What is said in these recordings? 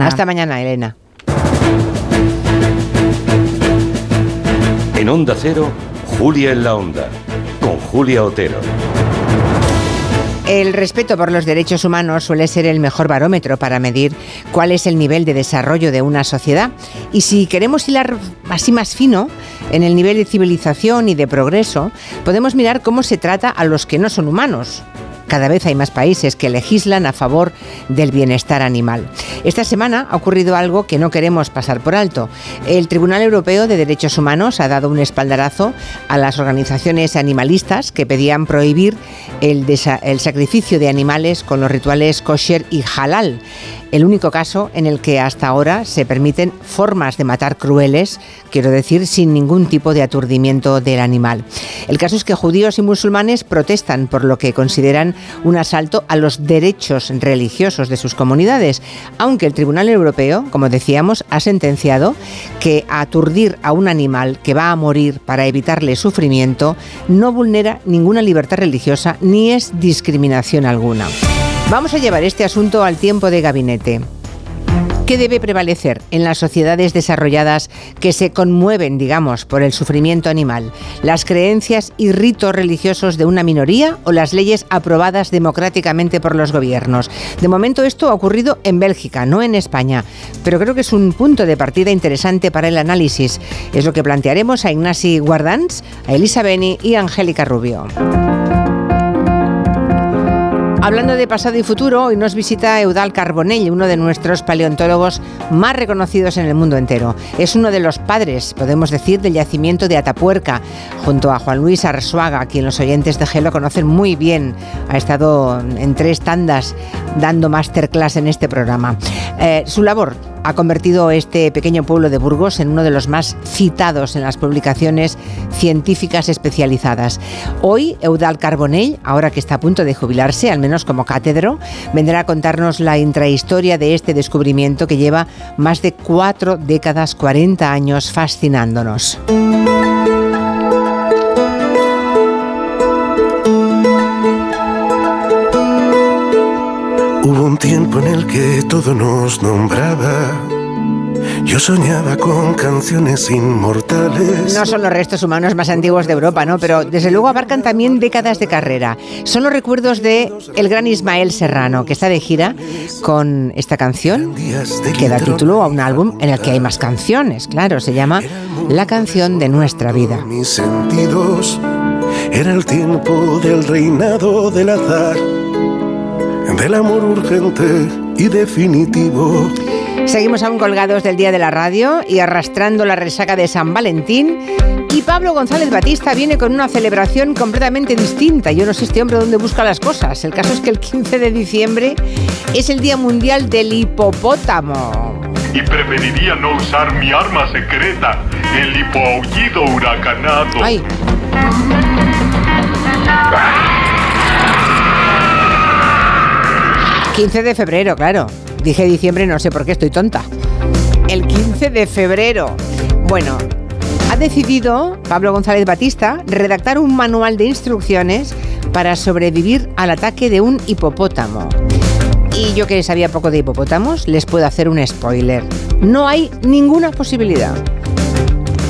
Hasta mañana, Elena. En Onda Cero, Julia en la Onda, con Julia Otero. El respeto por los derechos humanos suele ser el mejor barómetro para medir cuál es el nivel de desarrollo de una sociedad. Y si queremos hilar así más fino en el nivel de civilización y de progreso, podemos mirar cómo se trata a los que no son humanos, cada vez hay más países que legislan a favor del bienestar animal. Esta semana ha ocurrido algo que no queremos pasar por alto. El Tribunal Europeo de Derechos Humanos ha dado un espaldarazo a las organizaciones animalistas que pedían prohibir el, sacrificio de animales con los rituales kosher y halal el único caso en el que hasta ahora se permiten formas de matar crueles, quiero decir, sin ningún tipo de aturdimiento del animal. El caso es que judíos y musulmanes protestan por lo que consideran un asalto a los derechos religiosos de sus comunidades, aunque el Tribunal Europeo, como decíamos, ha sentenciado que aturdir a un animal que va a morir para evitarle sufrimiento no vulnera ninguna libertad religiosa ni es discriminación alguna. Vamos a llevar este asunto al tiempo de gabinete. ¿Qué debe prevalecer en las sociedades desarrolladas que se conmueven, digamos, por el sufrimiento animal? ¿Las creencias y ritos religiosos de una minoría o las leyes aprobadas democráticamente por los gobiernos? De momento esto ha ocurrido en Bélgica, no en España, pero creo que es un punto de partida interesante para el análisis. Es lo que plantearemos a Ignasi Guardans, a Elisa Beni y a Angélica Rubio. Hablando de pasado y futuro, hoy nos visita Eudal Carbonell, uno de nuestros paleontólogos más reconocidos en el mundo entero. Es uno de los padres, podemos decir, del yacimiento de Atapuerca, junto a Juan Luis Arzuaga, quien los oyentes de Gelo conocen muy bien. Ha estado en tres tandas dando masterclass en este programa. Eh, su labor ha convertido este pequeño pueblo de Burgos en uno de los más citados en las publicaciones científicas especializadas. Hoy, Eudal Carbonell, ahora que está a punto de jubilarse, al menos como cátedro, vendrá a contarnos la intrahistoria de este descubrimiento que lleva más de cuatro décadas, 40 años fascinándonos. Hubo un tiempo en el que todo nos nombraba. Yo soñaba con canciones inmortales. No son los restos humanos más antiguos de Europa, ¿no? Pero desde luego abarcan también décadas de carrera. Son los recuerdos de el gran Ismael Serrano, que está de gira con esta canción, que da título a un álbum en el que hay más canciones, claro, se llama La canción de nuestra vida. Mis sentidos era el tiempo del reinado del azar del amor urgente y definitivo. Seguimos aún colgados del Día de la Radio y arrastrando la resaca de San Valentín. Y Pablo González Batista viene con una celebración completamente distinta. Yo no sé este hombre dónde busca las cosas. El caso es que el 15 de diciembre es el Día Mundial del Hipopótamo. Y preferiría no usar mi arma secreta, el hipoaullido huracanado. ¡Ay! 15 de febrero, claro. Dije diciembre, no sé por qué estoy tonta. El 15 de febrero. Bueno, ha decidido Pablo González Batista redactar un manual de instrucciones para sobrevivir al ataque de un hipopótamo. Y yo que sabía poco de hipopótamos, les puedo hacer un spoiler. No hay ninguna posibilidad.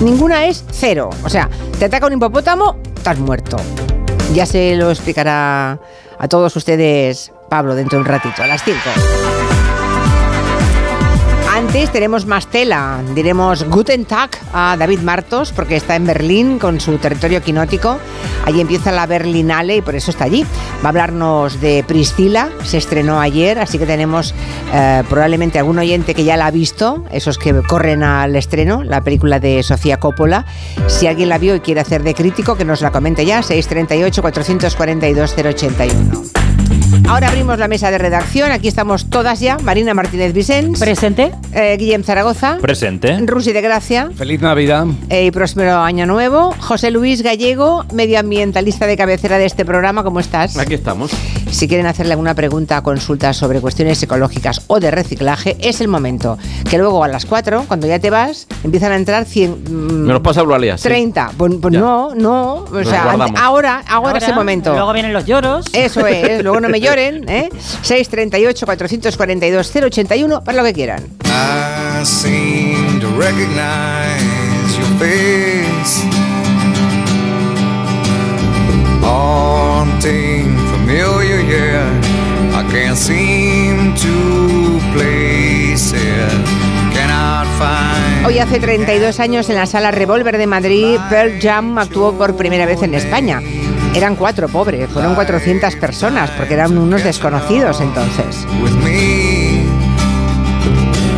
Ninguna es cero. O sea, te ataca un hipopótamo, estás muerto. Ya se lo explicará a todos ustedes Pablo dentro de un ratito, a las 5. Antes tenemos más tela, diremos Guten Tag a David Martos porque está en Berlín con su territorio quinótico. Allí empieza la Berlinale y por eso está allí. Va a hablarnos de Priscila, se estrenó ayer, así que tenemos eh, probablemente algún oyente que ya la ha visto, esos que corren al estreno, la película de Sofía Coppola. Si alguien la vio y quiere hacer de crítico, que nos la comente ya, 638 442 081. Ahora abrimos la mesa de redacción. Aquí estamos todas ya. Marina Martínez Vicens. Presente. Eh, Guillem Zaragoza. Presente. Rusi de Gracia. Feliz Navidad. Eh, y próspero año nuevo. José Luis Gallego, medioambientalista de cabecera de este programa. ¿Cómo estás? Aquí estamos. Si quieren hacerle alguna pregunta, consulta sobre cuestiones ecológicas o de reciclaje, es el momento. Que luego a las 4, cuando ya te vas, empiezan a entrar 100... mm, Me los pasa Eulalia, sí. 30. Pues, pues Ya. no, no. O sea, guardamos. ahora, ahora, es el momento. Luego vienen los lloros. Eso es, luego no me lloren, ¿eh? 638 442 081 para lo que quieran. I seem to recognize your face. Haunting, familiar, yeah. I can't seem to place it. Cannot find. Hoy hace 32 años en la sala Revolver de Madrid, Pearl Jam actuó por primera vez en España. Eran cuatro pobres, fueron 400 personas, porque eran unos desconocidos entonces.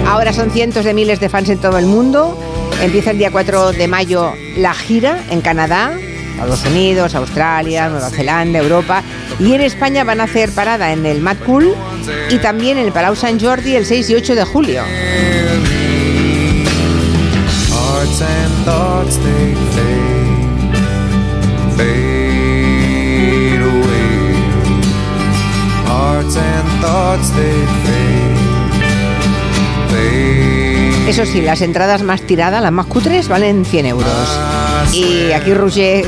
Ahora son cientos de miles de fans en todo el mundo. Empieza el día 4 de mayo la gira en Canadá, Estados Unidos, Australia, Nueva Zelanda, Europa. Y en España van a hacer parada en el Mad Cool y también en el Palau Sant Jordi el 6 y 8 de julio. Eso sí, las entradas más tiradas, las más cutres, valen 100 euros. Y aquí Roger,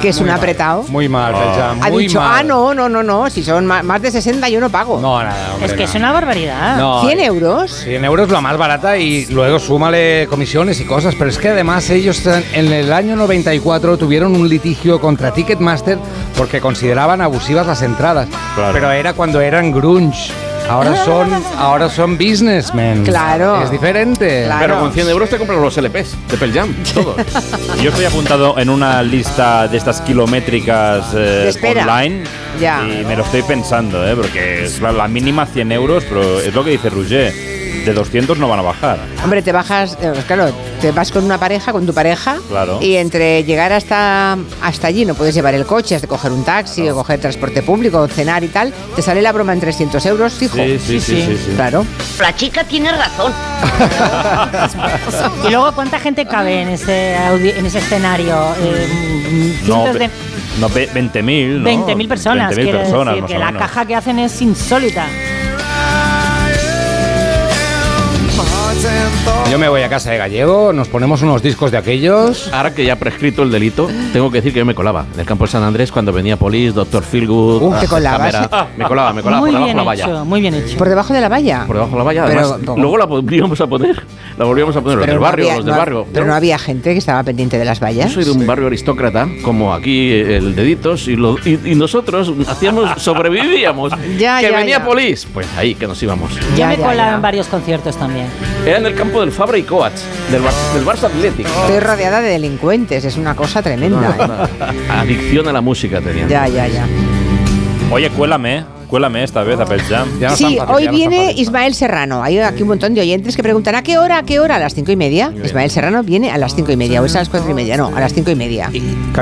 que es un apretado, Muy mal, Beltrán, ha muy dicho, mal. ah, no, no, no, no, si son más de 60 yo no pago. No, nada, hombre, Es que no. es una barbaridad. No, 100 euros. 100 euros la más barata y luego súmale comisiones y cosas, pero es que además ellos en el año 94 tuvieron un litigio contra Ticketmaster porque consideraban abusivas las entradas, Claro. pero era cuando eran grunge. Ahora son, ahora son businessmen. Claro. Es diferente. Claro. Pero con 100 euros te compras los LPs de Pearl Jam, todo. Yo estoy apuntado en una lista de estas kilométricas eh, online Ya. y me lo estoy pensando, ¿eh? porque es la, la mínima 100 euros, pero es lo que dice Roger. De 200 no van a bajar. Hombre, te bajas, eh, claro, te vas con una pareja, con tu pareja, Claro. y entre llegar hasta, hasta allí, no puedes llevar el coche, has de coger un taxi o coger transporte público, cenar y tal, te sale la broma en 300 euros, fijo. Sí, sí, sí, sí, sí. Claro. La chica tiene razón. Y luego, ¿cuánta gente cabe en ese, en ese escenario? Eh, No, de... ve- no, ve- 20.000, ¿no? 20.000 personas. 20.000 quiere personas, decir más que o la menos. caja que hacen es insólita. And thoughts. Yo me voy a casa de Gallego, nos ponemos unos discos de aquellos. Ahora que ya ha prescrito el delito, tengo que decir que yo me colaba. En el campo de San Andrés, cuando venía Police, Doctor Feelgood, Uh, ¿te colabas? cámara, me colaba, me colaba muy por debajo de la valla. hecho, muy bien hecho. Por debajo de la valla. Por debajo de la valla, Pero, además. poco. luego la volvíamos a poner. La volvíamos a poner los del no barrio, había- los del no- barrio. Pero Yo- no había gente que estaba pendiente de las vallas. Yo soy de un barrio aristócrata, como aquí el Deditos, y, lo- y- y nosotros hacíamos, sobrevivíamos. Ya, que ya, venía ya. Police, pues ahí que nos íbamos. Yo Ya, me ya, colado ya. en varios conciertos también. Era en el campo del Fabra y Coats, del, Bar- del Barça Athletic. Estoy rodeada de delincuentes, es una cosa tremenda. ¿eh? Adicción a la música tenía. Ya, ya, ya. Oye, cuélame, cuélame esta vez a Pearl Jam. Ya no Sí, hoy no viene. Ismael Serrano. Hay aquí un montón de oyentes que preguntan ¿a qué hora? ¿A qué hora? A las cinco y media. Ismael Serrano viene a las cinco y media. ¿O es a las cuatro y media? No, a las cinco y media.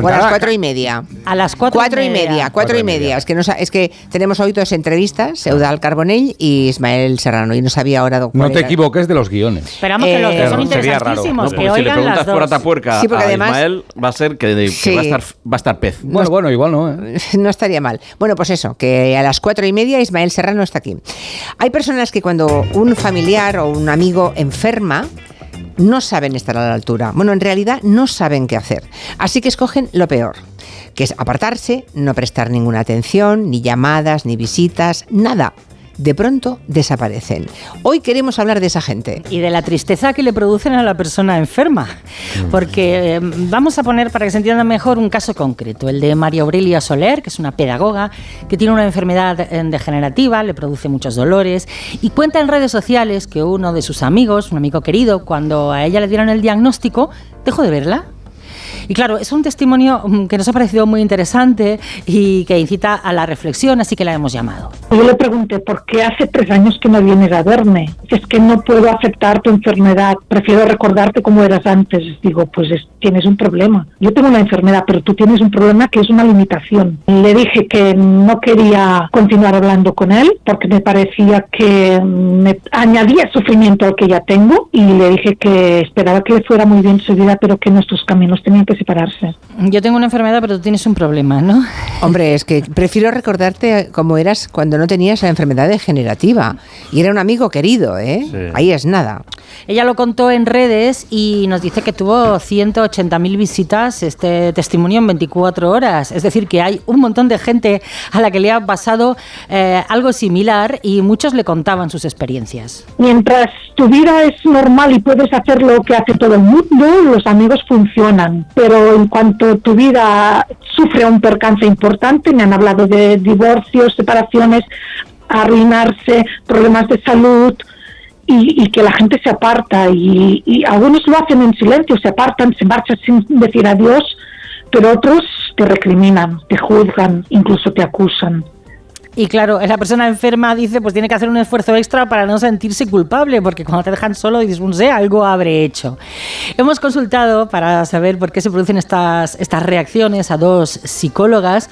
O a las cuatro y media. A las cuatro, Cuatro y media, cuatro y media. Es que, no, sa- es que tenemos hoy dos entrevistas, Eudal Carbonell y Ismael Serrano, y no sabía ahora No cuál te era. equivoques de los guiones. Esperamos que los Eh, dos son interesantísimos, No, que si le preguntas las por. Atapuerca Sí, porque a además- Ismael, va a ser que, que Sí. va, a estar, va a estar pez. Bueno, bueno, igual no, ¿eh? No estaría mal. Bueno, pues eso, que a las cuatro y media Ismael Serrano está aquí. Hay personas que cuando un familiar o un amigo enferma, no saben estar a la altura. Bueno, en realidad no saben qué hacer. Así que escogen lo peor, que es apartarse, no prestar ninguna atención, ni llamadas, ni visitas, nada. De pronto desaparecen. Hoy queremos hablar de esa gente. y de la tristeza que le producen a la persona enferma. Porque eh, vamos a poner, para que se entienda mejor, un caso concreto, el de María Aurelia Soler, que es una pedagoga que tiene una enfermedad eh, degenerativa, le produce muchos dolores, y cuenta en redes sociales que uno de sus amigos, un amigo querido, cuando a ella le dieron el diagnóstico, dejó de verla. Y claro, es un testimonio mm, que nos ha parecido muy interesante y que incita a la reflexión, así que la hemos llamado. Yo le pregunté, ¿por qué hace tres años que no vienes a verme? Es que no puedo aceptar tu enfermedad, prefiero recordarte como eras antes. Digo, pues es- tienes un problema. Yo tengo una enfermedad, pero tú tienes un problema que es una limitación. Le dije que no quería continuar hablando con él porque me parecía que me añadía sufrimiento al que ya tengo y le dije que esperaba que le fuera muy bien su vida, pero que nuestros caminos tenían tenían que separarse. Yo tengo una enfermedad, pero tú tienes un problema, ¿no? Hombre, es que prefiero recordarte cómo eras cuando no tenías la enfermedad degenerativa. Y era un amigo querido, ¿eh? Sí. Ahí es nada. Ella lo contó en redes y nos dice que tuvo 180.000 visitas este testimonio en 24 horas. Es decir, que hay un montón de gente a la que le ha pasado eh, algo similar y muchos le contaban sus experiencias. Mientras tu vida es normal y puedes hacer lo que hace todo el mundo, los amigos funcionan. Pero en cuanto tu vida sufre un percance importante, me han hablado de divorcios, separaciones, arruinarse, problemas de salud y, y que la gente se aparta y, y algunos lo hacen en silencio, se apartan, se marchan sin decir adiós, pero otros te recriminan, te juzgan, incluso te acusan. Y claro, la persona enferma dice, pues tiene que hacer un esfuerzo extra para no sentirse culpable, porque cuando te dejan solo dices, sé, algo habré hecho. Hemos consultado para saber por qué se producen estas, estas reacciones a dos psicólogas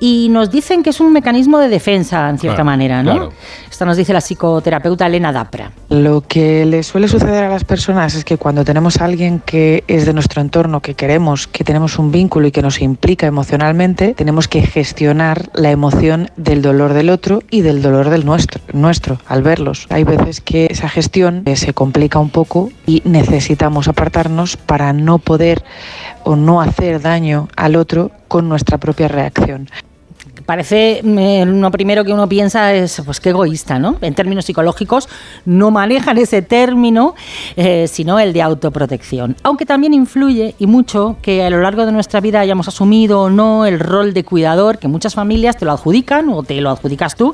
y nos dicen que es un mecanismo de defensa, en cierta Claro, manera, ¿no? claro. Esto nos dice la psicoterapeuta Elena Dapra. Lo que le suele suceder a las personas es que cuando tenemos a alguien que es de nuestro entorno, que queremos, que tenemos un vínculo y que nos implica emocionalmente, tenemos que gestionar la emoción del dolor del otro y del dolor del nuestro, nuestro al verlos. Hay veces que esa gestión eh, se complica un poco y necesitamos apartarnos para no poder o no hacer daño al otro con nuestra propia reacción. Parece, eh, lo primero que uno piensa es, pues qué egoísta, ¿no? En términos psicológicos no manejan ese término, eh, sino el de autoprotección. Aunque también influye, y mucho, que a lo largo de nuestra vida hayamos asumido o no el rol de cuidador, que muchas familias te lo adjudican o te lo adjudicas tú,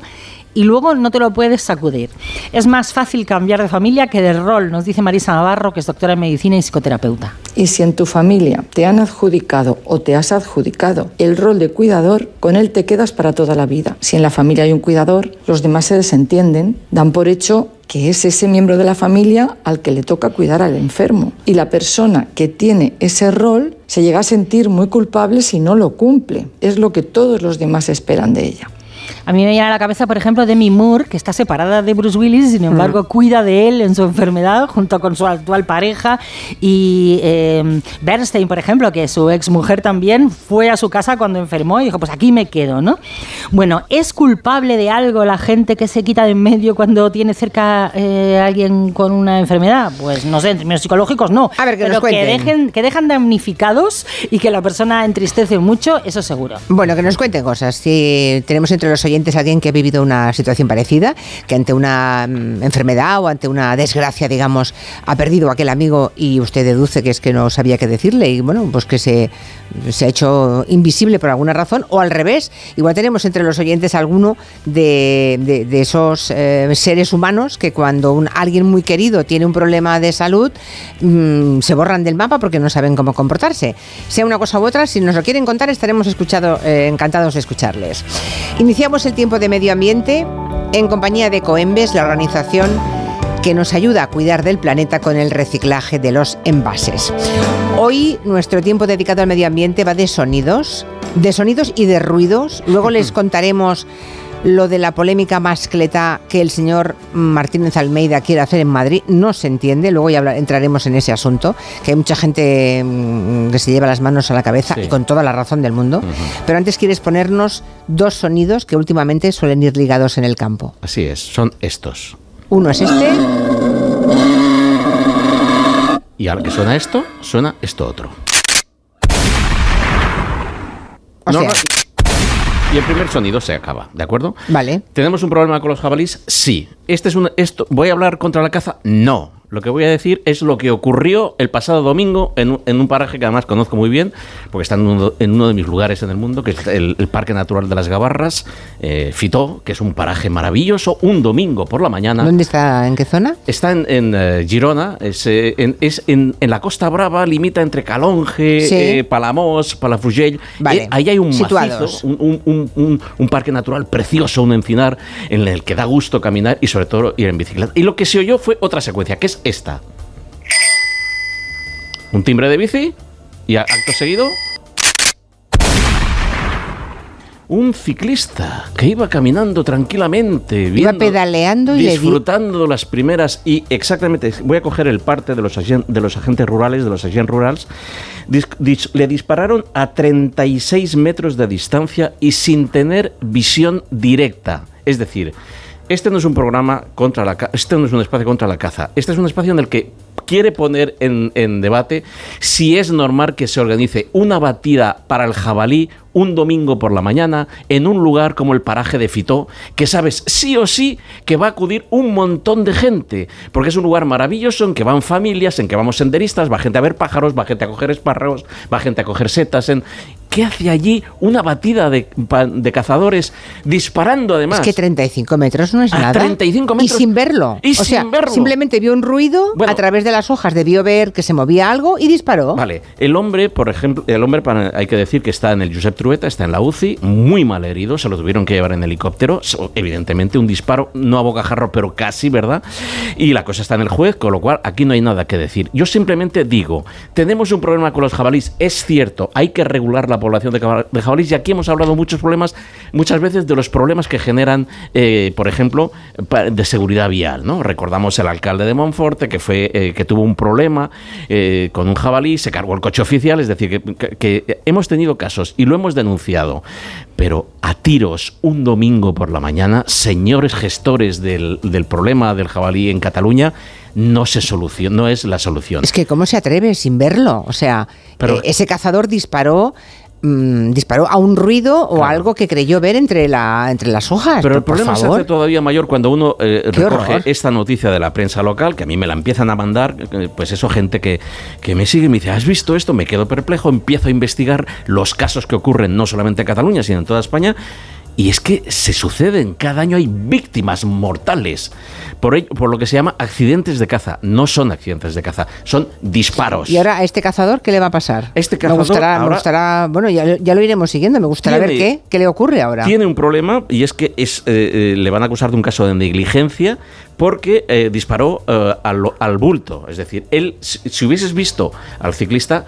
y luego no te lo puedes sacudir. Es más fácil cambiar de familia que de rol, nos dice Marisa Navarro, que es doctora en medicina y psicoterapeuta. Y si en tu familia te han adjudicado o te has adjudicado el rol de cuidador, con él te quedas para toda la vida. Si en la familia hay un cuidador, los demás se desentienden, dan por hecho que es ese miembro de la familia al que le toca cuidar al enfermo. Y la persona que tiene ese rol se llega a sentir muy culpable si no lo cumple. Es lo que todos los demás esperan de ella. A mí me viene a la cabeza, por ejemplo, Demi Moore, que está separada de Bruce Willis, sin embargo, cuida de él en su enfermedad junto con su actual pareja. Y eh, Bernstein, por ejemplo, que su ex mujer también fue a su casa cuando enfermó y dijo: Pues aquí me quedo, ¿no? Bueno, ¿es culpable de algo la gente que se quita de en medio cuando tiene cerca eh, a alguien con una enfermedad? Pues no sé, en términos psicológicos no. A ver, que pero nos que, dejen, que dejan damnificados y que la persona entristece mucho, eso seguro. Bueno, que nos cuenten cosas. Si tenemos entre los oyentes a alguien que ha vivido una situación parecida, que ante una mm, enfermedad o ante una desgracia, digamos, ha perdido a aquel amigo y usted deduce que es que no sabía qué decirle y bueno, pues que se, se ha hecho invisible por alguna razón o al revés. Igual tenemos entre los oyentes alguno de, de- de esos eh, seres humanos que cuando un, alguien muy querido tiene un problema de salud mm, se borran del mapa porque no saben cómo comportarse. Sea una cosa u otra, si nos lo quieren contar estaremos escuchado, eh, encantados de escucharles. Iniciamos el tiempo de medio ambiente en compañía de Coembes, la organización que nos ayuda a cuidar del planeta con el reciclaje de los envases. Hoy nuestro tiempo dedicado al medio ambiente va de sonidos, de sonidos y de ruidos. Luego les contaremos lo de la polémica mascleta que el señor Martínez Almeida quiere hacer en Madrid. No se entiende, luego ya entraremos en ese asunto, que hay mucha gente mm, que se lleva las manos a la cabeza Sí. y con toda la razón del mundo. Pero antes quieres ponernos dos sonidos que últimamente suelen ir ligados en el campo. Así es, son estos. Uno es este. Y ahora que suena esto, suena esto otro. O No, sea, no, y el primer sonido se acaba, ¿de acuerdo? Vale. ¿Tenemos un problema con los jabalíes? Sí. ¿Este es un, esto, ¿Voy a hablar contra la caza? No. Lo que voy a decir es lo que ocurrió el pasado domingo en en un paraje que además conozco muy bien, porque está en uno, en uno de mis lugares en el mundo, que es el, el Parque Natural de las Gabarras, eh, Fitó, que es un paraje maravilloso, un domingo por la mañana. ¿Dónde está? ¿En qué zona? Está en, en, eh, Girona, es, eh, en, es en, en la Costa Brava, limita entre Calonge, Sí. eh, Palamós, Palafrugell. Vale, ahí hay un situados. macizo, un- un- un- un parque natural precioso, un encinar, en el que da gusto caminar y sobre todo ir en bicicleta. Y lo que se oyó fue otra secuencia, que es esta. Un timbre de bici y a- acto seguido un ciclista que iba caminando tranquilamente, Iba viendo- pedaleando y disfrutando las primeras y exactamente voy a coger el parte de los agen- de los agentes rurales, de los agentes rurales, dis- dis- le dispararon a 36 metros de distancia y sin tener visión directa, es decir. Este no es un programa contra la ca- este no es un espacio contra la caza. Este es un espacio en el que quiere poner en, en debate si es normal que se organice una batida para el jabalí un domingo por la mañana en un lugar como el paraje de Fitó, que sabes sí o sí que va a acudir un montón de gente, porque es un lugar maravilloso en que van familias, en que vamos senderistas, va gente a ver pájaros, va gente a coger espárragos, va gente a coger setas. En... ¿Qué hace allí una batida de, cazadores disparando además? Es que 35 metros no es A nada. 35 metros. Y sin verlo. Y o sea, sin verlo. simplemente vio un ruido a través de las hojas, debió ver que se movía algo y disparó. Vale, el hombre, por ejemplo, el hombre, hay que decir que está en el Josep Trueta, está en la UCI, muy mal herido, se lo tuvieron que llevar en helicóptero, evidentemente un disparo, no a bocajarro, pero casi, ¿verdad? Y la cosa está en el juez, con lo cual aquí no hay nada que decir. Yo simplemente digo, tenemos un problema con los jabalís, es cierto, hay que regular la población de, de jabalís y aquí hemos hablado muchos problemas, muchas veces de los problemas que generan, eh, por ejemplo, de seguridad vial, ¿no? Recordamos el alcalde de Monforte que fue eh, que tuvo un problema eh, con un jabalí, se cargó el coche oficial, es decir, que, hemos tenido casos y lo hemos denunciado, pero a tiros un domingo por la mañana, señores gestores del, del problema del jabalí en Cataluña, no se soluciona, no es la solución. Es que cómo se atreve sin verlo. O sea, Pero- eh, ese cazador disparó. Mm, disparó a un ruido o algo que creyó ver entre, la, entre las hojas. Pero el por problema se hace todavía mayor cuando uno eh, recoge horror. esta noticia de la prensa local, que a mí me la empiezan a mandar, eh, pues eso, gente que, que me sigue y me dice, ¿has visto esto? Me quedo perplejo, empiezo a investigar los casos que ocurren no solamente en Cataluña, sino en toda España. Y es que se suceden, cada año hay víctimas mortales por, ello- por lo que se llama accidentes de caza. No son accidentes de caza, son disparos. Y ahora, ¿a este cazador qué le va a pasar? Este me cazador gustará, me gustará- bueno, ya, ya lo iremos siguiendo, me gustaría ver Tiene- qué, qué le ocurre ahora. Tiene un problema y es que es, eh, eh, le van a acusar de un caso de negligencia porque eh, disparó al, al bulto. Es decir, él, si, si hubieses visto al ciclista,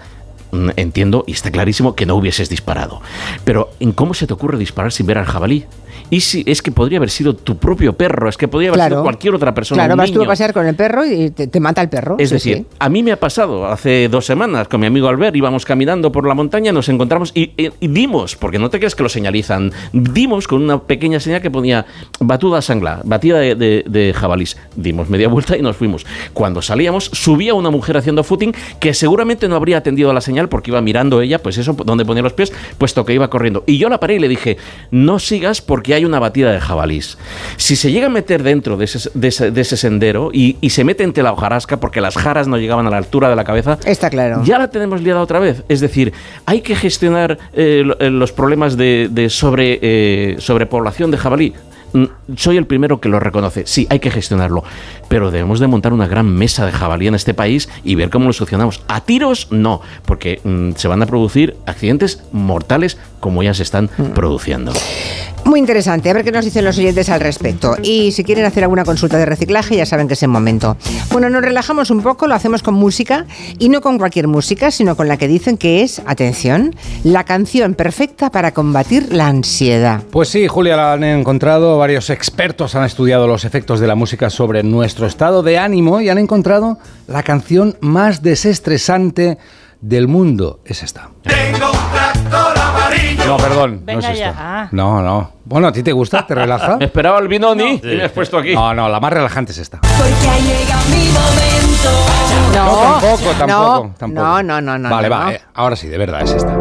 entiendo y está clarísimo que no hubieses disparado. Pero ¿en cómo se te ocurre disparar sin ver al jabalí? Y si es que podría haber sido tu propio perro, es que podría haber Claro. sido cualquier otra persona. Claro, un vas tú a niño. pasear con el perro y te, te mata el perro. Es Sí, decir, sí. a mí me ha pasado hace dos semanas con mi amigo Albert, íbamos caminando por la montaña, nos encontramos y, y- y dimos, porque no te crees que lo señalizan, dimos con una pequeña señal que ponía batuda sangla, batida de, de- de jabalís. Dimos media vuelta y nos fuimos. Cuando salíamos, subía una mujer haciendo footing que seguramente no habría atendido a la señal porque iba mirando ella, pues eso, donde ponía los pies, puesto que iba corriendo. Y yo la paré y le dije, no sigas porque hay una batida de jabalís. Si se llega a meter dentro de ese, de ese- de ese sendero y, y se mete entre la hojarasca porque las jaras no llegaban a la altura de la cabeza, Está claro. ya la tenemos liada otra vez. Es decir, hay que gestionar eh, eh, los problemas de, de sobre, eh, sobrepoblación de jabalí. Mm, Soy el primero que lo reconoce. Sí, hay que gestionarlo. Pero debemos de montar una gran mesa de jabalí en este país y ver cómo lo solucionamos. A tiros, no, porque mm, se van a producir accidentes mortales como ya se están produciendo. Muy interesante, a ver qué nos dicen los oyentes al respecto. Y si quieren hacer alguna consulta de reciclaje, ya saben que es el momento. Bueno, nos relajamos un poco, lo hacemos con música, y no con cualquier música, sino con la que dicen que es, atención, la canción perfecta para combatir la ansiedad. Pues sí, Julia, la han encontrado. Varios expertos han estudiado los efectos de la música sobre nuestro estado de ánimo y han encontrado la canción más desestresante del mundo. Es esta. No, perdón. Venga no es ya. esta. Ah. No, no. Bueno, ¿a ti te gusta? ¿Te relaja? Me esperaba el Binoni y me has puesto aquí. No, no, la más relajante es esta. Porque ha llegado mi momento. No, tampoco, tampoco, no, tampoco. No, no, no, no. Vale, no, va, no. eh, ahora sí, de verdad, es esta.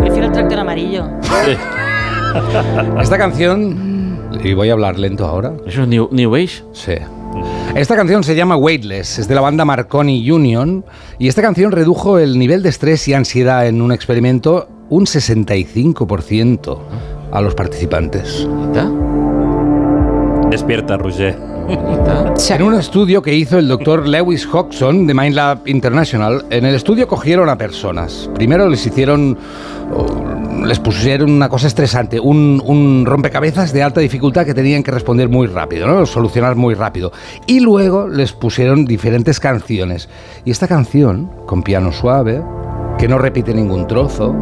Prefiero el tractor amarillo. Esta canción, y voy a hablar lento ahora. ¿Eso es New, New Age? Sí. Esta canción se llama Weightless, es de la banda Marconi Union, y esta canción redujo el nivel de estrés y ansiedad en un experimento un 65% a los participantes. Despierta, Roger. En un estudio que hizo el doctor Lewis Hodgson de MindLab International, en el estudio cogieron a personas. Primero les hicieron, les pusieron una cosa estresante, un, un rompecabezas de alta dificultad que tenían que responder muy rápido, ¿no? solucionar muy rápido. Y luego les pusieron diferentes canciones. Y esta canción, con piano suave, que no repite ningún trozo,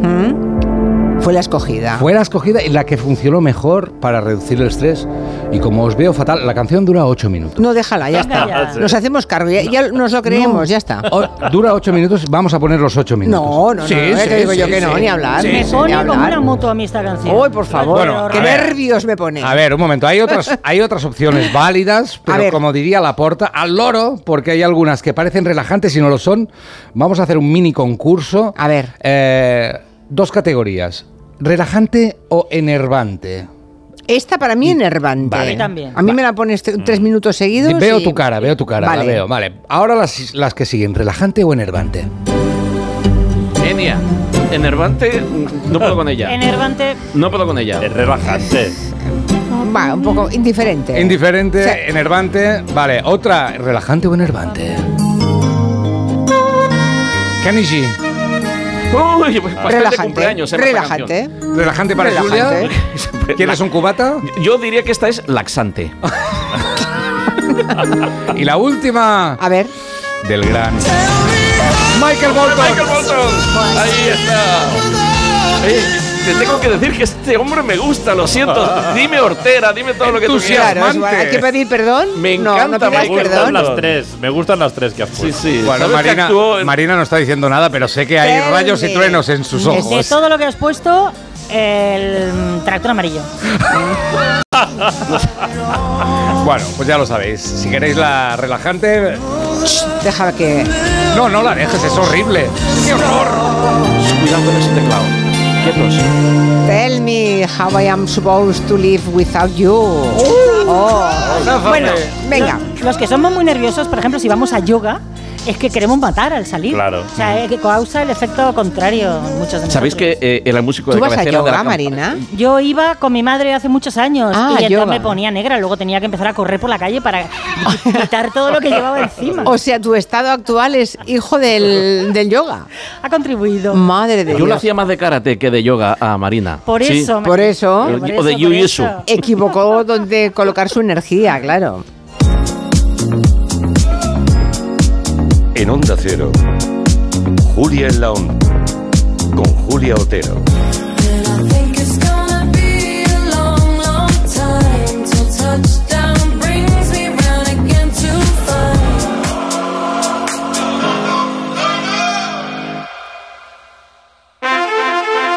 Fue la escogida. fue la escogida y la que funcionó mejor para reducir el estrés. Y como os veo fatal, la canción dura 8 minutos. No, déjala, ya está. ya. Nos hacemos cargo, ya, ya nos lo creemos, ya está. O- dura 8 minutos, vamos a poner los 8 minutos. No, no, no, Sí, no, sí, te digo yo sí, que no, sí. ni hablar. Sí, Me sí. pone como una moto a mí esta canción. Uy, por favor, Bueno, qué a ver. nervios me pone. A ver, un momento, hay otras, hay otras opciones válidas, pero como diría la porta, al loro, porque hay algunas que parecen relajantes y no lo son. Vamos a hacer un mini concurso. A ver. Eh, dos categorías, relajante o enervante. Esta para mí es enervante. Vale. A mí también. A mí me la pones tres minutos seguidos. Veo y- tu cara, veo tu cara, Vale. la veo. Vale, ahora las, las que siguen, relajante o enervante. Enia, enervante, no puedo con ella. Enervante. No puedo con ella. Es relajante. Va, un poco indiferente. Indiferente, Sí. enervante. Vale, otra, relajante o enervante. Kenny G. Uy, pues pastel de relajante. cumpleaños, ¿eh? relajante. Relajante para Relajante. Julia. ¿Quieres un cubata? Yo diría que esta es laxante. Y la última A ver. del gran Michael Bolton. Michael Bolton. Ahí está. Eh, te tengo que decir que este hombre me gusta, lo siento. Dime hortera, dime todo lo que tú quieras. Claro, hay que pedir perdón. Me no, encanta no Me gustan perdón. las tres. Me gustan las tres que has Sí, puesto. sí. Bueno, ¿Sabes que Marina, actuó en- Marina no está diciendo nada, pero sé que hay rayos y truenos en sus De ojos. todo lo que has puesto, el tractor amarillo. Bueno, pues ya lo sabéis. Si queréis la relajante, Deja que. no, no la dejes, es horrible. ¡Qué horror! Cuidado con ese teclado. Quietos. Tell me how I am supposed to live without you. Oh. Bueno, venga. Los que somos muy nerviosos, por ejemplo, si vamos a yoga, es que queremos matar al salir. Claro. O sea, es que causa el efecto contrario en muchos de ¿Sabéis que eh, era el músico ¿Tú de vas a de la yoga, campa- Marina? Yo iba con mi madre hace muchos años Ah, y entonces me ponía negra. Luego tenía que empezar a correr por la calle para quitar todo lo que llevaba encima. O sea, tu estado actual es hijo del, del yoga. ha contribuido. Madre de Yo lo Dios. hacía más de karate que de yoga a Marina. Por Sí. eso. Por eso. O de- jiu-jitsu. Equivocó donde colocar su energía, claro. En Onda Cero, Julia en la con Julia Otero.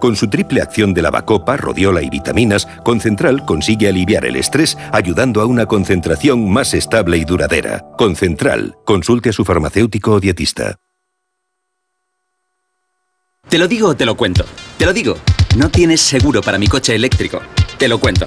Con su triple acción de lavacopa, rodiola y vitaminas, Concentral consigue aliviar el estrés ayudando a una concentración más estable y duradera. Concentral. Consulte a su farmacéutico o dietista. Te lo digo o te lo cuento. Te lo digo. No tienes seguro para mi coche eléctrico. Te lo cuento.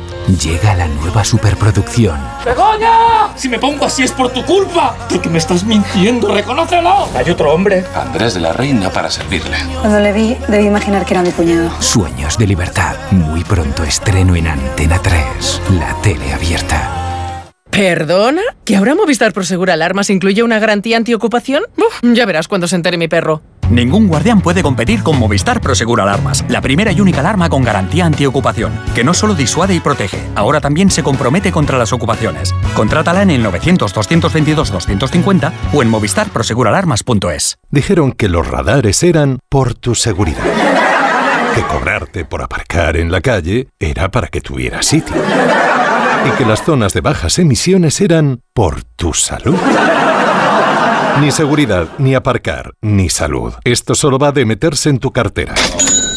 Llega la nueva superproducción. ¡Begoña! Si me pongo así es por tu culpa. Porque me estás mintiendo, reconócelo. Hay otro hombre. Andrés de la Reina para servirle. Cuando le vi, debí imaginar que era mi cuñado. Sueños de libertad. Muy pronto estreno en Antena 3, la tele abierta. ¿Perdona? ¿Que ahora Movistar Prosegur Alarmas incluye una garantía antiocupación? Uf, ya verás cuando se entere mi perro. Ningún guardián puede competir con Movistar Prosegur Alarmas, la primera y única alarma con garantía antiocupación, que no solo disuade y protege, ahora también se compromete contra las ocupaciones. Contrátala en el 900-222-250 o en movistarproseguralarmas.es. Dijeron que los radares eran por tu seguridad. Que cobrarte por aparcar en la calle era para que tuvieras sitio. Y que las zonas de bajas emisiones eran por tu salud. Ni seguridad, ni aparcar, ni salud. Esto solo va de meterse en tu cartera.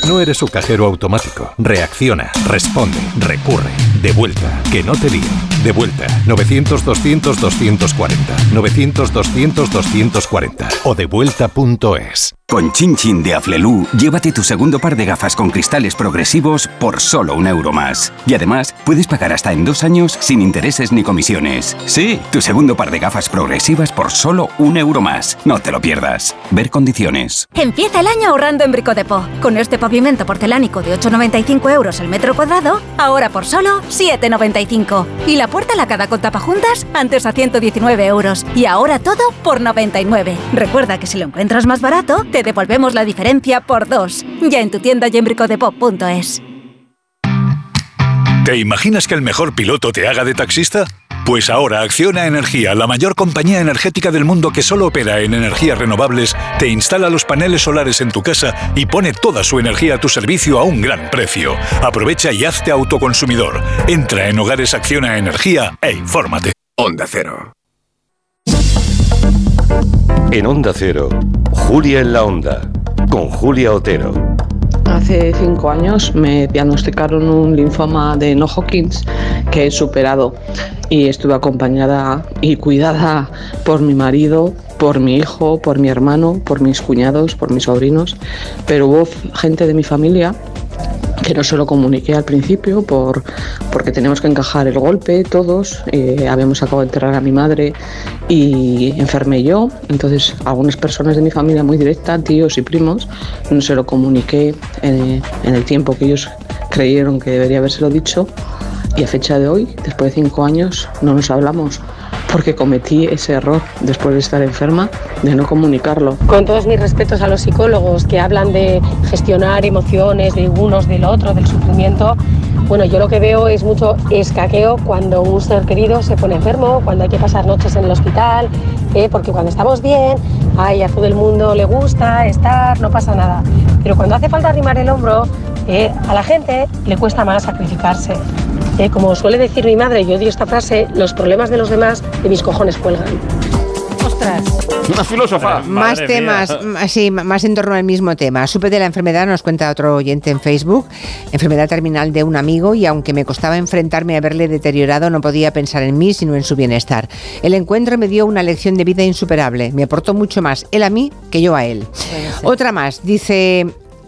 No eres su cajero automático. Reacciona, responde, recurre. De vuelta, que no te lío. De vuelta, 900-200-240. 900-200-240. O devuelta.es. Con Chin Chin de Aflelu, llévate tu segundo par de gafas con cristales progresivos por solo un euro más. Y además, puedes pagar hasta en dos años sin intereses ni comisiones. Sí, tu segundo par de gafas progresivas por solo un euro más. No te lo pierdas. Ver condiciones. Empieza el año ahorrando en Bricodepo. Con este pavimento porcelánico de 8,95 euros el metro cuadrado, ahora por solo 7,95. Y la puerta lacada con tapajuntas, antes a 119 euros. Y ahora todo por 99. Recuerda que si lo encuentras más barato, te devolvemos la diferencia por dos. Ya en tu tienda y en bricodepo.es. ¿Te imaginas que el mejor piloto te haga de taxista? Pues ahora Acciona Energía, la mayor compañía energética del mundo que solo opera en energías renovables, te instala los paneles solares en tu casa y pone toda su energía a tu servicio a un gran precio. Aprovecha y hazte autoconsumidor. Entra en Hogares Acciona Energía e infórmate. Onda Cero. En Onda Cero, Julia en la Onda, con Julia Otero. Hace cinco años me diagnosticaron un linfoma de no Hodgkins que he superado y estuve acompañada y cuidada por mi marido, por mi hijo, por mi hermano, por mis cuñados, por mis sobrinos, pero hubo gente de mi familia que no se lo comuniqué al principio por, porque tenemos que encajar el golpe todos. eh, habíamos acabado de enterrar a mi madre y enfermé yo. Entonces, algunas personas de mi familia muy directa, tíos y primos, no se lo comuniqué en, en el tiempo que ellos creyeron que debería habérselo dicho. Y a fecha de hoy, después de cinco años, no nos hablamos porque cometí ese error después de estar enferma de no comunicarlo. Con todos mis respetos a los psicólogos que hablan de gestionar emociones de unos, del otro, del sufrimiento, bueno, yo lo que veo es mucho escaqueo cuando un ser querido se pone enfermo, cuando hay que pasar noches en el hospital, eh, porque cuando estamos bien, ay, a todo el mundo le gusta estar, no pasa nada. Pero cuando hace falta arrimar el hombro, eh, a la gente le cuesta más sacrificarse. Eh, como suele decir mi madre, yo odio esta frase, los problemas de los demás de mis cojones cuelgan. Ostras. Una filósofa. Más temas, sí, más en torno al mismo tema. Supe de la enfermedad, nos cuenta otro oyente en Facebook, enfermedad terminal de un amigo y aunque me costaba enfrentarme a verle deteriorado, no podía pensar en mí sino en su bienestar. El encuentro me dio una lección de vida insuperable. Me aportó mucho más él a mí que yo a él. Otra más, dice...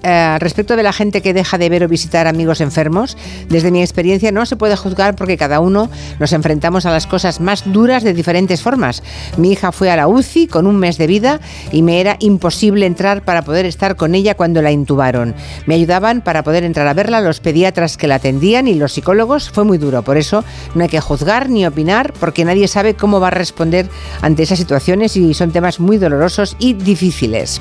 eh, respecto de la gente que deja de ver o visitar amigos enfermos, desde mi experiencia no se puede juzgar porque cada uno nos enfrentamos a las cosas más duras de diferentes formas. Mi hija fue a la UCI con un mes de vida y me era imposible entrar para poder estar con ella cuando la intubaron. Me ayudaban para poder entrar a verla los pediatras que la atendían y los psicólogos. Fue muy duro, por eso no hay que juzgar ni opinar porque nadie sabe cómo va a responder ante esas situaciones y son temas muy dolorosos y difíciles.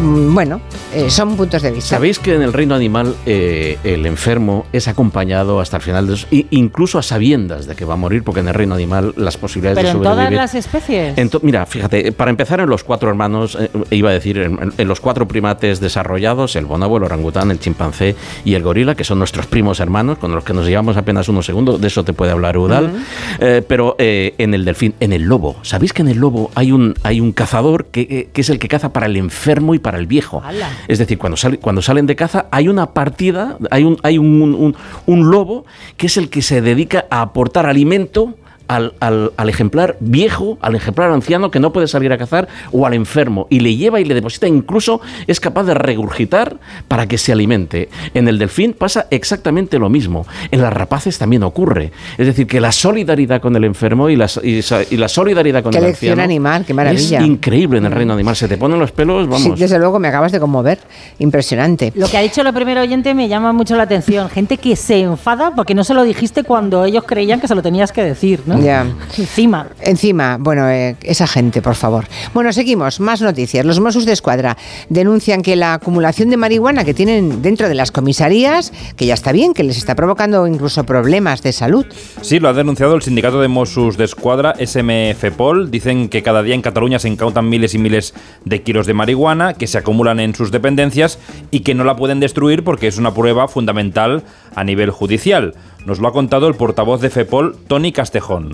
Mm, Bueno, eh, son puntos de vista. ¿Sabéis que en el reino animal eh, el enfermo es acompañado hasta el final de su, i- incluso a sabiendas de que va a morir, porque en el reino animal las posibilidades Pero de en todas sobrevivir. las especies. Mira, fíjate, para empezar en los cuatro hermanos, eh, iba a decir, en, en los cuatro primates desarrollados, el bonobo, el orangután, el chimpancé y el gorila, que son nuestros primos hermanos, con los que nos llevamos apenas unos segundos, de eso te puede hablar Udal. Eh, pero eh, en el delfín, en el lobo, ¿sabéis que en el lobo hay un, hay un cazador que, eh, que es el que caza para el enfermo y para el viejo? Es decir, cuando, sale- cuando salen de caza hay una partida, hay, un, hay un, un- un lobo que es el que se dedica a aportar alimento al, al- al ejemplar viejo, al ejemplar anciano que no puede salir a cazar o al enfermo y le lleva y le deposita, incluso es capaz de regurgitar para que se alimente. En el delfín pasa exactamente lo mismo. En las rapaces también ocurre. Es decir, que la solidaridad con el enfermo y la, y sa- y la solidaridad con Qué el lección anciano animal, qué maravilla. es increíble en el reino animal. Se te ponen los pelos, Sí, vamos. desde luego me acabas de conmover. Impresionante. Lo que ha dicho la primera oyente me llama mucho la atención. Gente que se enfada porque no se lo dijiste cuando ellos creían que se lo tenías que decir, ¿no? Ya. Encima. Encima, bueno, eh, esa gente, por favor. Bueno, seguimos. Más noticias. Los Mossos de Escuadra denuncian que la acumulación de marihuana que tienen dentro de las comisarías, que ya está bien, que les está provocando incluso problemas de salud. Sí, lo ha denunciado el sindicato de Mossos de Escuadra, SMFPOL. Dicen que cada día en Cataluña se incautan miles y miles de kilos de marihuana que se acumulan en sus dependencias y que no la pueden destruir porque es una prueba fundamental a nivel judicial. Nos lo ha contado el portavoz de FEPOL, Tony Castejón.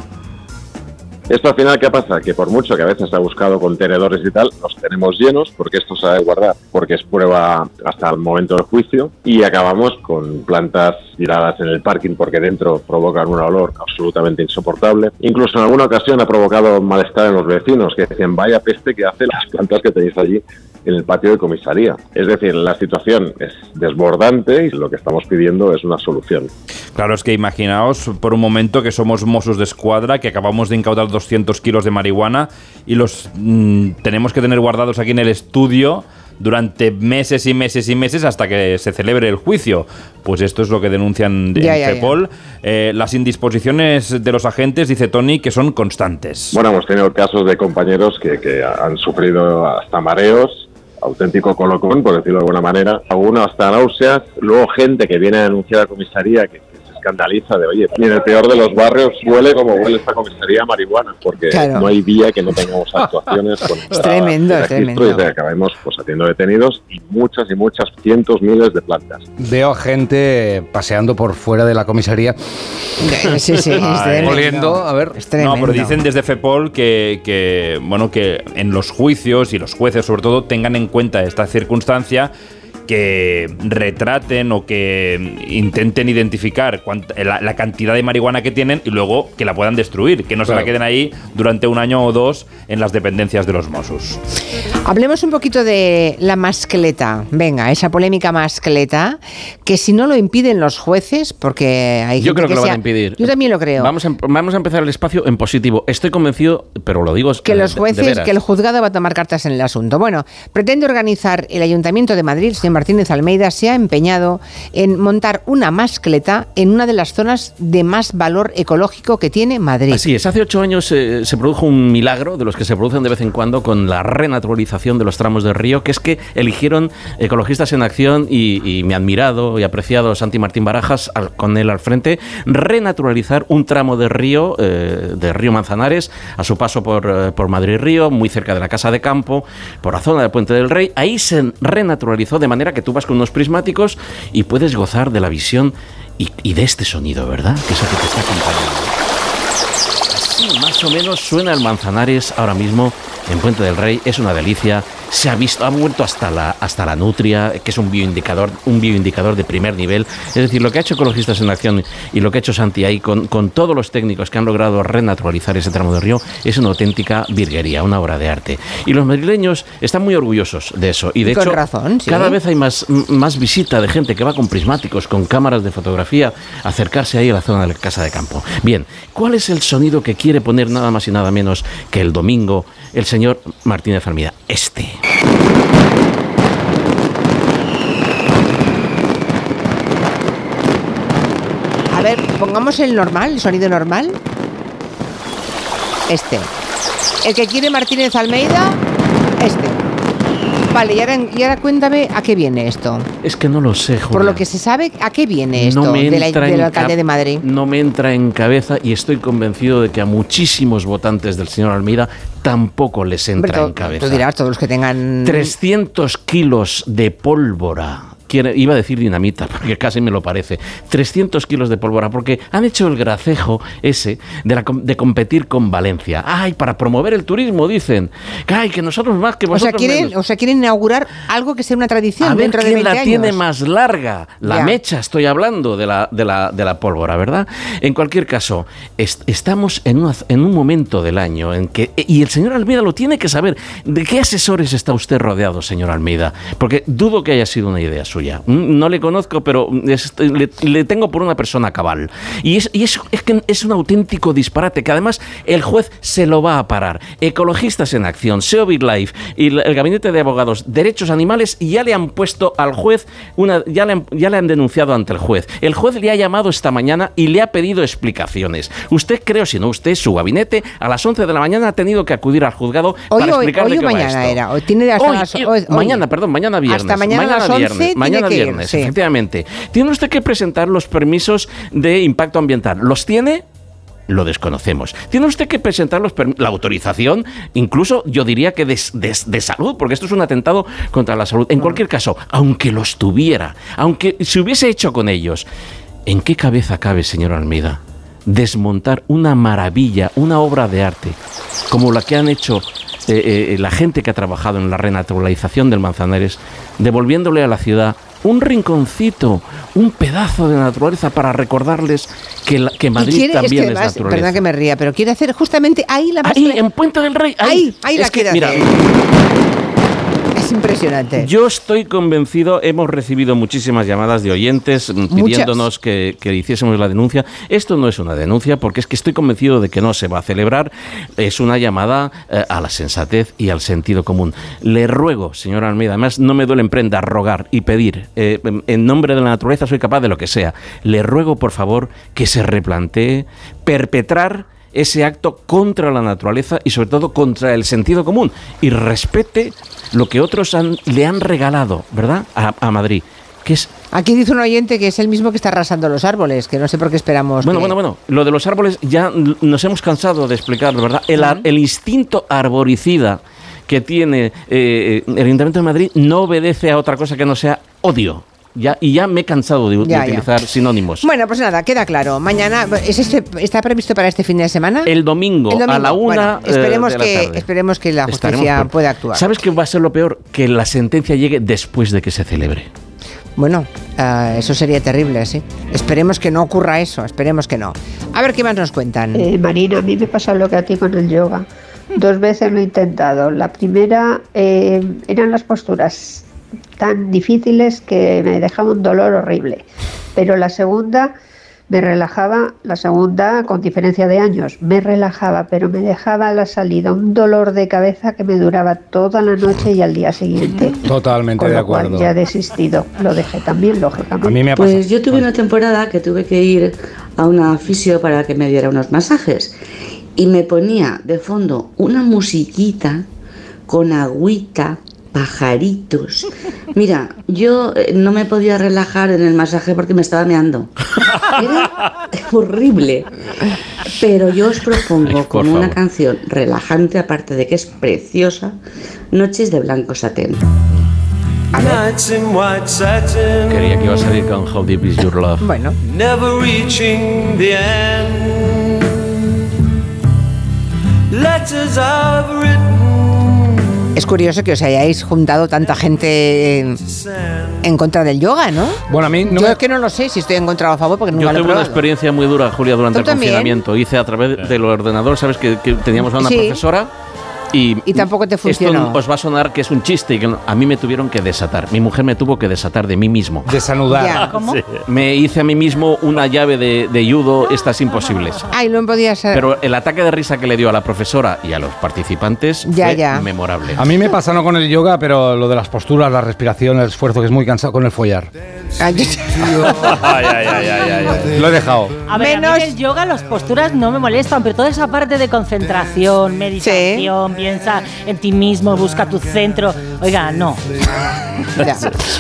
Esto al final, ¿qué pasa? Que por mucho que a veces se ha buscado contenedores y tal, los tenemos llenos porque esto se ha de guardar, porque es prueba hasta el momento del juicio y acabamos con plantas tiradas en el parking porque dentro provocan un olor absolutamente insoportable. Incluso en alguna ocasión ha provocado malestar en los vecinos que decían, vaya peste que hace las plantas que tenéis allí en el patio de comisaría. Es decir, la situación es desbordante y lo que estamos pidiendo es una solución. Claro, es que imaginaos por un momento que somos Mossos de Escuadra, que acabamos de incautar 200 kilos de marihuana y los mm, tenemos que tener guardados aquí en el estudio durante meses y meses y meses hasta que se celebre el juicio. Pues esto es lo que denuncian Ya, en ya, ya. CEPOL. Eh, las indisposiciones de los agentes, dice Tony, que son constantes. Bueno, hemos tenido casos de compañeros que, que han sufrido hasta mareos, auténtico colocón, por decirlo de alguna manera, algunos hasta náuseas, luego gente que viene a denunciar a comisaría que, escandaliza de, oye, ni en el peor de los barrios huele como huele esta comisaría a marihuana, porque Claro. no hay día que no tengamos actuaciones con Es tremendo, es tremendo. y acabemos pues haciendo detenidos y muchas y muchas cientos, miles de plantas. Veo a gente paseando por fuera de la comisaría. Sí, sí, es. Oliendo, a ver. Es No, pero dicen desde FEPOL que, que, bueno, que en los juicios y los jueces sobre todo tengan en cuenta esta circunstancia que retraten o que intenten identificar cuánt- la, la cantidad de marihuana que tienen y luego que la puedan destruir, que no se la queden ahí durante un año o dos en las dependencias de los Mossos. Hablemos un poquito de la mascleta. Venga, esa polémica mascleta, que si no lo impiden los jueces, porque hay Yo gente creo que lo van a impedir. Yo también lo creo. Vamos a, em- vamos a empezar el espacio en positivo. Estoy convencido, pero lo digo que eh, los de- de jueces, que el juzgado va a tomar cartas en el asunto. Bueno, pretende organizar el Ayuntamiento de Madrid, Martínez Almeida, se ha empeñado en montar una mascleta en una de las zonas de más valor ecológico que tiene Madrid. Así es, hace ocho años eh, se produjo un milagro de los que se producen de vez en cuando con la renaturalización de los tramos del río, que es que eligieron ecologistas en acción y, y mi admirado y apreciado Santi Martín Barajas, con él al frente, renaturalizar un tramo de río, eh, de río Manzanares, a su paso por, eh, por Madrid Río, muy cerca de la Casa de Campo, por la zona del Puente del Rey. Ahí se renaturalizó de manera que tú vas con unos prismáticos y puedes gozar de la visión y, y de este sonido, ¿verdad? Que es el que te está acompañando. Así más o menos suena el Manzanares ahora mismo en Puente del Rey. Es una delicia. Se ha visto, ha vuelto hasta la, hasta la nutria, que es un bioindicador, un bioindicador de primer nivel. Es decir, lo que ha hecho Ecologistas en Acción y lo que ha hecho Santi ahí con, con todos los técnicos que han logrado renaturalizar ese tramo del río es una auténtica virguería, una obra de arte. Y los madrileños están muy orgullosos de eso. Y de con hecho, razón, sí. cada vez hay más, más visita de gente que va con prismáticos, con cámaras de fotografía, a acercarse ahí a la zona de la casa de campo. Bien, ¿cuál es el sonido que quiere poner nada más y nada menos que el domingo el señor Martínez Almeida? Este. A ver, pongamos el normal, el sonido normal. Este. El que quiere Martínez Almeida. Vale, y ahora, y ahora cuéntame a qué viene esto. Es que no lo sé, Julia. Por lo que se sabe, ¿a qué viene esto no de del en alcalde de Madrid? No me entra en cabeza y estoy convencido de que a muchísimos votantes del señor Almeida tampoco les entra en cabeza. Tú dirás, todos los que tengan... 300 kilos de pólvora. Quiere- iba a decir dinamita, porque casi me lo parece. 300 kilos de pólvora, porque han hecho el gracejo ese de, la de competir con Valencia. Ay, para promover el turismo, dicen. Ay, que nosotros más que O sea, vosotros quieren, menos. o sea, quieren inaugurar algo que sea una tradición A ver dentro de quién 20 la años. tiene más larga. La Ya. mecha, estoy hablando de la, de la, de la pólvora, ¿verdad? En cualquier caso, est- estamos en, una- en un momento del año en que. Y el señor Almeida lo tiene que saber. ¿De qué asesores está usted rodeado, señor Almeida? Porque dudo que haya sido una idea suya. Mm, No le conozco, pero es- le, le tengo por una persona cabal. Y, es, y es, es que es un auténtico disparate, que además el juez se lo va a parar. Ecologistas en Acción, SEO Big Life y el Gabinete de Abogados Derechos Animales ya le han puesto al juez, una, ya, le han, ya le han denunciado ante el juez. El juez le ha llamado esta mañana y le ha pedido explicaciones. Usted, creo, si no usted, su gabinete, a las 11 de la mañana ha tenido que acudir al juzgado Hoy, para explicarle hoy qué va mañana esto. era. Hoy tiene hasta Hoy, las- eh, mañana, perdón, mañana viernes. Hasta mañana a las 11 viernes, tiene mañana que ir, viernes, sí. efectivamente. Tiene usted que presentar los permisos de impacto ambiental. ¿Los tiene? Lo desconocemos. Tiene usted que presentar los la autorización, incluso yo diría que de, de- de salud, porque esto es un atentado contra la salud. En cualquier caso, aunque los tuviera, aunque se hubiese hecho con ellos, ¿en qué cabeza cabe, señor Almeida? desmontar una maravilla, una obra de arte, como la que han hecho eh, eh, la gente que ha trabajado en la renaturalización del Manzanares, devolviéndole a la ciudad un rinconcito, un pedazo de naturaleza para recordarles que, la- que Madrid quiere- también es es, que además, naturaleza. perdón que me ría, pero quiere hacer justamente ahí la Ahí, en Puente del Rey. Ahí, Ahí, ahí la Es que, quiere mira, hacer. Es impresionante. Yo estoy convencido, hemos recibido muchísimas llamadas de oyentes mm, pidiéndonos que, que hiciésemos la denuncia. Esto no es una denuncia porque es que estoy convencido de que no se va a celebrar. Es una llamada eh, a la sensatez y al sentido común. Le ruego, señor Almeida, además no me duele en prenda rogar y pedir. eh, en nombre de la naturaleza soy capaz de lo que sea. Le ruego, por favor, que se replantee perpetrar ese acto contra la naturaleza y sobre todo contra el sentido común y respete lo que otros han- le han regalado, ¿verdad? A, a Madrid, que es Aquí dice un oyente que es el mismo que está arrasando los árboles, que no sé por qué esperamos. Bueno, que- bueno, bueno. Lo de los árboles ya nos hemos cansado de explicarlo, ¿verdad? El, ar- el instinto arboricida que tiene eh, el Ayuntamiento de Madrid no obedece a otra cosa que no sea odio. Ya, y ya me he cansado de, de Ya, ya. utilizar sinónimos. Bueno, pues nada, queda claro. Mañana ¿es este, está previsto para este fin de semana. El domingo, El domingo. a la una Bueno, esperemos eh, de la que tarde. esperemos que la justicia por- pueda actuar. ¿Sabes qué va a ser lo peor? Que la sentencia llegue después de que se celebre. Bueno, ah, eso sería terrible, sí. Esperemos que no ocurra eso, esperemos que no. A ver qué más nos cuentan. Eh, Marina, a mí me pasa lo que a ti con el yoga. Dos veces lo he intentado. La primera eh, eran las posturas tan difíciles que me dejaban un dolor horrible. Pero la segunda me relajaba, la segunda con diferencia de años, me relajaba, pero me dejaba a la salida un dolor de cabeza que me duraba toda la noche y al día siguiente. Totalmente Con de lo cual acuerdo. ya he desistido. Lo dejé también, lógicamente. A mí me ha pasado. Pues yo tuve una temporada que tuve que ir a una fisio para que me diera unos masajes y me ponía de fondo una musiquita con agüita, pajaritos. Mira, yo eh, no me podía relajar en el masaje porque me estaba meando. Era horrible. Pero yo os propongo como una canción relajante, aparte de que es preciosa, Noches de Blanco Satén. Quería que iba a salir con How Deep Is Your Love. Bueno. Never reaching the end. Letters I've written. Es curioso que os hayáis juntado tanta gente en, en contra del yoga, ¿no? Bueno, a mí no Yo me- es que no lo sé si estoy en contra o a favor porque nunca Yo lo he tuve una experiencia muy dura, Julia, durante ¿Tú el también? confinamiento. Hice a través del ordenador, ¿sabes? Que, que teníamos a una Sí. profesora y... Y tampoco te funcionó. Esto os va a sonar que es un chiste y que a mí me tuvieron que desatar. Mi mujer me tuvo que desatar de mí mismo. Desanudar. Ya. ¿Cómo? Sí. Me hice a mí mismo una llave de, de judo, estas imposibles. Ay, no podía ser. Pero el ataque de risa que le dio a la profesora y a los participantes Ya, fue ya. memorable. A mí me pasa no con el yoga, pero lo de las posturas, la respiración, el esfuerzo, que es muy cansado con el follar. Ay, Lo he dejado. A ver, a Menos- mí en el yoga las posturas no me molestan, pero toda esa parte de concentración, meditación, piensa en ti mismo, busca tu centro. Oiga, no.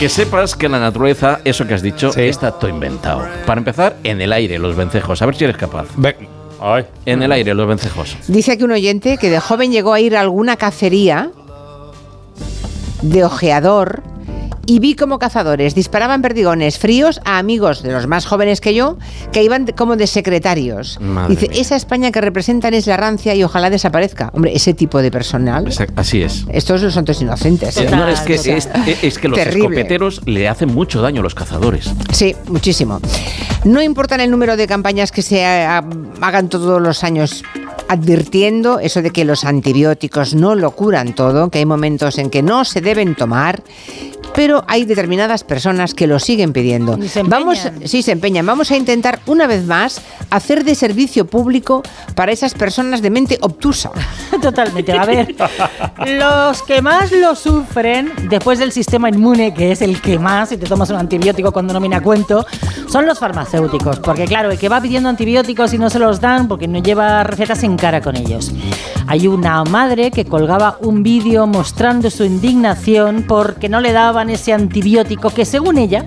Que sepas que la naturaleza, eso que has dicho, está todo inventado. Para empezar, en el aire, los vencejos. A ver si eres capaz. En el aire, los vencejos. Dice aquí un oyente que de joven llegó a ir a alguna cacería de ojeador y vi como cazadores disparaban perdigones fríos a amigos de los más jóvenes que yo que iban como de secretarios. Madre Dice, esa España que representan es la rancia y ojalá desaparezca. Hombre, ese tipo de personal. Exact- Así es. Estos son los santos inocentes. ¿eh? No, es que, O sea, es, es que los terrible. escopeteros le hacen mucho daño a los cazadores. Sí, muchísimo. No importa el número de campañas que se ha- hagan todos los años advirtiendo eso de que los antibióticos no lo curan todo, que hay momentos en que no se deben tomar, pero hay determinadas personas que lo siguen pidiendo. Vamos, sí, se empeñan. Vamos a intentar una vez más hacer de servicio público para esas personas de mente obtusa. Totalmente. A ver, los que más lo sufren después del sistema inmune, que es el que más, si te tomas un antibiótico cuando no viene a cuento, son los farmacéuticos. Porque claro, el que va pidiendo antibióticos y no se los dan porque no lleva recetas en cara con ellos. Hay una madre que colgaba un vídeo mostrando su indignación porque no le daban ese antibiótico que según ella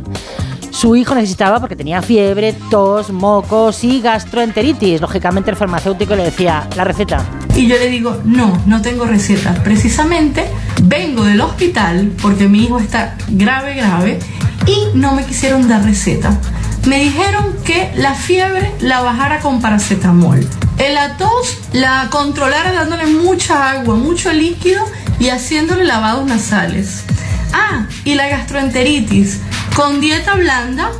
su hijo necesitaba porque tenía fiebre, tos, mocos y gastroenteritis. Lógicamente el farmacéutico le decía la receta. Y yo le digo, no, no tengo receta. Precisamente vengo del hospital porque mi hijo está grave, grave y no me quisieron dar receta. Me dijeron que la fiebre la bajara con paracetamol. La tos la controlara dándole mucha agua, mucho líquido y haciéndole lavados nasales. Ah, y la gastroenteritis con dieta blanda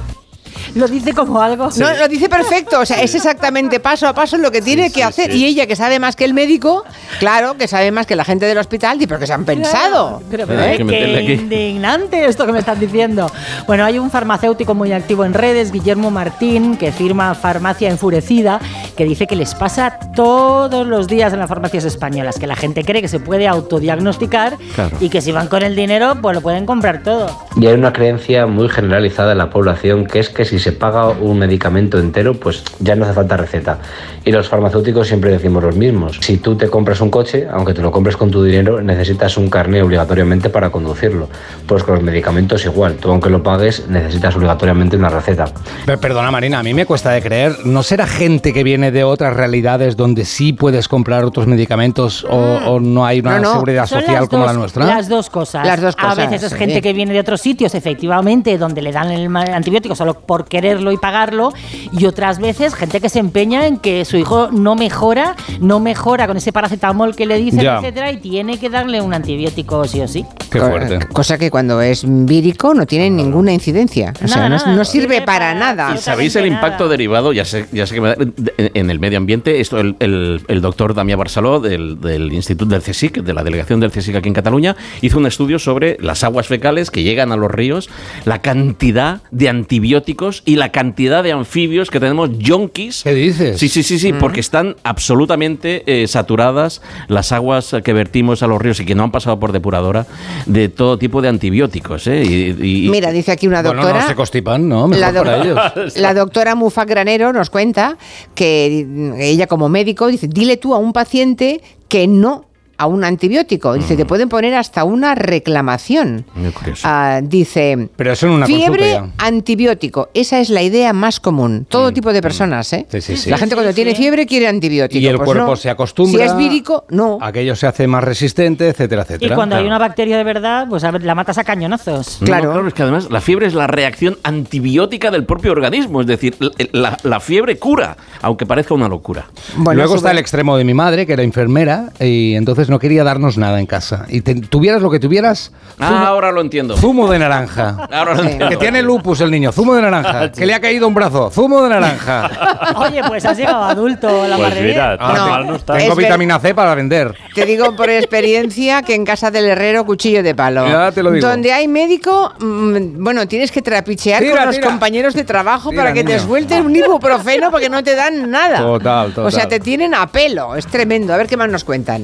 Lo dice como algo. No, lo dice perfecto, o sea, es exactamente paso a paso lo que tiene que hacer. Y ella, que sabe más que el médico, claro, que sabe más que la gente del hospital, dice, pero que se han pensado. Pero, ¿Eh? pero, meterle qué indignante esto que me están diciendo. Bueno, hay un farmacéutico muy activo en redes, Guillermo Martín, que firma Farmacia Enfurecida, que dice que les pasa todos los días en las farmacias españolas, que la gente cree que se puede autodiagnosticar Claro. y que si van con el dinero, pues lo pueden comprar todo. Y hay una creencia muy generalizada en la población que es que si se paga un medicamento entero, pues ya no hace falta receta. Y los farmacéuticos siempre decimos los mismos. Si tú te compras un coche, aunque te lo compres con tu dinero, necesitas un carné obligatoriamente para conducirlo. Pues con los medicamentos igual. Tú aunque lo pagues, necesitas obligatoriamente una receta. Per- Perdona, Marina, a mí me cuesta de creer. ¿No será gente que viene de otras realidades donde sí puedes comprar otros medicamentos o, o no hay una No, no, seguridad son social como dos- la nuestra? Las dos cosas. Las dos A cosas, veces es sí. gente que viene de otros sitios, efectivamente, donde le dan el antibiótico solo por quererlo y pagarlo. Y otras veces gente que se empeña en que su hijo no mejora, no mejora con ese paracetamol que le dicen, Ya. etcétera, y tiene que darle un antibiótico sí o sí. Qué fuerte. Cosa que cuando es vírico no tiene ninguna incidencia. O sea, Nada, no, nada, no no sirve para nada. ¿Y sabéis el impacto derivado? Ya sé, ya sé que me da- en en el medio ambiente, esto el, el- el doctor Damià Barceló del, del Instituto del CSIC, de la delegación del CSIC aquí en Cataluña, hizo un estudio sobre las aguas fecales que llegan a los ríos, la cantidad de antibióticos y la cantidad de anfibios que tenemos yonkis. ¿Qué dices? Sí, sí, sí, sí, Mm. porque están absolutamente eh, saturadas las aguas que vertimos a los ríos y que no han pasado por depuradora de todo tipo de antibióticos. ¿eh? Y, y- Mira, dice aquí una Bueno, doctora. no se constipan, ¿no? Mejor la, doc- para ellos. la doctora Mufa Granero nos cuenta que mm, ella como médico dice, dile tú a un paciente que no a un antibiótico. Dice, Mm. te pueden poner hasta una reclamación. Muy curioso. Ah, dice, Pero eso en una fiebre, antibiótico. Esa es la idea más común. Todo tipo de personas, ¿eh? Mm. Sí, sí, sí. La gente cuando tiene fiebre quiere antibiótico. Y el Pues cuerpo no. se acostumbra. Si es vírico, no. Aquello se hace más resistente, etcétera, Y etcétera. cuando hay una bacteria de verdad, pues a ver, la matas a cañonazos. No, claro, es que además la fiebre es la reacción antibiótica del propio organismo, es decir, la, la- la fiebre cura, aunque parezca una locura. Luego está el extremo de mi madre, que era enfermera, y entonces no quería darnos nada en casa. Y te- tuvieras lo que tuvieras, Ah, ahora lo entiendo. zumo de naranja. Ahora lo entiendo. Que tiene lupus el niño, zumo de naranja. Que le ha caído un brazo, zumo de naranja. Oye, pues has llegado adulto, la Pues madre mira, mía. no, mal no está. Tengo Es vitamina C para vender. Te digo por experiencia que en casa del herrero cuchillo de palo. Ya te lo digo. Donde hay médico, mm, bueno, tienes que trapichear Tira, con los tira. compañeros de trabajo Tira, para que te suelten un ibuprofeno porque no te dan nada. Total, total. O sea, te tienen a pelo. Es tremendo. A ver qué más nos cuentan.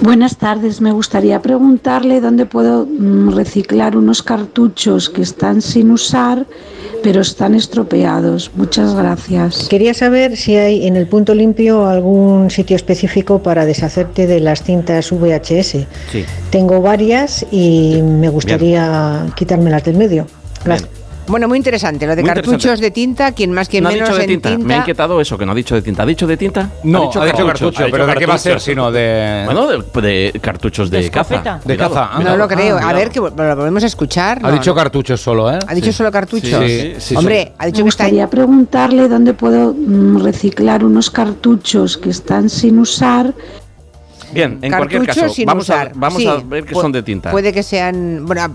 Buenas tardes, me gustaría preguntarle dónde puedo mm, reciclar unos cartuchos que están sin usar pero están estropeados. Muchas gracias. Quería saber si hay en el punto limpio algún sitio específico para deshacerte de las cintas VHS. Sí. Tengo varias y me gustaría quitármelas del medio. Las- Bueno, muy interesante. Lo de Muy cartuchos de tinta, quien más, quien no ha menos dicho de en tinta. Me ha inquietado eso, que no ha dicho de tinta. ¿Ha dicho de tinta? No, ha dicho cartucho, pero ¿de qué va a ser sino de- Bueno, de, de cartuchos de, caza. De caza. Ah, No lo creo. ah, a ver, que lo volvemos a escuchar. Ha No, dicho no. cartuchos solo, ¿eh? ¿Ha dicho solo cartuchos? Sí, sí, sí, Hombre, ha dicho Me que está gustaría preguntarle dónde puedo mm, reciclar unos cartuchos que están sin usar. Bien, en cualquier cartuchos caso, sin vamos, usar. a, vamos Sí, a ver que son de tinta. Puede que sean. Bueno,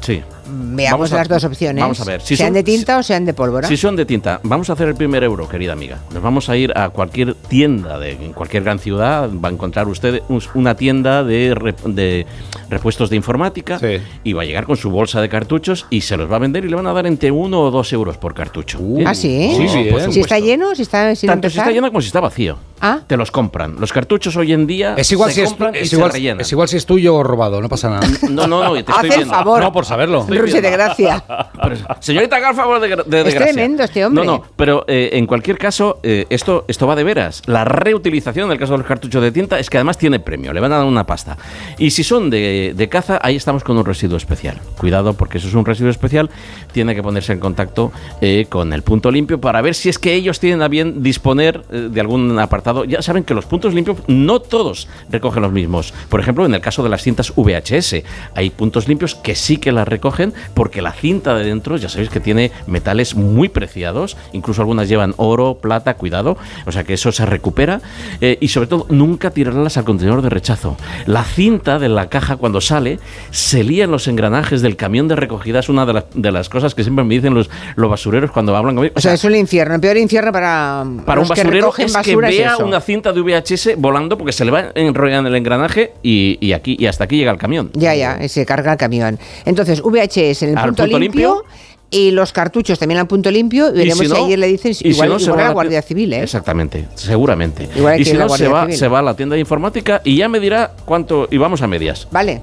Sí. Veamos Vamos a- las dos opciones. Vamos a ver. Si sean son- de tinta o sean de pólvora. Si son de tinta, vamos a hacer el primer euro, querida amiga. Nos vamos a ir a cualquier tienda, de, en cualquier gran ciudad, va a encontrar usted un- una tienda de, rep- de repuestos de informática y va a llegar con su bolsa de cartuchos y se los va a vender y le van a dar entre uno o dos euros por cartucho. Bien. ¿Ah, sí? por si supuesto. está lleno, si está sin Tanto si está lleno como si está vacío. Ah. Te los compran. Los cartuchos hoy en día Es igual, se si es, y es se igual, rellenan. es igual si es tuyo o robado, no pasa nada. No, no, no, te estoy Haz el viendo. favor. No, por saberlo. Rusia de gracia. Pero, señorita, haga el favor de, gra- de Es desgracia. tremendo este hombre. No, no, pero eh, en cualquier caso, eh, esto, esto va de veras. La reutilización, en el caso de los cartuchos de tinta, es que además tiene premio, le van a dar una pasta. Y si son de, de caza, ahí estamos con un residuo especial. Cuidado, porque eso es un residuo especial, tiene que ponerse en contacto eh, con el punto limpio para ver si es que ellos tienen a bien disponer eh, de algún apartado ya saben que los puntos limpios no todos recogen los mismos. Por ejemplo, en el caso de las cintas VHS, hay puntos limpios que sí que las recogen porque la cinta de dentro, ya sabéis que tiene metales muy preciados, incluso algunas llevan oro, plata, cuidado, o sea que eso se recupera eh, y sobre todo nunca tirarlas al contenedor de rechazo. La cinta de la caja cuando sale se lía en los engranajes del camión de recogida, es una de, las- de las cosas que siempre me dicen los, los basureros cuando hablan conmigo. O sea, es un infierno, el peor infierno para, Para los un que basurero recogen es que basura es eso. una cinta de VHS volando porque se le va enrollando el engranaje y, y aquí y hasta aquí llega el camión. Ya, ya, se carga el camión. Entonces, VHS en el punto, punto limpio, limpio. Y los cartuchos también al punto limpio. Y veremos si si, no- ayer le dicen y si igual, no, se igual va a la la Guardia Civil, ¿eh? Exactamente, seguramente. Igual y que si la no, se Guardia va, Civil. se va a la tienda de informática y ya me dirá cuánto y vamos a medias. Vale.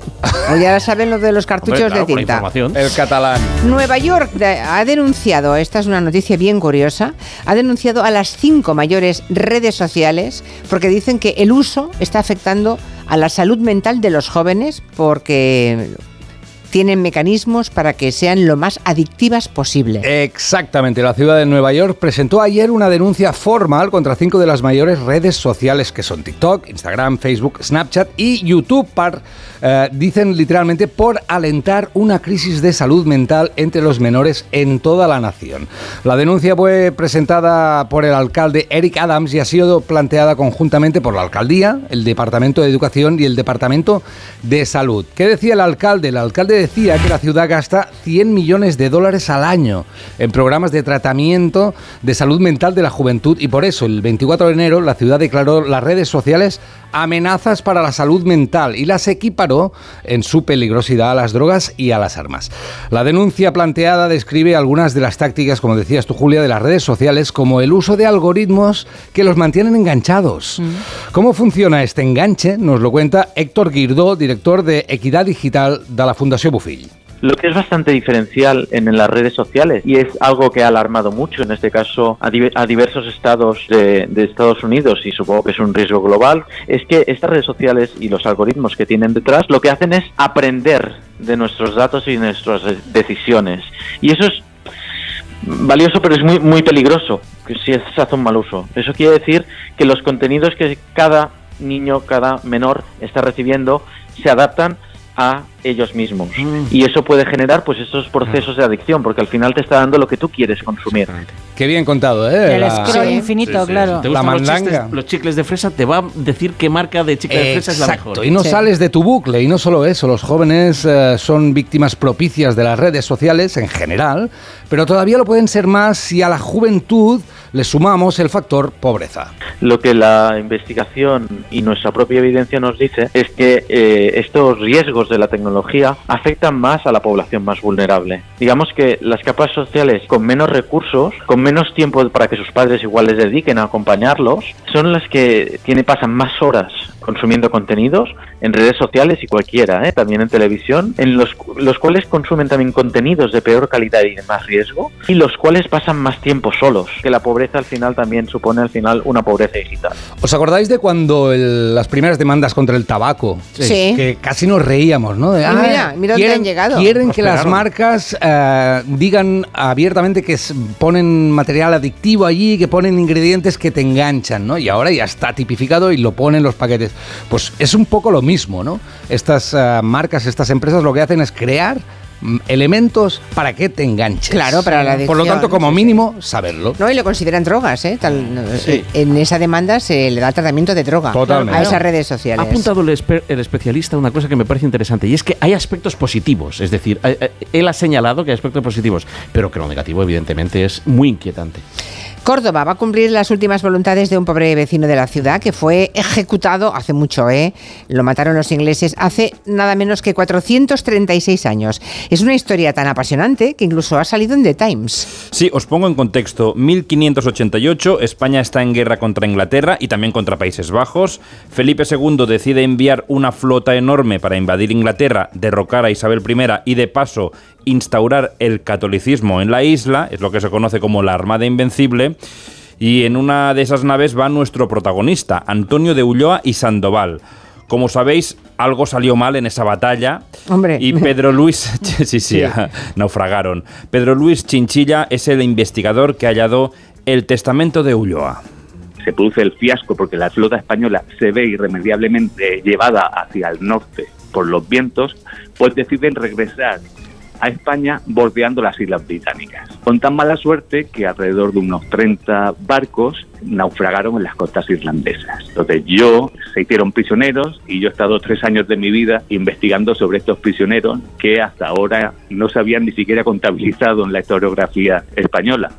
O ya saben lo de los cartuchos Hombre, claro, de tinta. información. El catalán. Nueva York ha denunciado, esta es una noticia bien curiosa, ha denunciado a las cinco mayores redes sociales porque dicen que el uso está afectando a la salud mental de los jóvenes porque tienen mecanismos para que sean lo más adictivas posible. Exactamente, la ciudad de Nueva York presentó ayer una denuncia formal contra cinco de las mayores redes sociales que son TikTok, Instagram, Facebook, Snapchat y YouTube, par- eh, dicen literalmente por alentar una crisis de salud mental entre los menores en toda la nación. La denuncia fue presentada por el alcalde Eric Adams y ha sido planteada conjuntamente por la alcaldía, el Departamento de Educación y el Departamento de Salud. ¿Qué decía el alcalde? El alcalde decía que la ciudad gasta 100 millones de dólares al año en programas de tratamiento de salud mental de la juventud y por eso el 24 de enero la ciudad declaró las redes sociales amenazas para la salud mental y las equiparó en su peligrosidad a las drogas y a las armas. La denuncia planteada describe algunas de las tácticas, como decías tú Julia, de las redes sociales como el uso de algoritmos que los mantienen enganchados. ¿Cómo funciona este enganche? Nos lo cuenta Héctor Guirdó, director de Equidad Digital de la Fundació Bofill. Lo que es bastante diferencial en, las redes sociales y es algo que ha alarmado mucho, en este caso a, diver- a diversos estados de, de Estados Unidos y supongo que es un riesgo global, es que estas redes sociales y los algoritmos que tienen detrás lo que hacen es aprender de nuestros datos y nuestras de- decisiones. Y eso es valioso pero es muy muy peligroso si se hace un mal uso. Eso quiere decir que los contenidos que cada niño, cada menor está recibiendo se adaptan a ellos mismos y eso puede generar pues estos procesos de adicción porque al final te está dando lo que tú quieres consumir. Qué bien contado, ¿eh? El La- scroll infinito, claro. Si La los, mandanga. chistes- los chicles de fresa, te va a decir qué marca de chicle de fresa es la Exacto, mejor. y no sales de tu bucle. Y no solo eso, los jóvenes eh, son víctimas propicias de las redes sociales en general, pero todavía lo pueden ser más si a la juventud le sumamos el factor pobreza. Lo que la investigación y nuestra propia evidencia nos dice es que eh, estos riesgos de la tecnología afectan más a la población más vulnerable. Digamos que las capas sociales con menos recursos, con menos tiempo para que sus padres igual les dediquen a acompañarlos, son las que tiene, pasan más horas consumiendo contenidos en redes sociales y cualquiera, ¿eh? también en televisión, en los, los cuales consumen también contenidos de peor calidad y de más riesgo, y los cuales pasan más tiempo solos, que la pobreza al final también supone al final una pobreza digital. ¿Os acordáis de cuando el- las primeras demandas contra el tabaco? Sí. Que casi nos reíamos, ¿no? De, Y "Ah, mira, mira dónde han llegado". Quieren que las marcas eh, digan abiertamente que s- ponen material adictivo allí, que ponen ingredientes que te enganchan, ¿no? Y ahora ya está tipificado y lo ponen en los paquetes. Pues es un poco lo mismo, ¿no? Estas eh, marcas, estas empresas lo que hacen es crear elementos para que te enganches. Claro, para la Por lo adicción, tanto, como sí, mínimo, saberlo. No, y lo consideran drogas, ¿eh? Tal- Sí. En esa demanda se le da tratamiento de droga Totalmente. a esas redes sociales. Ha apuntado el, espe- el especialista una cosa que me parece interesante y es que hay aspectos positivos, es decir, eh, eh, él ha señalado que hay aspectos positivos, pero que lo negativo evidentemente es muy inquietante. Córdoba va a cumplir las últimas voluntades de un pobre vecino de la ciudad que fue ejecutado hace mucho, ¿eh? Lo mataron los ingleses hace nada menos que 436 años. Es una historia tan apasionante que incluso ha salido en The Times. Sí, os pongo en contexto. 1588, España está en guerra contra Inglaterra y también contra Países Bajos. Felipe II decide enviar una flota enorme para invadir Inglaterra, derrocar a Isabel I y de paso instaurar el catolicismo en la isla, es lo que se conoce como la Armada Invencible. Y en una de esas naves va nuestro protagonista, Antonio de Ulloa y Sandoval. Como sabéis, algo salió mal en esa batalla. Hombre. Y Pedro Luis, sí, sí, Sí. naufragaron. Pedro Luis Chinchilla es el investigador que ha hallado el testamento de Ulloa. Se se produce el fiasco porque la flota española se ve irremediablemente llevada hacia el norte por los vientos, pues deciden regresar a España bordeando las Islas Británicas. Con tan mala suerte que alrededor de unos 30 barcos naufragaron en las costas irlandesas. Entonces yo se hicieron prisioneros y yo he estado tres años de mi vida investigando sobre estos prisioneros que hasta ahora no se habían ni siquiera contabilizado en la historiografía española.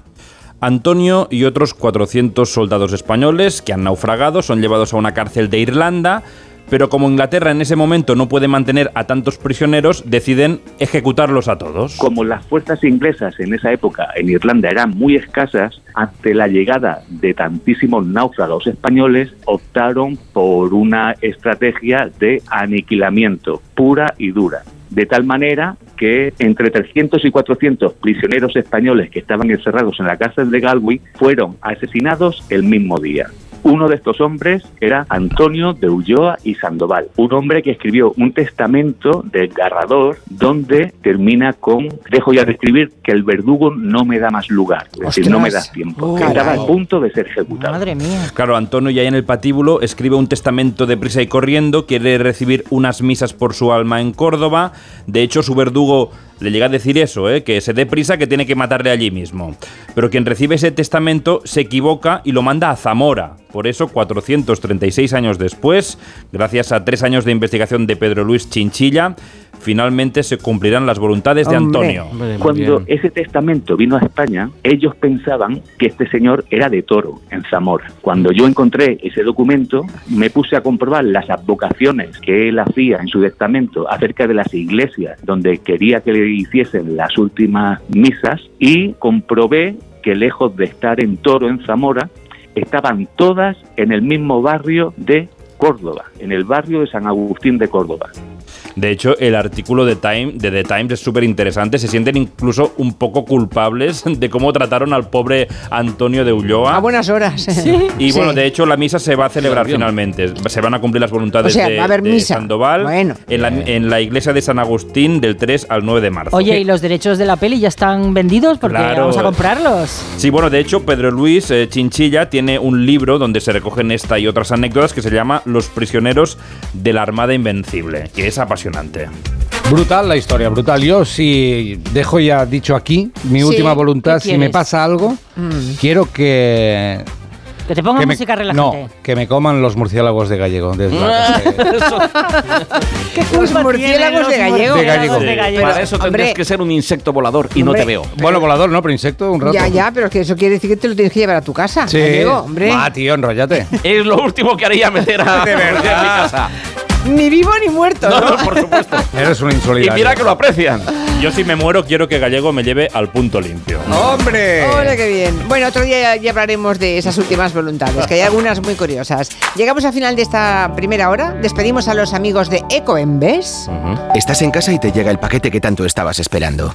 Antonio y otros 400 soldados españoles que han naufragado son llevados a una cárcel de Irlanda, pero como Inglaterra en ese momento no puede mantener a tantos prisioneros, deciden ejecutarlos a todos. Como las fuerzas inglesas en esa época en Irlanda eran muy escasas, ante la llegada de tantísimos náufragos españoles, optaron por una estrategia de aniquilamiento pura y dura. De tal manera que entre 300 y 400 prisioneros españoles que estaban encerrados en la cárcel de Galway fueron asesinados el mismo día. Uno de estos hombres era Antonio de Ulloa y Sandoval, un hombre que escribió un testamento desgarrador donde termina con dejo ya de escribir que el verdugo no me da más lugar, es decir, no me da tiempo, que estaba a punto de ser ejecutado. Madre mía. Claro, Antonio ya en el patíbulo escribe un testamento de prisa y corriendo, quiere recibir unas misas por su alma en Córdoba. De hecho, su verdugo le llega a decir eso, ¿eh? que se dé prisa, que tiene que matarle allí mismo. Pero quien recibe ese testamento se equivoca y lo manda a Zamora. Por eso, 436 años después, gracias a tres años de investigación de Pedro Luis Chinchilla, finalmente se cumplirán las voluntades de Hombre, Antonio. Cuando ese testamento vino a España, ellos pensaban que este señor era de Toro, en Zamora. Cuando yo encontré ese documento, me puse a comprobar las advocaciones que él hacía en su testamento acerca de las iglesias donde quería que le hiciesen las últimas misas y comprobé que lejos de estar en Toro, en Zamora, estaban todas en el mismo barrio de Córdoba, en el barrio de San Agustín de Córdoba. De hecho, el artículo de, Time, de The Times es súper interesante. Se sienten incluso un poco culpables de cómo trataron al pobre Antonio de Ulloa. A buenas horas. Y bueno, Sí. de hecho, la misa se va a celebrar finalmente. Se van a cumplir las voluntades O sea, de, va a haber de misa. Sandoval Bueno. en, la, en la iglesia de San Agustín del 3 al 9 de marzo. Oye, ¿y los derechos de la peli ya están vendidos? Porque Claro. vamos a comprarlos. Sí, bueno, de hecho, Pedro Luis eh, Chinchilla tiene un libro donde se recogen esta y otras anécdotas que se llama Los prisioneros de la Armada Invencible, que es apasionante. Brutal la historia, brutal. Yo si dejo ya dicho aquí mi Sí, última voluntad, ¿qué si me pasa algo, Mm. quiero que... Que te pongan que me- música relajante. No, que me coman los murciélagos de gallego. de- Los murciélagos de gallego. De gallego. Pero, Para eso tendrías hombre, que ser un insecto volador y no Hombre, te veo. Bueno, volador no, pero insecto un rato. Ya, ya, pero es que eso quiere decir que te lo tienes que llevar a tu casa. Sí. gallego, hombre. Ah, tío, enrollate. Es lo último que haría meter a De verdad. en mi casa. Ni vivo ni muerto. No, ¿no? no, por supuesto. Eres un Y insolidario. mira que lo aprecian. Yo si me muero quiero que Gallego me lleve al punto limpio. ¡Hombre! Hola, qué bien. Bueno, otro día ya, ya hablaremos de esas últimas voluntades, que hay algunas muy curiosas. Llegamos al final de esta primera hora. Despedimos a los amigos de Ecoembes. Estás en casa y te llega el paquete que tanto estabas esperando.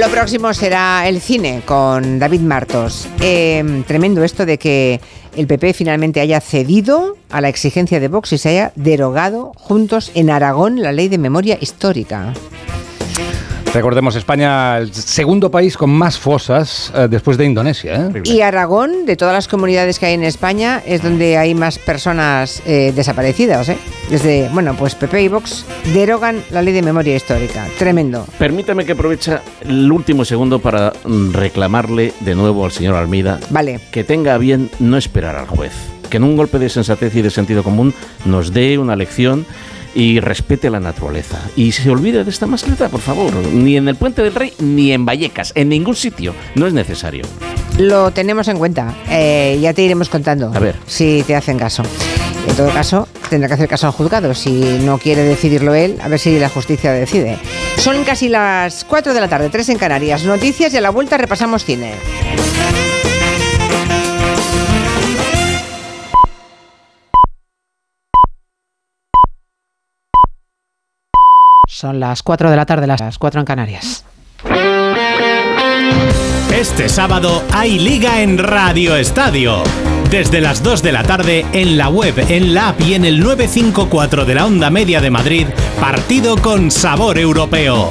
Lo próximo será el cine con David Martos. Eh, tremendo esto de que el PP finalmente haya cedido a la exigencia de Vox y se haya derogado juntos en Aragón la ley de memoria histórica. Recordemos, España, el segundo país con más fosas eh, después de Indonesia. ¿eh? Y Aragón, de todas las comunidades que hay en España, es donde hay más personas eh, desaparecidas. ¿eh? Desde, bueno, pues PP y Vox derogan la ley de memoria histórica. Tremendo. Permítame que aproveche el último segundo para mm, reclamarle de nuevo al señor Almeida Vale. que tenga bien no esperar al juez. Que en un golpe de sensatez y de sentido común nos dé una lección y respete la naturaleza. Y se olvide de esta mascleta, por favor. Ni en el Puente del Rey, ni en Vallecas, en ningún sitio. No es necesario. Lo tenemos en cuenta. Eh, ya te iremos contando. A ver. Si te hacen caso. En todo caso, tendrá que hacer caso al juzgado. Si no quiere decidirlo él, a ver si la justicia decide. Son casi las 4 de la tarde, 3 en Canarias. Noticias y a la vuelta repasamos cine. Son las 4 de la tarde, las 4 en Canarias. Este sábado hay liga en Radio Estadio. Desde las 2 de la tarde en la web, en la app y en el 954 de la Onda Media de Madrid, partido con sabor europeo.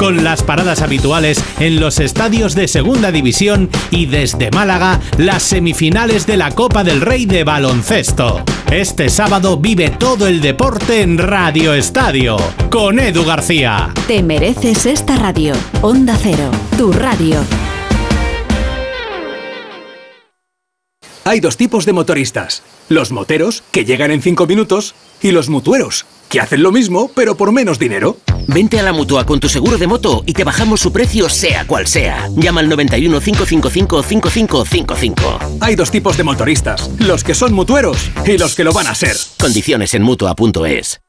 Con las paradas habituales en los estadios de Segunda División y desde Málaga, las semifinales de la Copa del Rey de Baloncesto. Este sábado vive todo el deporte en Radio Estadio, con Edu García. Te mereces esta radio. Onda Cero, tu radio. Hay dos tipos de motoristas. Los moteros, que llegan en 5 minutos, y los mutueros, que hacen lo mismo, pero por menos dinero. Vente a la mutua con tu seguro de moto y te bajamos su precio, sea cual sea. Llama al 91 555 5555. Hay dos tipos de motoristas, los que son mutueros y los que lo van a ser. Condiciones en mutua.es.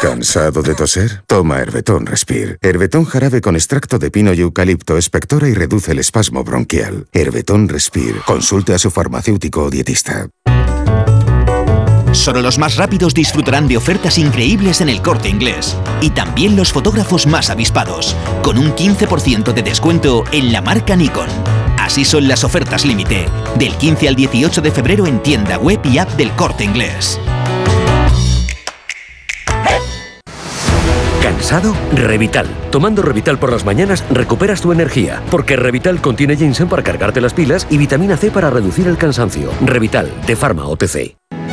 ¿Cansado de toser? Toma Herbetón Respire. Herbetón jarabe con extracto de pino y eucalipto espectora y reduce el espasmo bronquial. Herbetón Respire. Consulte a su farmacéutico o dietista. Solo los más rápidos disfrutarán de ofertas increíbles en el corte inglés. Y también los fotógrafos más avispados, con un 15% de descuento en la marca Nikon. Así son las ofertas límite, del 15 al 18 de febrero en tienda web y app del corte inglés. ¿Cansado? Revital. Tomando Revital por las mañanas recuperas tu energía, porque Revital contiene ginseng para cargarte las pilas y vitamina C para reducir el cansancio. Revital, de Pharma OTC.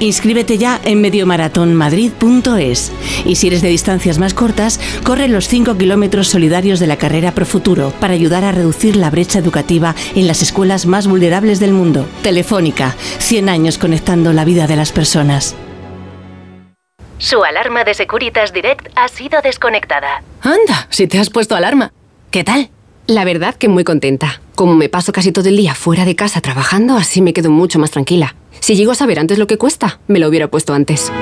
Inscríbete ya en mediomaratonmadrid.es y si eres de distancias más cortas, corre los 5 kilómetros solidarios de la carrera Pro Futuro para ayudar a reducir la brecha educativa en las escuelas más vulnerables del mundo. Telefónica, 100 años conectando la vida de las personas. Su alarma de Securitas Direct ha sido desconectada. Anda, si te has puesto alarma. ¿Qué tal? La verdad que muy contenta. Como me paso casi todo el día fuera de casa trabajando, así me quedo mucho más tranquila. Si llego a saber antes lo que cuesta, me lo hubiera puesto antes.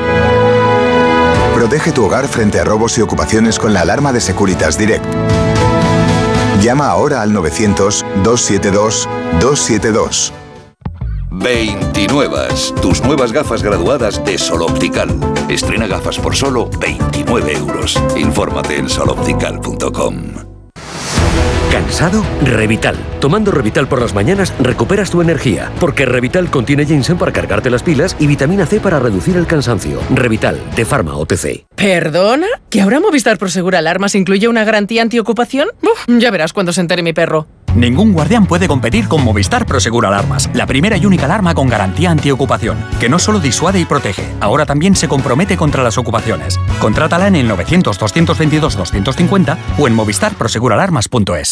Protege tu hogar frente a robos y ocupaciones con la alarma de Securitas Direct. Llama ahora al 900-272-272. 29. Tus nuevas gafas graduadas de Sol Optical. Estrena gafas por solo 29 euros. Infórmate en soloptical.com. ¿Cansado? Revital. Tomando Revital por las mañanas recuperas tu energía, porque Revital contiene ginseng para cargarte las pilas y vitamina C para reducir el cansancio. Revital, de Pharma OTC. ¿Perdona? ¿Que ahora Movistar Prosegur Alarmas incluye una garantía antiocupación? Uf, ya verás cuando se entere mi perro. Ningún guardián puede competir con Movistar Prosegur Alarmas, la primera y única alarma con garantía antiocupación, que no solo disuade y protege, ahora también se compromete contra las ocupaciones. Contrátala en el 900-222-250 o en movistarproseguralarmas.es.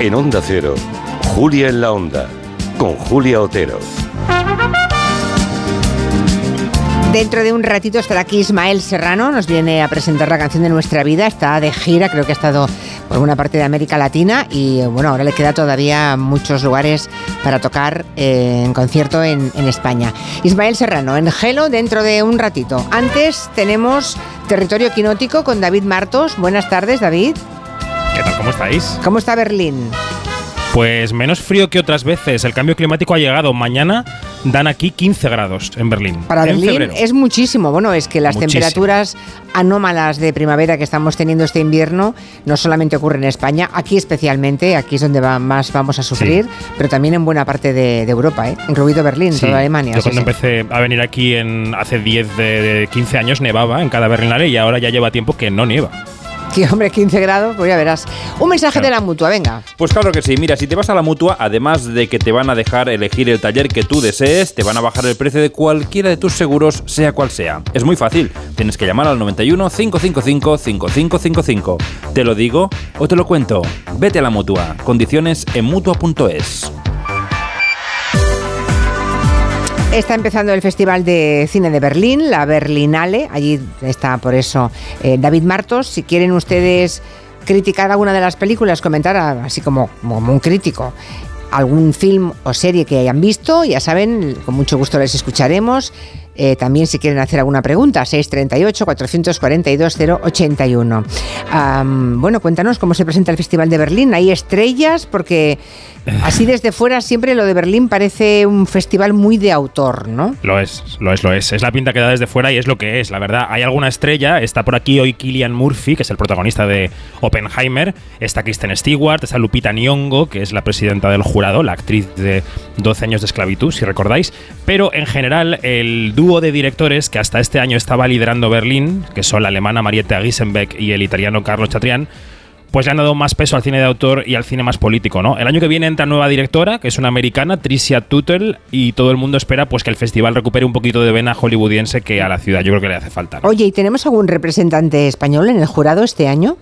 En Onda Cero, Julia en la Onda, con Julia Otero. Dentro de un ratito estará aquí Ismael Serrano, nos viene a presentar la canción de nuestra vida, está de gira, creo que ha estado por una parte de América Latina y bueno, ahora le queda todavía muchos lugares para tocar eh, en concierto en, en España. Ismael Serrano, en Gelo, dentro de un ratito. Antes tenemos Territorio Quinótico con David Martos. Buenas tardes, David. ¿Qué tal? ¿Cómo estáis? ¿Cómo está Berlín? Pues menos frío que otras veces. El cambio climático ha llegado. Mañana dan aquí 15 grados en Berlín. Para en Berlín febrero. es muchísimo. Bueno, es que las Muchísimo. temperaturas anómalas de primavera que estamos teniendo este invierno no solamente ocurren en España, aquí especialmente, aquí es donde va- más vamos a sufrir, pero también en buena parte de, de Europa, ¿eh? incluido Berlín, Sí. toda Alemania. Yo cuando sí. empecé a venir aquí en hace 10 de, de 15 años nevaba en cada Berlinale y ahora ya lleva tiempo que no nieva. Que, hombre, 15 grados, pues ya verás. Un mensaje Claro. de la mutua, venga. Pues claro que sí, mira, si te vas a la mutua, además de que te van a dejar elegir el taller que tú desees, te van a bajar el precio de cualquiera de tus seguros, sea cual sea. Es muy fácil, tienes que llamar al 91 555 5555. ¿Te lo digo o te lo cuento? Vete a la mutua, condiciones en mutua.es. Está empezando el Festival de Cine de Berlín, la Berlinale. Allí está por eso eh, David Martos. Si quieren ustedes criticar alguna de las películas, comentar a- así como un crítico algún film o serie que hayan visto, ya saben, con mucho gusto les escucharemos. Eh, también si quieren hacer alguna pregunta, 638-442-081. Am, bueno, cuéntanos cómo se presenta el Festival de Berlín. ¿Hay estrellas? Porque así desde fuera siempre lo de Berlín parece un festival muy de autor, ¿no? Lo es, lo es, lo es. Es la pinta que da desde fuera y es lo que es, la verdad. Hay alguna estrella, está por aquí hoy Killian Murphy, que es el protagonista de Oppenheimer, está Kristen Stewart, está Lupita Nyong'o, que es la presidenta del jurado, la actriz de 12 años de esclavitud, si recordáis. Pero en general, el dúo de directores que hasta este año estaba liderando Berlín, que son la alemana Mariette Gisenbeck y el italiano Carlo Chatrian, pues le han dado más peso al cine de autor y al cine más político, ¿no? El año que viene entra nueva directora, que es una americana, Tricia Tuttle, y todo el mundo espera pues que el festival recupere un poquito de vena hollywoodiense que a la ciudad yo creo que le hace falta. ¿no? Oye, ¿y tenemos algún representante español en el jurado este año?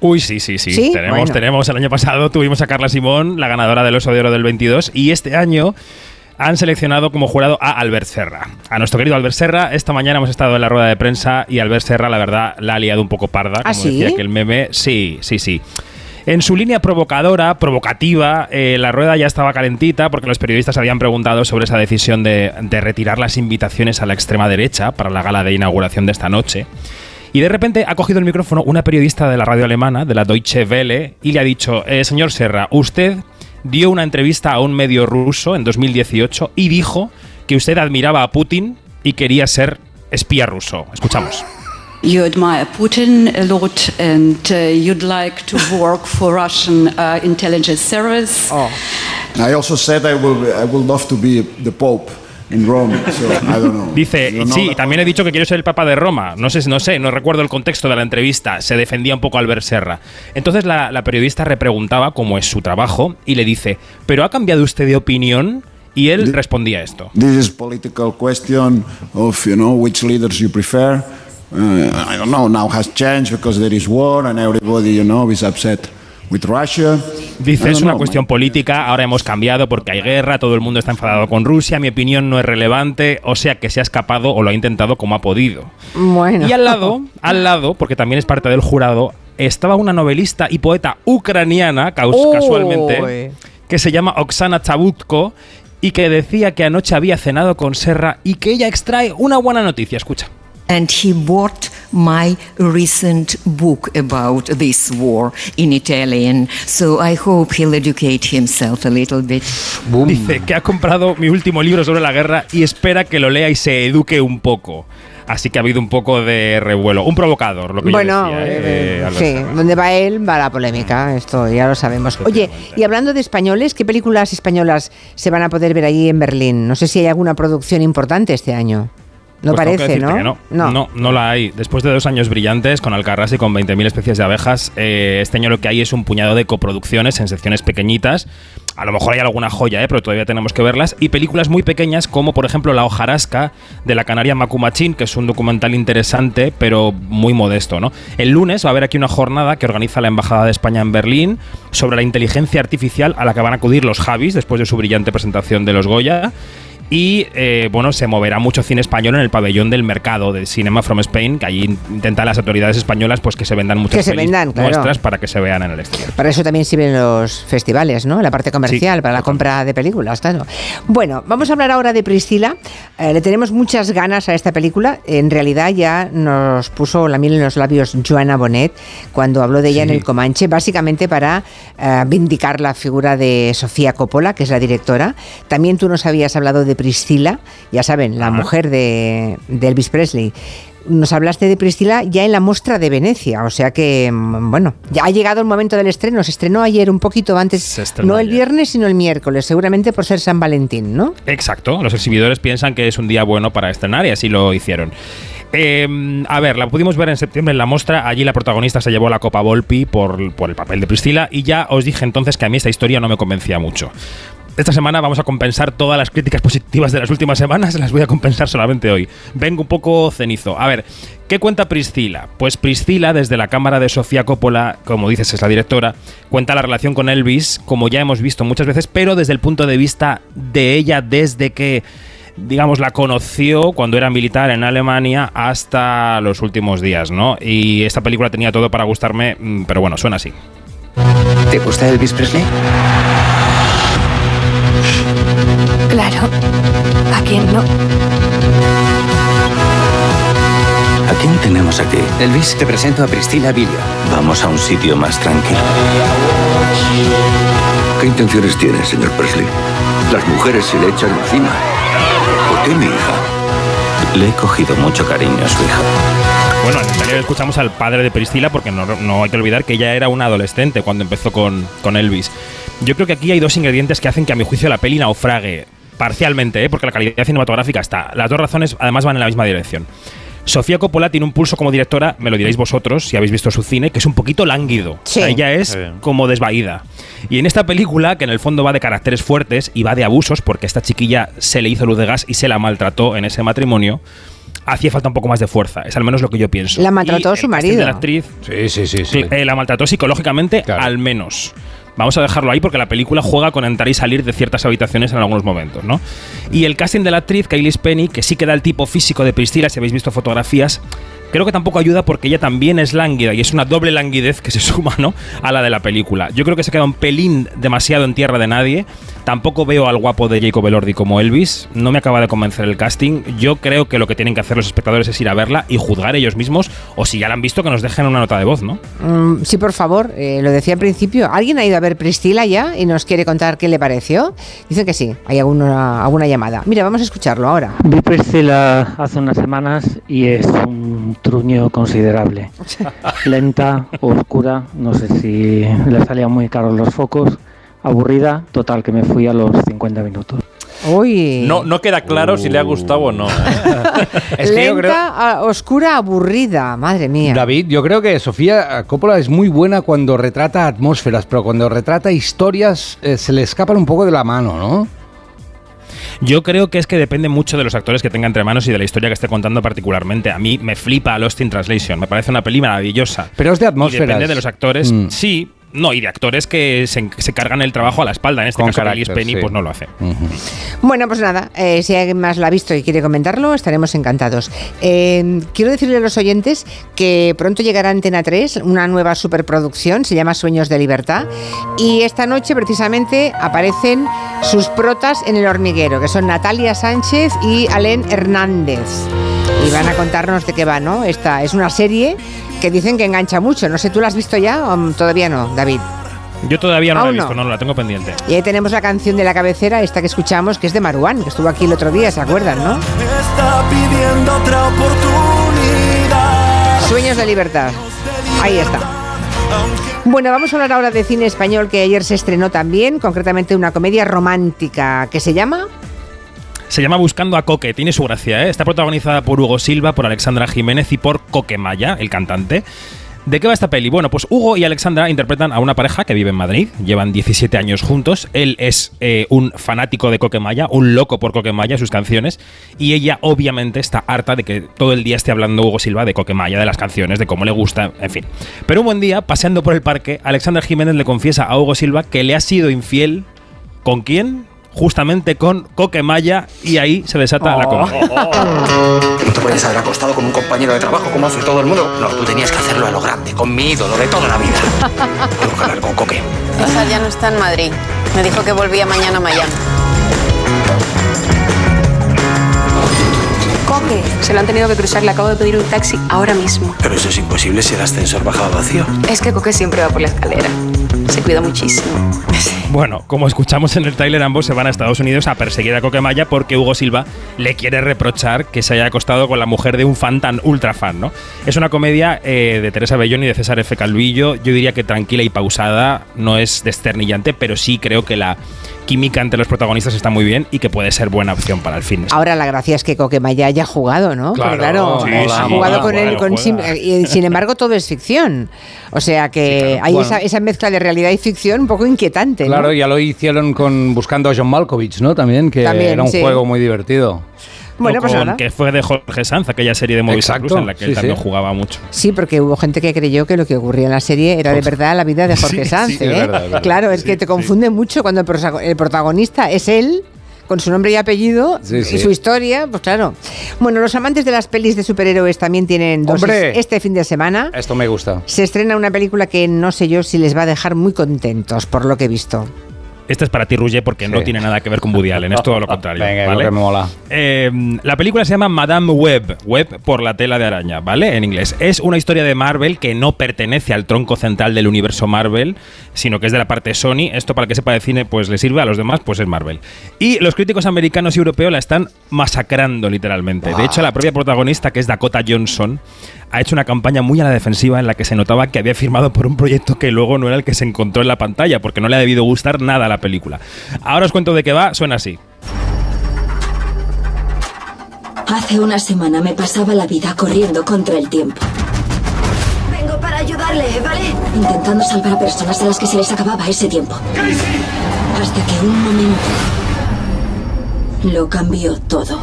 Uy, sí, sí, sí. ¿Sí? Tenemos, Bueno. tenemos. El año pasado tuvimos a Carla Simón, la ganadora del Oso de Oro del 22, y este año han seleccionado como jurado a Albert Serra. A nuestro querido Albert Serra, esta mañana hemos estado en la rueda de prensa y Albert Serra, la verdad, la ha liado un poco parda, como ¿Ah, sí? decía que el meme. Sí, sí, sí. En su línea provocadora, provocativa, eh, la rueda ya estaba calentita porque los periodistas habían preguntado sobre esa decisión de, de retirar las invitaciones a la extrema derecha para la gala de inauguración de esta noche. Y de repente ha cogido el micrófono una periodista de la radio alemana, de la Deutsche Welle, y le ha dicho, eh, señor Serra, usted dio una entrevista a un medio ruso en 2018 y dijo que usted admiraba a Putin y quería ser espía ruso. Escuchamos. You admire Putin a lot and uh, you'd like to work for Russian uh, intelligence service. I also said I will, I would love to be the Pope in Rome, so I don't know. Dice, know sí, that- también he dicho que quiero ser el Papa de Roma. No sé, no sé, no recuerdo el contexto de la entrevista. Se defendía un poco Albert Serra. Entonces la, la periodista repreguntaba cómo es su trabajo y le dice, ¿pero ha cambiado usted de opinión? Y él respondía esto. This is political question of you know which leaders you prefer. Uh, I don't know. Now has changed because there is war and everybody you know is upset with Russia. Dice, es una know, cuestión política, ahora hemos cambiado porque hay guerra, todo el mundo está enfadado con Rusia, mi opinión no es relevante, o sea que se ha escapado o lo ha intentado como ha podido. Bueno. Y al lado, al lado, porque también es parte del jurado, estaba una novelista y poeta ucraniana, casualmente, que se llama Oksana Chabutko y que decía que anoche había cenado con Serra y que ella extrae una buena noticia. Escucha. And he bought my recent book about this war in Italian. So I hope he'll educate himself a little bit. Dice que ha comprado mi último libro sobre la guerra y espera que lo lea y se eduque un poco. Así que ha habido un poco de revuelo. Un provocador, lo que Bueno, yo decía. eh, eh, Albert sí, donde va él va la polémica, esto ya lo sabemos. Oye, y hablando de españoles, ¿qué películas españolas se van a poder ver allí en Berlín? No sé si hay alguna producción importante este año. No Pues parece, ¿no? que no. no. No, la hay. Después de dos años brillantes con Alcarrás y con 20.000 especies de abejas, eh, este año lo que hay es un puñado de coproducciones en secciones pequeñitas. A lo mejor hay alguna joya, eh, pero todavía tenemos que verlas. Y películas muy pequeñas como, por ejemplo, La hojarasca de la canaria Macumachín, que es un documental interesante, pero muy modesto. ¿no? El lunes va a haber aquí una jornada que organiza la Embajada de España en Berlín sobre la inteligencia artificial a la que van a acudir los Javis después de su brillante presentación de los Goya. Y eh, bueno, se moverá mucho cine español en el pabellón del mercado de Cinema from Spain, que allí intentan las autoridades españolas pues que se vendan muchas Que se pelis vendan, claro. nuestras para que se vean en el exterior. Para eso también sirven los festivales, ¿no? La parte comercial, para la compra de películas, claro. Bueno, vamos a hablar ahora de Priscila. Eh, le tenemos muchas ganas a esta película. En realidad ya nos puso la miel en los labios Joana Bonet cuando habló de ella en el Comanche, básicamente para eh, vindicar la figura de Sofía Coppola, que es la directora. También tú nos habías hablado de Priscila, ya saben, la mujer de, de Elvis Presley nos hablaste de Priscila ya en la muestra de Venecia, o sea que, mm, bueno, ya ha llegado el momento del estreno, se estrenó ayer un poquito antes, no el viernes, sino el miércoles, seguramente por ser San Valentín, ¿no? Exacto, los exhibidores piensan que es un día bueno para estrenar y así lo hicieron. Eh, a ver, la pudimos ver en septiembre en la muestra. Allí la protagonista se llevó la Copa Volpi por, por el papel de Priscila. Y ya os dije entonces que a mí esta historia no me convencía mucho. Esta semana vamos a compensar todas las críticas positivas de las últimas semanas, las voy a compensar solamente hoy. Vengo un poco cenizo. A ver, ¿qué cuenta Priscila? Pues Priscila, desde la cámara de Sofía Coppola, como dices, es la directora, cuenta la relación con Elvis, como ya hemos visto muchas veces, pero desde el punto de vista de ella, desde que digamos, la conoció cuando era militar en Alemania hasta los últimos días, ¿no? Y esta película tenía todo para gustarme, mm, pero bueno, suena así. ¿Te gusta Elvis Presley? Claro. ¿A quién no? ¿A quién tenemos aquí? Elvis, te presento a Priscila Villa. Vamos a un sitio más tranquilo. ¿Qué intenciones tiene, señor Presley? Las mujeres se le echan encima. ¿Por qué mi hija? Le he cogido mucho cariño a su hija. Bueno, en el trailer escuchamos al padre de Priscila porque no, no hay que olvidar que ella era una adolescente cuando empezó con, con Elvis. Yo creo que aquí hay dos ingredientes que hacen que a mi juicio la peli naufrague. Parcialmente, ¿eh? porque la calidad cinematográfica está. Las dos razones además van en la misma dirección. Sofía Coppola tiene un pulso como directora, me lo diréis vosotros si habéis visto su cine, que es un poquito lánguido. Sí. O sea, ella es como desvaída. Y en esta película, que en el fondo va de caracteres fuertes y va de abusos, porque esta chiquilla se le hizo luz de gas y se la maltrató en ese matrimonio, hacía falta un poco más de fuerza. Es al menos lo que yo pienso. La maltrató Y su marido. de la actriz Sí, sí, sí. sí. eh, la maltrató psicológicamente, al menos. Vamos a dejarlo ahí porque la película juega con entrar y salir de ciertas habitaciones en algunos momentos, ¿no? Y el casting de la actriz, Kaylee Penny, que sí que da el tipo físico de Priscila, si habéis visto fotografías, creo que tampoco ayuda porque ella también es lánguida y es una doble languidez que se suma, ¿no? A la de la película. Yo creo que se queda un pelín demasiado en tierra de nadie. Tampoco veo al guapo de Jacob Elordi como Elvis. No me acaba de convencer el casting. Yo creo que lo que tienen que hacer los espectadores es ir a verla y juzgar ellos mismos, o si ya la han visto, que nos dejen una nota de voz, ¿no? Mm, sí, por favor, eh, lo decía al principio. ¿Alguien ha ido a ver Priscila ya y nos quiere contar qué le pareció? Dicen que sí, hay alguna, alguna llamada. Mira, vamos a escucharlo ahora. Vi Priscila hace unas semanas y es un truño considerable. Lenta, oscura, no sé si le salían muy caros los focos, aburrida, total que me fui a los 50 minutos. Uy. No, no queda claro si le ha gustado o no. ¿eh? Es que yo Lenta, creo- a- oscura, aburrida. Madre mía. David, yo creo que Sofía Coppola es muy buena cuando retrata atmósferas, pero cuando retrata historias eh, se le escapan un poco de la mano, ¿no? Yo creo que es que depende mucho de los actores que tenga entre manos y de la historia que esté contando particularmente. A mí me flipa Lost in Translation, me parece una peli maravillosa. Pero es de Y atmósferas. depende de los actores, Mm. sí. No, y de actores que se, se cargan el trabajo a la espalda. En este Con caso, carácter, Kaylee Penny, sí. pues no lo hace. Bueno, pues nada, eh, si alguien más la ha visto y quiere comentarlo, estaremos encantados. Eh, quiero decirle a los oyentes que pronto llegará Antena 3 una nueva superproducción, se llama Sueños de Libertad, y esta noche precisamente aparecen sus protas en el hormiguero, que son Natalia Sánchez y Alén Hernández. Y van a contarnos de qué va, ¿no? Esta es una serie que dicen que engancha mucho. No sé, ¿tú la has visto ya o todavía no, David? Yo todavía no la he Aún no. visto, no, la tengo pendiente. Y ahí tenemos la canción de la cabecera, esta que escuchamos, que es de Maruán, que estuvo aquí el otro día, ¿se acuerdan, no? Está pidiendo otra oportunidad. Sueños de libertad. Ahí está. Bueno, vamos a hablar ahora de cine español que ayer se estrenó también, concretamente una comedia romántica que se llama Se llama Buscando a Coque, tiene su gracia, ¿eh? Está protagonizada por Hugo Silva, por Alexandra Jiménez y por Coque Maya, el cantante. ¿De qué va esta peli? Bueno, pues Hugo y Alexandra interpretan a una pareja que vive en Madrid, llevan 17 años juntos. Él es eh, un fanático de Coquemaya, un loco por Coquemaya, sus canciones, y ella obviamente está harta de que todo el día esté hablando Hugo Silva de Coquemaya, de las canciones, de cómo le gusta, en fin. Pero un buen día, paseando por el parque, Alexandra Jiménez le confiesa a Hugo Silva que le ha sido infiel. ¿Con quién? Justamente con Coquemaya y ahí se desata la comedia. No te puedes haber acostado con un compañero de trabajo como hace todo el mundo. No, tú tenías que hacerlo a lo grande, con mi ídolo de toda la vida. Tengo que hablar con Coque. Esa ya no está en Madrid. Me dijo que volvía mañana a Miami. Se lo han tenido que cruzar. Le acabo de pedir un taxi ahora mismo. Pero eso es imposible si el ascensor bajaba vacío. Es que Coque siempre va por la escalera. Se cuida muchísimo. Bueno, como escuchamos en el tráiler, ambos se van a Estados Unidos a perseguir a Coquemaya porque Hugo Silva le quiere reprochar que se haya acostado con la mujer de un fan tan ultra fan, ¿no? Es una comedia eh, de Teresa Bellón y de César F. Calvillo. Yo diría que tranquila y pausada, no es desternillante, pero sí creo que la química entre los protagonistas está muy bien y que puede ser buena opción para el fin. Ahora la gracia es que Coquemaya haya jugado, ¿no? Porque, Claro, claro, sí, ha sí, jugado con él, con y sin embargo todo es ficción. O sea que hay Bueno. esa, esa mezcla de realidad y ficción un poco inquietante, ¿no? Claro, ya lo hicieron con buscando a John Malkovich, ¿no? También, que También, era un sí. juego muy divertido. Bueno, pues que fue de Jorge Sanz, aquella serie de Movistar Exacto, Plus en la que él sí, también sí. jugaba mucho. Sí, porque hubo gente que creyó que lo que ocurría en la serie era de verdad la vida de Jorge Sí, Sanz. es ¿eh? verdad, es verdad. Claro, es que te confunde mucho cuando el protagonista es él con su nombre y apellido Sí, y sí. su historia, pues claro. Bueno, los amantes de las pelis de superhéroes también tienen ¡Hombre! este fin de semana. Esto me gusta. Se estrena una película que no sé yo si les va a dejar muy contentos por lo que he visto. Esta es para ti, Ruger, porque no tiene nada que ver con Woody Allen, es todo lo contrario. Venga, ¿vale? que me mola. Eh, la película se llama Madame Web, Web por la tela de araña, ¿vale? En inglés. Es una historia de Marvel que no pertenece al tronco central del universo Marvel, sino que es de la parte Sony. Esto para que sepa de cine, pues le sirve a los demás, pues es Marvel. Y los críticos americanos y europeos la están masacrando literalmente. De hecho, la propia protagonista, que es Dakota Johnson, ha hecho una campaña muy a la defensiva en la que se notaba que había firmado por un proyecto que luego no era el que se encontró en la pantalla, porque no le ha debido gustar nada a la película. Ahora os cuento de qué va, suena así. Hace una semana me pasaba la vida corriendo contra el tiempo. Vengo para ayudarle, ¿vale? Intentando salvar a personas a las que se les acababa ese tiempo. Hasta que un momento lo cambió todo.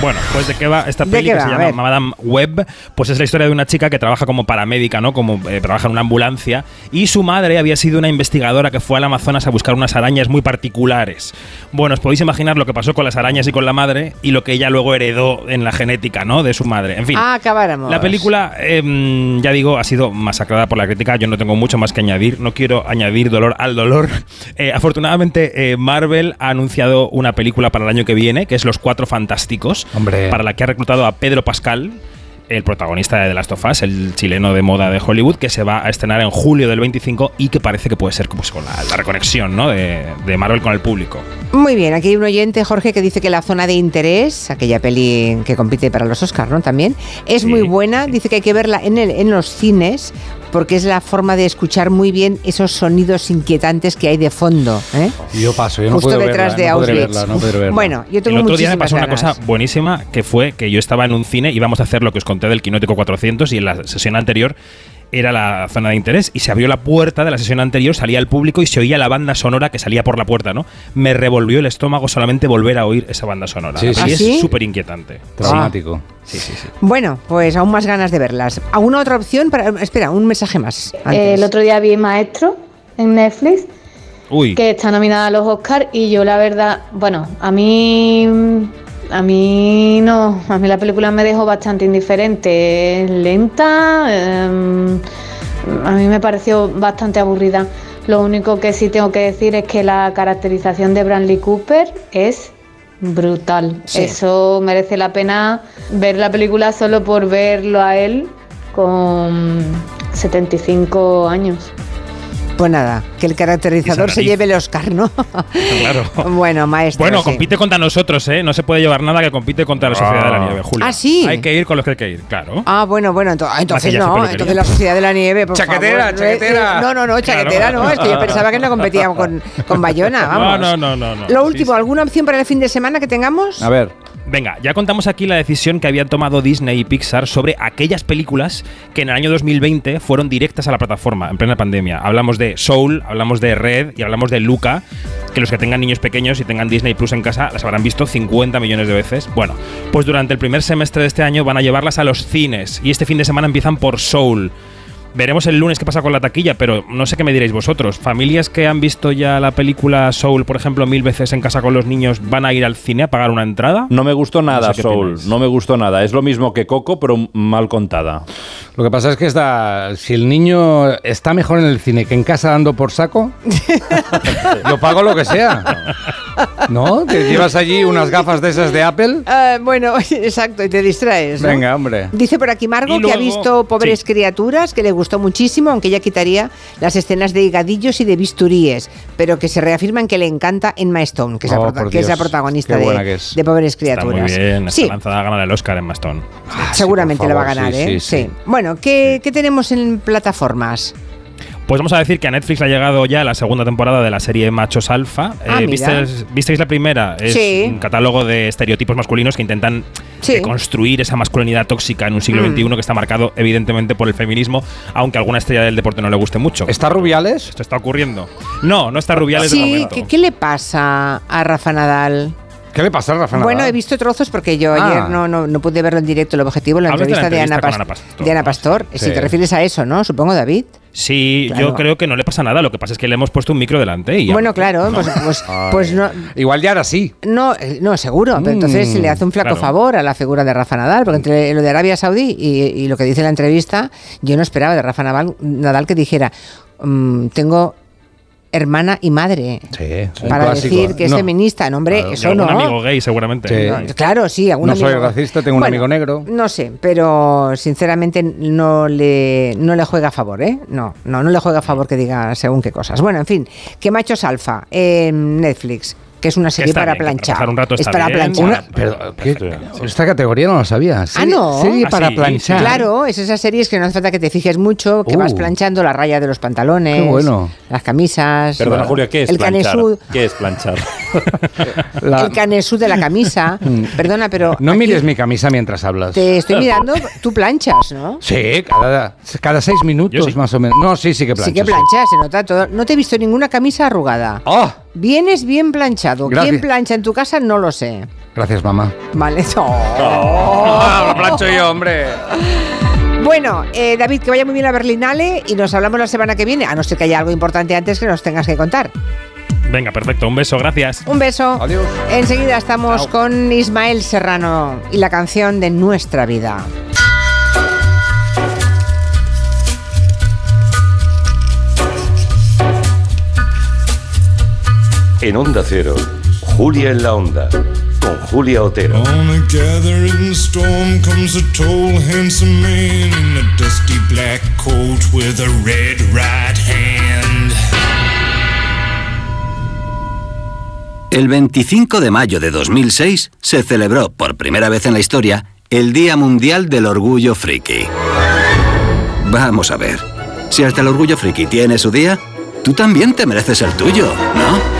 Bueno, pues de qué va esta ¿De peli que va? se llama. Madame Web, pues es la historia de una chica que trabaja como paramédica, ¿no? Como eh, trabaja en una ambulancia y su madre había sido una investigadora que fue al Amazonas a buscar unas arañas muy particulares. Bueno, os podéis imaginar lo que pasó con las arañas y con la madre y lo que ella luego heredó en la genética, ¿no? De su madre. En fin. Ah, acabáramos. La película, em, ya digo, ha sido masacrada por la crítica. Yo no tengo mucho más que añadir. No quiero añadir dolor al dolor. Eh, afortunadamente, eh, Marvel ha anunciado una película para el año que viene, que es Los Cuatro Fantásticos, Hombre. para la que ha reclutado a Pedro Pascal. El protagonista de The Last of Us, el chileno de moda de Hollywood, que se va a estrenar en julio del 25 y que parece que puede ser pues, con la, la reconexión ¿no? de, de Marvel con el público. Muy bien, aquí hay un oyente, Jorge, que dice que la zona de interés, aquella peli que compite para los Oscars, ¿no? También, es muy buena. Dice que hay que verla en, el, en los cines porque es la forma de escuchar muy bien esos sonidos inquietantes que hay de fondo. ¿eh? Yo paso, yo no Justo puedo detrás verla, de no verla, no verla. Bueno, yo tengo el otro día me pasó una cosa buenísima que fue que yo estaba en un cine, íbamos a hacer lo que os conté del Quinótico 400 y en la sesión anterior era la zona de interés y se abrió la puerta de la sesión anterior, salía el público y se oía la banda sonora que salía por la puerta, ¿no? Me revolvió el estómago solamente volver a oír esa banda sonora. Sí, sí. peli ¿Ah, sí? es súper inquietante. Traumático. Sí, sí, sí. Bueno, pues aún más ganas de verlas. ¿Alguna otra opción? Para, espera, un mensaje más. antes. El otro día vi Maestro en Netflix, Uy. que está nominada a los Oscars y yo la verdad, bueno, a mí a mí no, a mí la película me dejó bastante indiferente, es lenta, em, a mí me pareció bastante aburrida. Lo único que sí tengo que decir es que la caracterización de Bradley Cooper es brutal. Sí. Eso merece la pena ver la película solo por verlo a él con 75 años. Pues nada, que el caracterizador se lleve el Oscar, ¿no? Claro. bueno, maestro. Bueno, sí. compite contra nosotros, ¿eh? No se puede llevar nada que compite contra la Sociedad de la Nieve, Julio. Ah, ¿sí? Hay que ir con los que hay que ir, claro. Ah, bueno, bueno, ento- entonces no, entonces la Sociedad de la Nieve, por Chaquetera, favor. chaquetera. No, no, no, chaquetera Claro. no, es que yo pensaba que no competía con, con Bayona, vamos. No, no, no, no, no. Lo Sí, último, ¿alguna opción para el fin de semana que tengamos? A ver. Venga, ya contamos aquí la decisión que habían tomado Disney y Pixar sobre aquellas películas que en el año 2020 fueron directas a la plataforma en plena pandemia. Hablamos de Soul, hablamos de Red y hablamos de Luca, que los que tengan niños pequeños y tengan Disney Plus en casa las habrán visto 50 millones de veces. Bueno, pues durante el primer semestre de este año van a llevarlas a los cines y este fin de semana empiezan por Soul. Veremos el lunes qué pasa con la taquilla, pero no sé qué me diréis vosotros. Familias que han visto ya la película Soul, por ejemplo, mil veces en casa con los niños, ¿van a ir al cine a pagar una entrada? No me gustó nada No sé qué Soul, no me gustó nada. Es lo mismo que Coco, pero mal contada. Lo que pasa es que está, si el niño está mejor en el cine que en casa dando por saco, yo pago lo que sea. ¿No? Que llevas allí unas gafas de esas de Apple. Ah, bueno, exacto, y te distraes. ¿no? Venga, hombre. Dice por aquí Margo que ha visto Pobres sí. Criaturas, que le gustó muchísimo, aunque ella quitaría las escenas de higadillos y de bisturíes, pero que se reafirman que le encanta Emma Stone, que, es, la Oh, que es la protagonista de, buena que es. de Pobres Está muy bien, está sí, lanzada a ganar el Oscar en Mastón. seguramente por la va a ganar, sí, ¿eh? sí, sí. Bueno, ¿qué, qué tenemos en plataformas? Pues vamos a decir que a Netflix le ha llegado ya la segunda temporada de la serie Machos Alfa. Ah, Eh. ¿visteis, visteis la primera? Es Sí. un catálogo de estereotipos masculinos que intentan Sí. construir esa masculinidad tóxica en un siglo Mm. XXI que está marcado evidentemente por el feminismo, aunque a alguna estrella del deporte no le guste mucho. ¿Está Rubiales? Esto está ocurriendo. No, no está Rubiales de Sí, momento. ¿qué, qué le pasa a Rafa Nadal? ¿Qué le pasa a Rafa Bueno, Nadal? he visto trozos porque yo Ah. ayer no, no, no pude verlo en directo, el objetivo, la Hablas de la entrevista de, Ana, entrevista con Pas- Ana Pastor, de Ana Pastor. Sí. Si te refieres a eso, ¿no? Supongo, David. Sí, Claro. yo creo que no le pasa nada. Lo que pasa es que le hemos puesto un micro delante y ya. Bueno, claro, pues, pues, pues no, Igual ya era así. no, eh, no, seguro, pero Mm, entonces se le hace un flaco claro. favor a la figura de Rafa Nadal, porque entre lo de Arabia Saudí y, y lo que dice la entrevista, yo no esperaba de Rafa Nadal, Nadal que dijera, mm, tengo hermana y madre. Sí, Para decir que es feminista, no, hombre, Claro, eso no. amigo gay seguramente. Sí. No, Claro, sí, algún No soy racista, tengo un amigo negro. No sé, pero sinceramente no le, no le juega a favor, ¿eh? No, no, no le juega a favor que diga según qué cosas. Bueno, en fin, que Machos Alfa en Netflix, que es una serie está para bien, para planchar. pasar un rato es para bien. planchar. Una- pero, ¿qué? esta categoría no la sabía. Ah, no. Serie Ah, para sí, planchar. Claro, es esas series que no hace falta que te fijes mucho, que Uh. vas planchando la raya de los pantalones, Qué bueno. las camisas, Perdona, bueno, Julia, ¿qué es el planchar? canesú, ¿Qué es planchar? La- el canesú de la camisa. Perdona, pero no aquí mires mi camisa mientras hablas. te estoy mirando, tú planchas, ¿no? Sí, cada, cada seis minutos más o menos. No, sí, sí que plancho. Sí que planchas, se nota todo. No te he visto ninguna camisa arrugada. ¡Oh! Vienes bien planchado. ¿Quién Gracias. plancha en tu casa? No lo sé. Gracias, mamá. Vale. Oh, lo plancho yo, hombre. Bueno, eh, David, que vaya muy bien la Berlinale y nos hablamos la semana que viene, a no ser que haya algo importante antes que nos tengas que contar. Venga, perfecto. Un beso, gracias. Un beso. Adiós. Enseguida estamos con Ismael Serrano y la canción de nuestra vida. En Onda Cero, Julia en la Onda, con Julia Otero. On a gathering storm comes a tall, handsome man in a dusty black coat with a red right hand. El 25 de mayo de 2006 se celebró por primera vez en la historia el Día Mundial del Orgullo Friki. Vamos a ver, si hasta el Orgullo Friki tiene su día, tú también te mereces el tuyo, ¿no?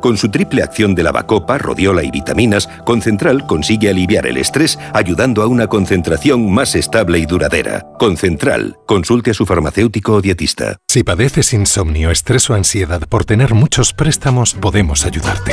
Con su triple acción de lavacopa, rodiola y vitaminas, Concentral consigue aliviar el estrés ayudando a una concentración más estable y duradera. Concentral. Consulte a su farmacéutico o dietista. Si padeces insomnio, estrés o ansiedad por tener muchos préstamos, podemos ayudarte.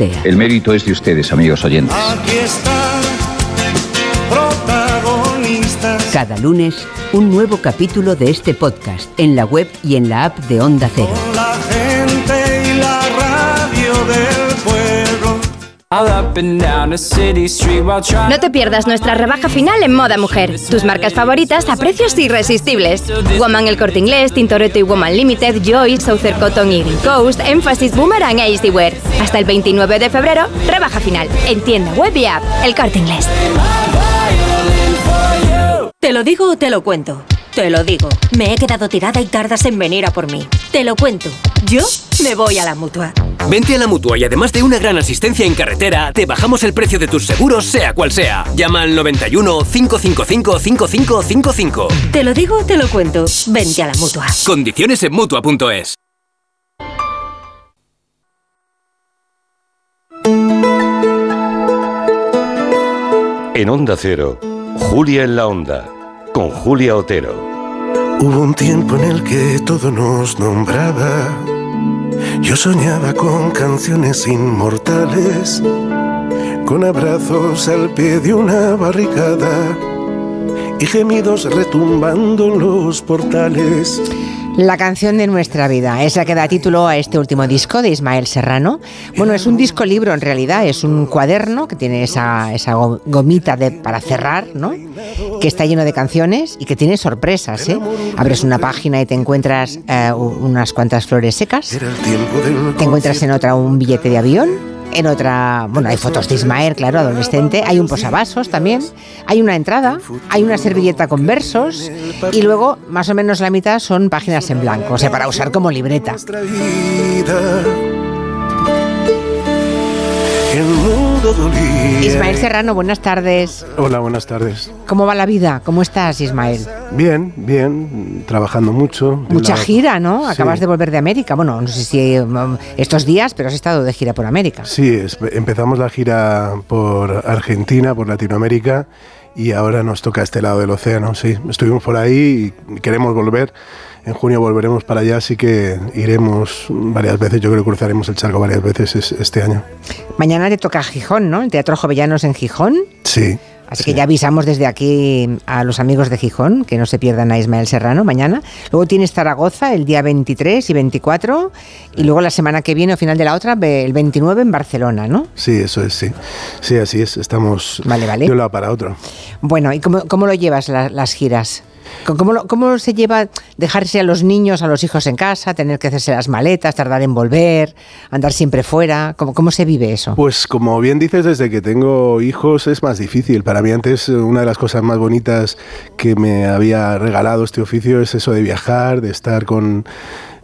El mérito es de ustedes, amigos oyentes. Aquí están protagonistas. Cada lunes, un nuevo capítulo de este podcast en la web y en la app de Onda Cero. No te pierdas nuestra rebaja final en Moda Mujer. Tus marcas favoritas a precios irresistibles. Woman El Corte Inglés, Tintoretto y Woman Limited, Joy, Southern Cotton y Green Coast, Emphasis Boomerang e Easywear. Hasta el 29 de febrero, rebaja final. En tienda web y app. El Corte Inglés. ¿Te lo digo o te lo cuento? Te lo digo. Me he quedado tirada y tardas en venir a por mí. Te lo cuento. Yo me voy a la mutua. Vente a la mutua y además de una gran asistencia en carretera, te bajamos el precio de tus seguros, sea cual sea. Llama al 91 555 5555. Te lo digo o te lo cuento. Vente a la mutua. Condiciones en mutua.es. En Onda Cero, Julia en la Onda, con Julia Otero. Hubo un tiempo en el que todo nos nombraba. Yo soñaba con canciones inmortales, con abrazos al pie de una barricada y gemidos retumbando en los portales. La canción de nuestra vida es la que da título a este último disco de Ismael Serrano. Bueno, es un disco libro en realidad, es un cuaderno que tiene esa, esa go- gomita de, para cerrar, ¿no? Que está lleno de canciones y que tiene sorpresas, ¿eh? Abres una página y te encuentras eh, unas cuantas flores secas, te encuentras en otra un billete de avión. En otra, bueno, hay fotos de Ismael, claro, adolescente. Hay un posavasos también. Hay una entrada. Hay una servilleta con versos. Y luego, más o menos la mitad son páginas en blanco. O sea, para usar como libreta. Dolía. Ismael Serrano, buenas tardes. Hola, buenas tardes. ¿Cómo va la vida? ¿Cómo estás, Ismael? Bien, bien, trabajando mucho. Mucha la- gira, ¿no? Sí. Acabas de volver de América. Bueno, no sé si um, estos días, pero has estado de gira por América. Sí, es- empezamos la gira por Argentina, por Latinoamérica y ahora nos toca este lado del océano, sí. Estuvimos por ahí y queremos volver. En junio volveremos para allá, así que iremos varias veces. Yo creo que cruzaremos el charco varias veces es- este año. Mañana te toca Gijón, ¿no? El Teatro Jovellanos en Gijón. Sí. Así que ya avisamos desde aquí a los amigos de Gijón que no se pierdan a Ismael Serrano mañana. Luego tienes Zaragoza el día 23 y 24 y luego la semana que viene o final de la otra el 29 en Barcelona, ¿no? Sí, eso es, sí. Sí, así es. Estamos Vale, vale. de un lado para otro. Bueno, ¿y cómo, cómo lo llevas la- las giras? ¿Cómo, cómo se lleva dejarse a los niños, a los hijos en casa, tener que hacerse las maletas, tardar en volver, andar siempre fuera? ¿Cómo, cómo se vive eso? Pues como bien dices, desde que tengo hijos es más difícil. Para mí antes una de las cosas más bonitas que me había regalado este oficio es eso de viajar, de estar con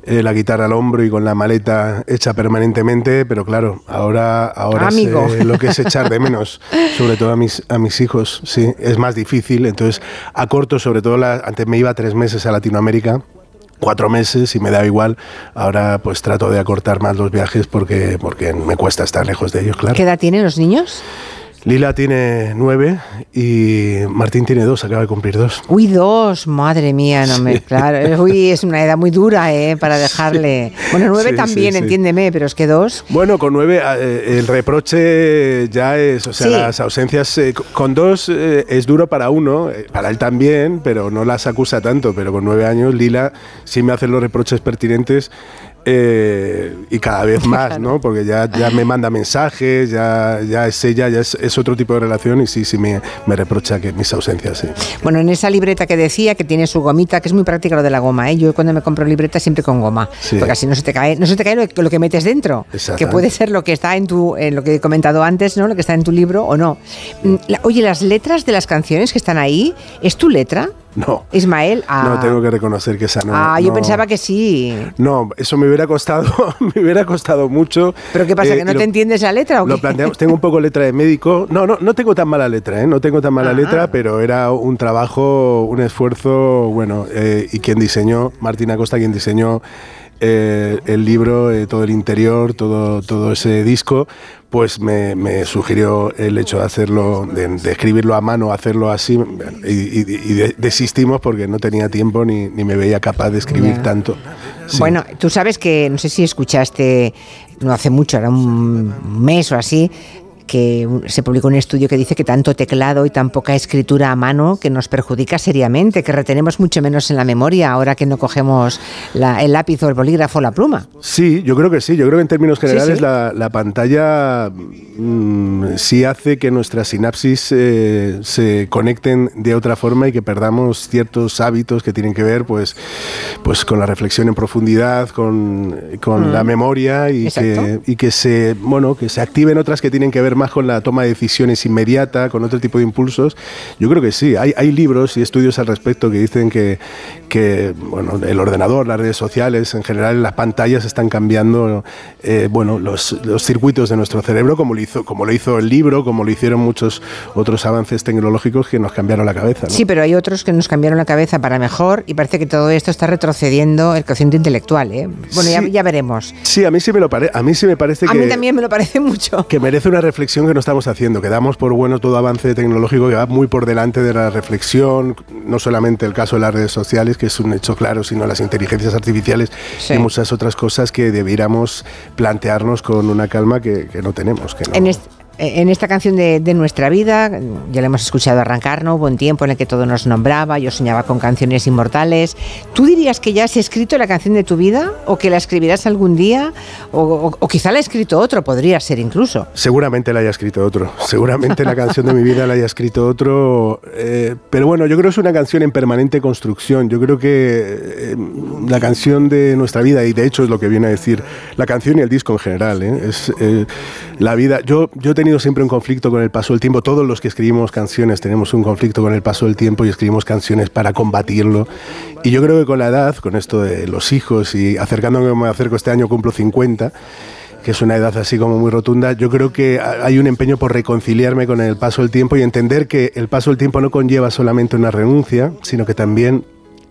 eh, la guitarra al hombro y con la maleta hecha permanentemente, pero claro, ahora, ahora Amigo. sé lo que es echar de menos, sobre todo a mis, a mis hijos, sí, es más difícil, entonces acorto sobre todo, la, antes me iba tres meses a Latinoamérica, cuatro meses y me da igual. Ahora pues trato de acortar más los viajes porque, porque me cuesta estar lejos de ellos, claro. ¿Qué edad tienen los niños? Lila tiene nueve y Martín tiene dos, acaba de cumplir dos. Uy, dos, madre mía, no me, claro. Uy, es una edad muy dura, ¿eh? Para dejarle. Bueno, nueve Sí, también, sí, entiéndeme, pero es que dos. Bueno, con nueve eh, el reproche ya es, o sea, las ausencias eh, con dos eh, es duro para uno, eh, para él también, pero no las acusa tanto. Pero con nueve años Lila sí me hace los reproches pertinentes eh, y cada vez más, ¿no? Porque ya, ya me manda mensajes, ya, ya es ella, ya es, es otro tipo de relación y sí, sí me, me reprocha que mis ausencias, sí. Bueno, en esa libreta que decía que tiene su gomita, que es muy práctica lo de la goma, ¿eh? Yo cuando me compro libreta siempre con goma, Sí. porque así no se te cae, no se te cae lo, lo que metes dentro, que puede ser lo que está en tu, en lo que he comentado antes, ¿no? Lo que está en tu libro o no. Mm, la- oye, las letras de las canciones que están ahí, ¿es tu letra? No. Ismael, ah. No, tengo que reconocer que esa no. ah, yo no. pensaba que sí. No, eso me hubiera costado, me hubiera costado mucho. ¿Pero qué pasa, Eh, que no te entiendes la letra o Lo planteamos, tengo un poco letra de médico. No, no, no tengo tan mala letra, ¿eh? No tengo tan mala Ah. letra, pero era un trabajo, un esfuerzo, bueno, eh, y quien diseñó, Martín Acosta, quien diseñó eh, el libro, eh, todo el interior, todo, todo ese disco, pues me, me sugirió el hecho de hacerlo, de, de escribirlo a mano, hacerlo así, y, y- y de- desistimos porque no tenía tiempo ni, ni me veía capaz de escribir tanto. Sí. Bueno, tú sabes que, no sé si escuchaste, no hace mucho, era un mes o así, que se publicó un estudio que dice que tanto teclado y tan poca escritura a mano que nos perjudica seriamente, que retenemos mucho menos en la memoria ahora que no cogemos la- el lápiz o el bolígrafo o la pluma. Sí, yo creo que sí. Yo creo que en términos generales sí. La, la pantalla mm, sí hace que nuestras sinapsis eh, se conecten de otra forma y que perdamos ciertos hábitos que tienen que ver pues, pues con la reflexión en profundidad, con, con Mm. la memoria y que, y que se bueno que se activen otras que tienen que ver más con la toma de decisiones inmediata, con otro tipo de impulsos. Yo creo que sí. Hay, hay libros y estudios al respecto que dicen que, que bueno, el ordenador, las redes sociales, en general las pantallas están cambiando eh, bueno, los, los circuitos de nuestro cerebro, como lo, hizo, como lo hizo el libro, como lo hicieron muchos otros avances tecnológicos que nos cambiaron la cabeza. ¿no? Sí, pero hay otros que nos cambiaron la cabeza para mejor y parece que todo esto está retrocediendo el cociente intelectual. ¿eh? Bueno, ya, Sí. ya veremos. Sí, a mí sí me lo pare- a mí sí me parece A que mí también me lo parece mucho. que merece una reflexión que no estamos haciendo, que damos por bueno todo avance tecnológico que va muy por delante de la reflexión, no solamente el caso de las redes sociales, que es un hecho claro, sino las inteligencias artificiales Sí. y muchas otras cosas que debiéramos plantearnos con una calma que, que no tenemos. Que no. En, est- en esta canción de, nuestra vida, ya la hemos escuchado arrancar, ¿no? Hubo tiempo en el que todo nos nombraba, yo soñaba con canciones inmortales. ¿Tú dirías que ya has escrito la canción de tu vida o que la escribirás algún día? O, quizá la ha escrito otro, podría ser incluso. Seguramente la haya escrito otro, seguramente la canción de mi vida la haya escrito otro, eh, pero bueno, yo creo que es una canción en permanente construcción, yo creo que eh, la canción de nuestra vida, y de hecho es lo que viene a decir la canción y el disco en general, ¿eh? es eh, la vida, yo, yo he tenido siempre un conflicto con el paso del tiempo, todos los que escribimos canciones tenemos un conflicto con el paso del tiempo y escribimos canciones para combatirlo, y yo creo que con la edad, con esto de los hijos y acercándome me acerco este año cumplo 50, que es una edad así como muy rotunda, yo creo que ha- hay un empeño por reconciliarme con el paso del tiempo y entender que el paso del tiempo no conlleva solamente una renuncia, sino que también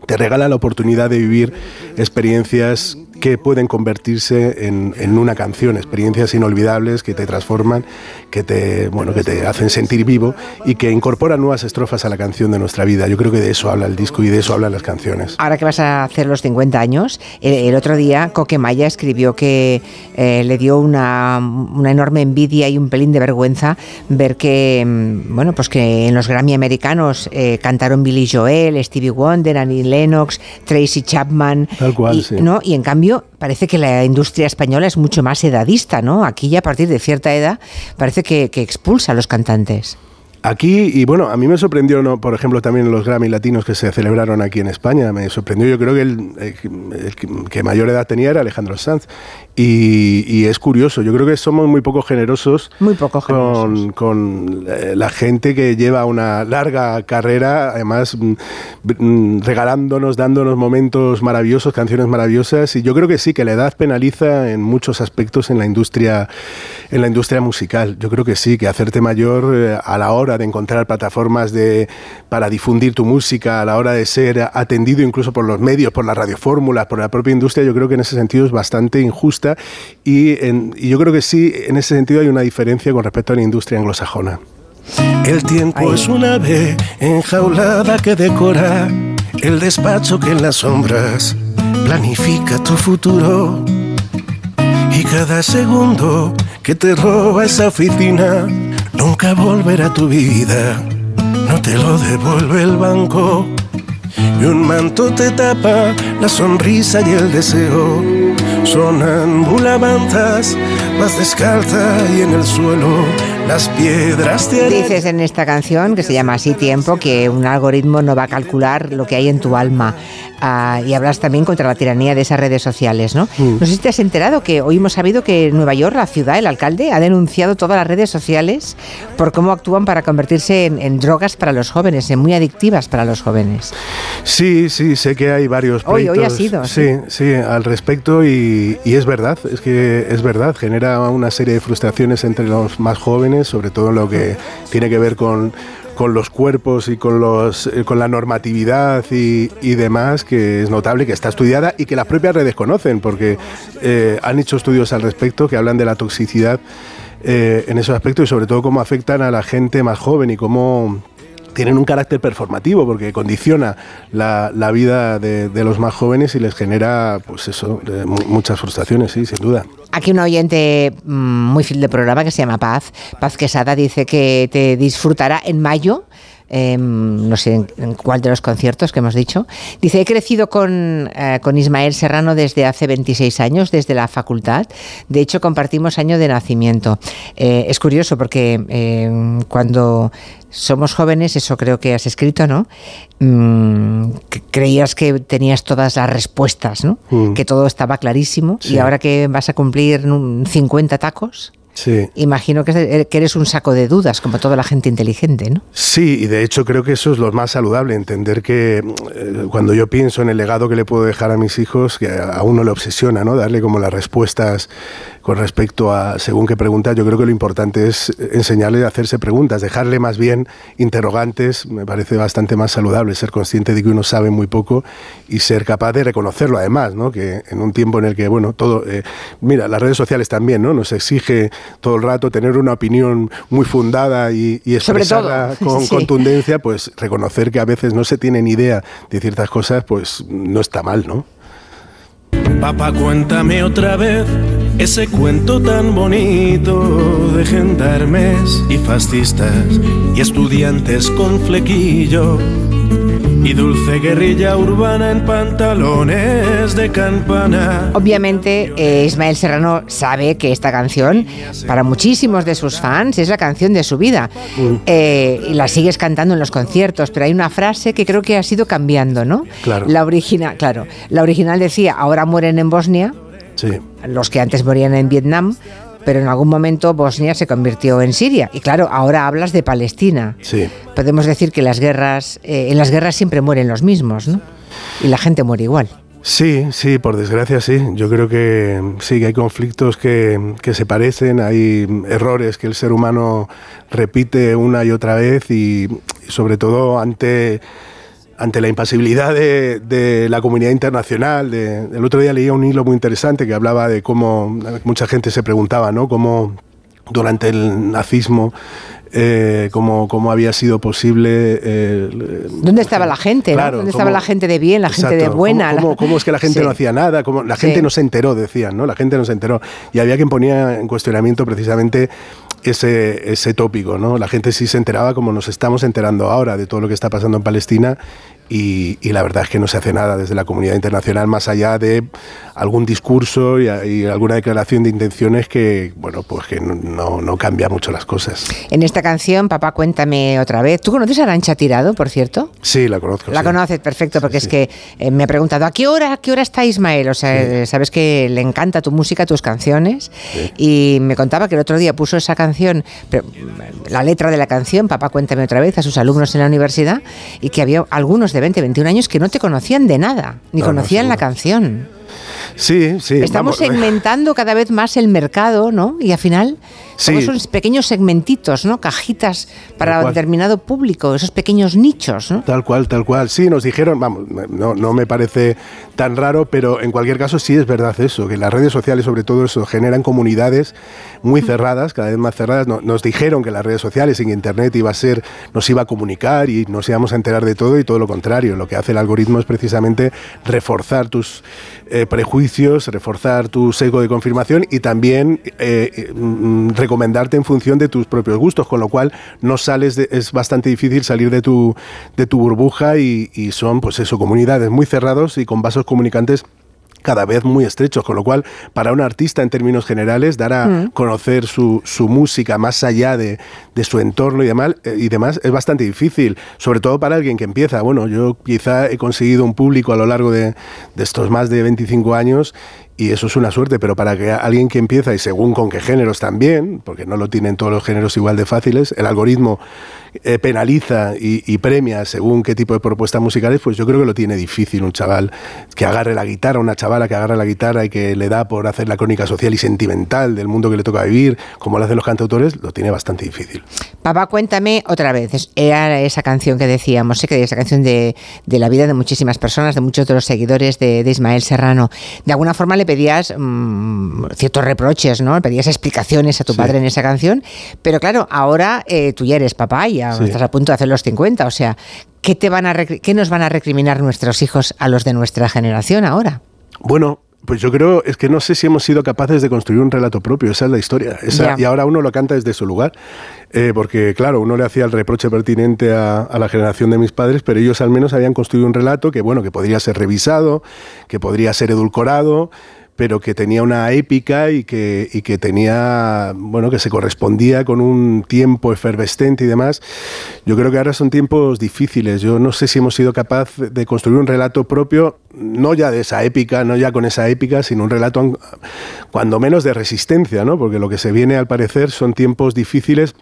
te regala la oportunidad de vivir experiencias que pueden convertirse en, en una canción, experiencias inolvidables que te transforman, que te, bueno, que te hacen sentir vivo y que incorporan nuevas estrofas a la canción de nuestra vida. Yo creo que de eso habla el disco y de eso hablan las canciones. Ahora que vas a hacer los 50 años, el, el otro día Coquemaya escribió que eh, le dio una, una enorme envidia y un pelín de vergüenza ver que, mm, bueno, pues que en los Grammy americanos eh, cantaron Billy Joel, Stevie Wonder, Annie Lennox, Tracy Chapman. Tal cual, y, sí. ¿no? y en cambio parece que la industria española es mucho más edadista, ¿no? Aquí ya a partir de cierta edad parece que, expulsa a los cantantes. Aquí, y bueno, a mí me sorprendió, ¿no? por ejemplo, también los Grammy latinos que se celebraron aquí en España. Me sorprendió, yo creo que el, que mayor edad tenía era Alejandro Sanz. Y, y es curioso, yo creo que somos muy poco generosos, Muy poco con, con, eh, la gente que lleva una larga carrera, además mm, mm, regalándonos, dándonos momentos maravillosos, canciones maravillosas. Y yo creo que sí, que la edad penaliza en muchos aspectos en la industria, en la industria musical. Yo creo que sí, que hacerte mayor eh, a la hora de encontrar plataformas de, para difundir tu música, a la hora de ser atendido incluso por los medios, por las radiofórmulas, por la propia industria, yo creo que en ese sentido es bastante injusta y, en- y yo creo que sí, en ese sentido hay una diferencia con respecto a la industria anglosajona. El tiempo es una ave enjaulada que decora el despacho que en las sombras planifica tu futuro. Y cada segundo que te roba esa oficina nunca volverá a tu vida. No te lo devuelve el banco. Y un manto te tapa la sonrisa y el deseo. Sonambula avanzas, vas descalza y en el suelo las piedras de. Dices en esta canción, que se llama Así Tiempo, que un algoritmo no va a calcular lo que hay en tu alma. Ah, y hablas también contra la tiranía de esas redes sociales, ¿no? Mm. No sé si te has enterado que hoy hemos sabido que Nueva York, la ciudad, el alcalde, ha denunciado todas las redes sociales por cómo actúan para convertirse en, en drogas para los jóvenes, en muy adictivas para los jóvenes. Sí, sí, sé que hay varios Hoy- hoy ha sido, Sí, sí, al respecto y, y es verdad, es que es verdad, genera una serie de frustraciones entre los más jóvenes, sobre todo en lo que tiene que ver con, con los cuerpos y con, los, eh, con la normatividad y, y demás, que es notable, que está estudiada y que las propias redes conocen, porque eh, han hecho estudios al respecto que hablan de la toxicidad eh, en esos aspectos y sobre todo cómo afectan a la gente más joven y cómo tienen un carácter performativo porque condiciona la, vida de, los más jóvenes y les genera, pues eso, mu- muchas frustraciones, sí, sin duda. Aquí un oyente mm, muy fiel del programa que se llama Paz, Paz Quesada, dice que te disfrutará en mayo. em, no sé en, cuál de los conciertos que hemos dicho. Dice, he crecido con, eh, Ismael Serrano desde hace 26 años, desde la facultad. De hecho, compartimos año de nacimiento. Eh, es curioso porque eh, cuando somos jóvenes, eso creo que has escrito, ¿no? Mm, creías que tenías todas las respuestas, ¿no? Mm. Que todo estaba clarísimo. Sí. Y ahora que vas a cumplir mm, 50 tacos, Sí. imagino que, que eres un saco de dudas, como toda la gente inteligente, ¿no? Sí, y de hecho creo que eso es lo más saludable, entender que eh, cuando yo pienso en el legado que le puedo dejar a mis hijos, que a uno le obsesiona, ¿no? Darle como las respuestas con respecto a según qué preguntas, yo creo que lo importante es enseñarle a hacerse preguntas, dejarle más bien interrogantes, me parece bastante más saludable, ser consciente de que uno sabe muy poco y ser capaz de reconocerlo además, ¿no? Que en un tiempo en el que, bueno, todo, eh, mira, las redes sociales también, ¿no? Nos exige todo el rato tener una opinión muy fundada y, y Sobre todo, expresarla con sí. contundencia, pues reconocer que a veces no se tiene ni idea de ciertas cosas, pues no está mal, ¿no? Papá, cuéntame otra vez ese cuento tan bonito de gendarmes y fascistas y estudiantes con flequillo y dulce guerrilla urbana en pantalones de campana. Obviamente, eh, Ismael Serrano sabe que esta canción, para muchísimos de sus fans, es la canción de su vida. Eh, y la sigues cantando en los conciertos, pero hay una frase que creo que ha sido cambiando, ¿no? Claro. La original, claro. La original decía, ahora mueren en Bosnia, Sí. los que antes morían en Vietnam, pero en algún momento Bosnia se convirtió en Siria. Y claro, ahora hablas de Palestina. Sí. Podemos decir que las guerras, eh, en las guerras siempre mueren los mismos, ¿no? Y la gente muere igual. Sí, sí, por desgracia sí. Yo creo que sí, que hay conflictos que, que se parecen, hay errores que el ser humano repite una y otra vez y, y sobre todo ante, ante la impasibilidad de, de la comunidad internacional. De, el otro día leía un hilo muy interesante que hablaba de cómo mucha gente se preguntaba, ¿no? Cómo durante el nazismo eh, cómo, cómo había sido posible eh, ¿Dónde estaba la gente? no? Claro, ¿Dónde estaba la gente de bien, la gente de buena? ¿Cómo, cómo- La- cómo es que la gente Sí. no hacía nada? Cómo la gente Sí. no se enteró, decían, ¿no? La gente no se enteró. Y había quien ponía en cuestionamiento precisamente ese, ese tópico, ¿no? La gente sí se enteraba como nos estamos enterando ahora de todo lo que está pasando en Palestina y, y la verdad es que no se hace nada desde la comunidad internacional más allá de algún discurso y, y alguna declaración de intenciones que, bueno, pues que no, no, cambia mucho las cosas. En esta canción, papá, cuéntame otra vez. ¿Tú conoces a Arancha Tirado, por cierto? Sí, la conozco. La sí. conoces, perfecto, porque es que eh, me ha preguntado, ¿a qué hora, a qué hora está Ismael? O sea, eh, sabes que le encanta tu música, tus canciones, y me contaba que el otro día puso esa canción, pero, mm, la letra de la canción, papá, cuéntame otra vez, a sus alumnos en la universidad, y que había algunos de 20, 21 años que no te conocían de nada, ni No, no, conocían la canción. Sí, sí. Estamos vamos, segmentando cada vez más el mercado, ¿no? Y al final, Sí. esos pequeños segmentitos, ¿no? Cajitas para determinado público, esos pequeños nichos, ¿no? Tal cual, tal cual. Sí, nos dijeron, vamos, no, no me parece tan raro, pero en cualquier caso sí es verdad eso, que las redes sociales sobre todo eso generan comunidades muy cerradas, cada vez más cerradas. No- nos dijeron que las redes sociales en Internet iba a ser, nos iba a comunicar y nos íbamos a enterar de todo y todo lo contrario. Lo que hace el algoritmo es precisamente reforzar tus eh, prejuicios, reforzar tu sesgo de confirmación y también eh, mm, recomendarte en función de tus propios gustos, con lo cual no sales de, es bastante difícil salir de tu, de tu burbuja y, y son pues eso, comunidades muy cerrados y con vasos comunicantes cada vez muy estrechos, con lo cual para un artista en términos generales dar a Mm. conocer su, su música más allá de, de su entorno y demás, eh, y demás es bastante difícil, sobre todo para alguien que empieza. Bueno, yo quizá he conseguido un público a lo largo de, de estos más de 25 años y eso es una suerte, pero para que alguien que empieza y según con qué géneros también, porque no lo tienen todos los géneros igual de fáciles, el algoritmo eh, penaliza y, premia según qué tipo de propuestas musicales, pues yo creo que lo tiene difícil un chaval que agarre la guitarra, una chavala que agarre la guitarra y que le da por hacer la crónica social y sentimental del mundo que le toca vivir, como lo hacen los cantautores, lo tiene bastante difícil. Papá, cuéntame otra vez. Era esa canción que decíamos, sé que esa canción de, de la vida de muchísimas personas, de muchos de los seguidores de, de Ismael Serrano. De alguna forma le pedías mm, ciertos reproches, ¿no? Le pedías explicaciones a tu Sí. padre en esa canción. Pero claro, ahora eh, tú ya eres papá y ya Sí. estás a punto de hacer los 50. O sea, ¿qué, te van a ¿qué nos van a recriminar nuestros hijos a los de nuestra generación ahora? Bueno, pues yo creo, es que no sé si hemos sido capaces de construir un relato propio, esa es la historia. Esa- y ahora uno lo canta desde su lugar. Eh, porque, claro, uno le hacía el reproche pertinente a, a la generación de mis padres, pero ellos al menos habían construido un relato que, bueno, que podría ser revisado, que podría ser edulcorado, pero que tenía una épica y que, y que tenía, bueno, que se correspondía con un tiempo efervescente y demás. Yo creo que ahora son tiempos difíciles. Yo no sé si hemos sido capaz de construir un relato propio, no ya de esa épica, no ya con esa épica, sino un relato an- cuando menos de resistencia, ¿no? Porque lo que se viene al parecer son tiempos difíciles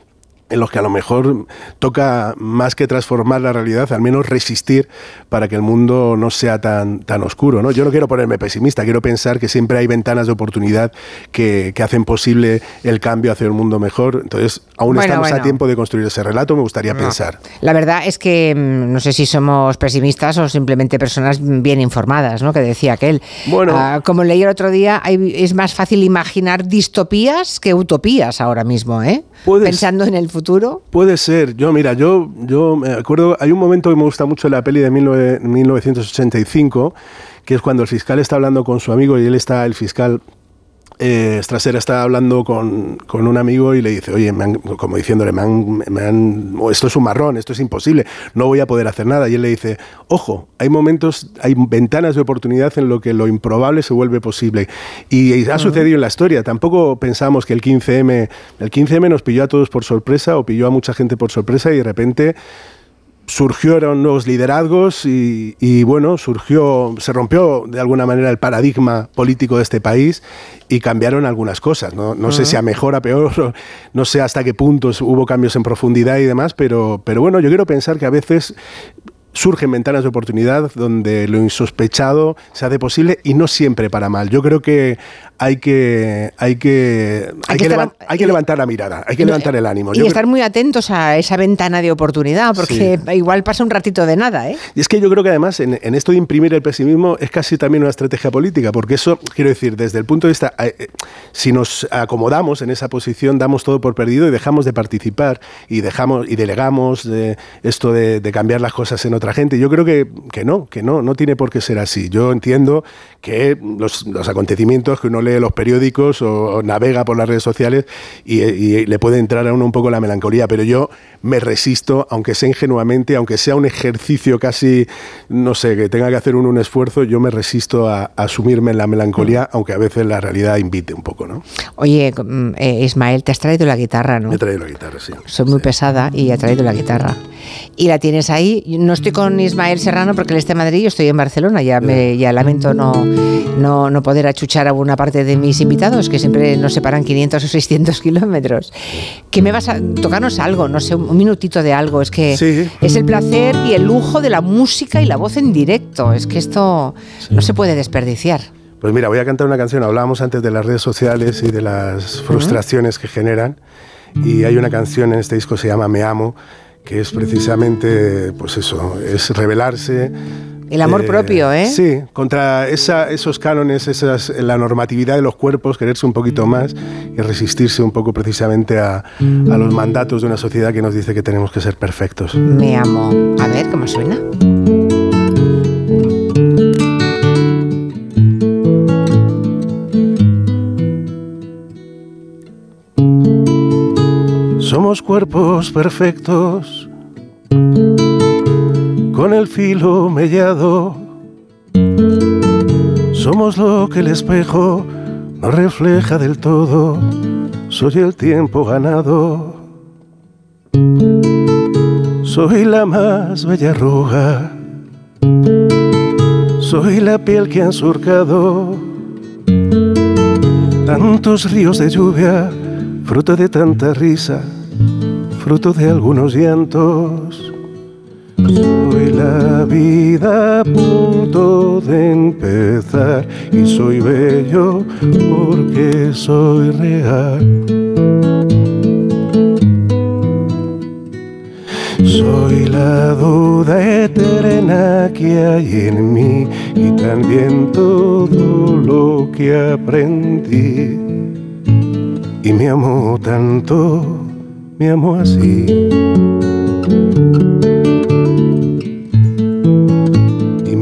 en los que a lo mejor toca más que transformar la realidad, al menos resistir para que el mundo no sea tan, tan oscuro. ¿no? Yo no quiero ponerme pesimista, quiero pensar que siempre hay ventanas de oportunidad que, que hacen posible el cambio hacia un mundo mejor. Entonces, aún Bueno, estamos bueno. a tiempo de construir ese relato, me gustaría pensar. La verdad es que mm, no sé si somos pesimistas o simplemente personas bien informadas, ¿no? Que decía aquel. Bueno. Ah, como leí el otro día, hay- es más fácil imaginar distopías que utopías ahora mismo, ¿eh? Puedes- Pensando en el futuro. Puede ser. Yo, mira, yo, yo me acuerdo, hay un momento que me gusta mucho la peli de 19 1985, que es cuando el fiscal está hablando con su amigo y él está, el fiscal eh, Strasser está hablando con, con un amigo y le dice, oye, me han- como diciéndole, me han, me han- oh, esto es un marrón, esto es imposible, no voy a poder hacer nada. Y él le dice, ojo, hay momentos, hay ventanas de oportunidad en lo que lo improbable se vuelve posible. Y, y ha sucedido en la historia. Tampoco pensamos que el 15M, el 15M nos pilló a todos por sorpresa o pilló a mucha gente por sorpresa y de repente surgieron nuevos liderazgos y, y, bueno, surgió, se rompió de alguna manera el paradigma político de este país y cambiaron algunas cosas. No, no sé si a mejor, a peor, no sé hasta qué puntos hubo cambios en profundidad y demás, pero, pero bueno, yo quiero pensar que a veces surgen ventanas de oportunidad donde lo insospechado se hace posible y no siempre para mal. Yo creo que hay que hay que hay, que que, estar- levan- hay que levantar la mirada, hay que Y- levantar el ánimo. Y Yo creo- estar muy atentos a esa ventana de oportunidad, porque igual pasa un ratito de nada, ¿eh? Y es que yo creo que además en, en esto de imprimir el pesimismo es casi también una estrategia política, porque eso, quiero decir, desde el punto de vista, eh, eh, si nos acomodamos en esa posición, damos todo por perdido y dejamos de participar y dejamos y delegamos de esto de, de cambiar las cosas en otra gente. Yo creo que, que no, que no, no tiene por qué ser así. Yo entiendo que los, los acontecimientos que uno los periódicos o, o navega por las redes sociales y, y le puede entrar a uno un poco la melancolía, pero yo me resisto, aunque sea ingenuamente, aunque sea un ejercicio casi, no sé, que tenga que hacer uno un esfuerzo, yo me resisto a, a asumirme en la melancolía, aunque a veces la realidad invite un poco, ¿no? Oye, mm, eh, Ismael, te has traído la guitarra, ¿no? Me he traído la guitarra, sí. Soy muy pesada y he traído la guitarra. Y la tienes ahí. No estoy con Ismael Serrano porque él está en Madrid, yo estoy en Barcelona. Ya, me, ya lamento no, no, no poder achuchar a una parte de mis invitados, que siempre nos separan 500 o 600 kilómetros. ¿Qué me vas a tocarnos algo? No sé, un minutito de algo. Es que es el placer y el lujo de la música y la voz en directo. Es que esto no se puede desperdiciar. Pues mira, voy a cantar una canción. Hablábamos antes de las redes sociales y de las frustraciones que generan. Y hay una canción en este disco que se llama Me Amo, que es precisamente, pues eso, es revelarse. El amor propio, ¿eh? Sí, contra esa, esos cánones, esas, la normatividad de los cuerpos, quererse un poquito más y resistirse un poco precisamente a, a los mandatos de una sociedad que nos dice que tenemos que ser perfectos. Me amo. A ver, ¿cómo suena? Somos cuerpos perfectos, con el filo mellado. Somos lo que el espejo no refleja del todo. Soy el tiempo ganado. Soy la más bella arruga. Soy la piel que han surcado tantos ríos de lluvia, fruto de tanta risa, fruto de algunos llantos. Soy la vida a punto de empezar y soy bello porque soy real. Soy la duda eterna que hay en mí y también todo lo que aprendí. Y me amo tanto, me amo así.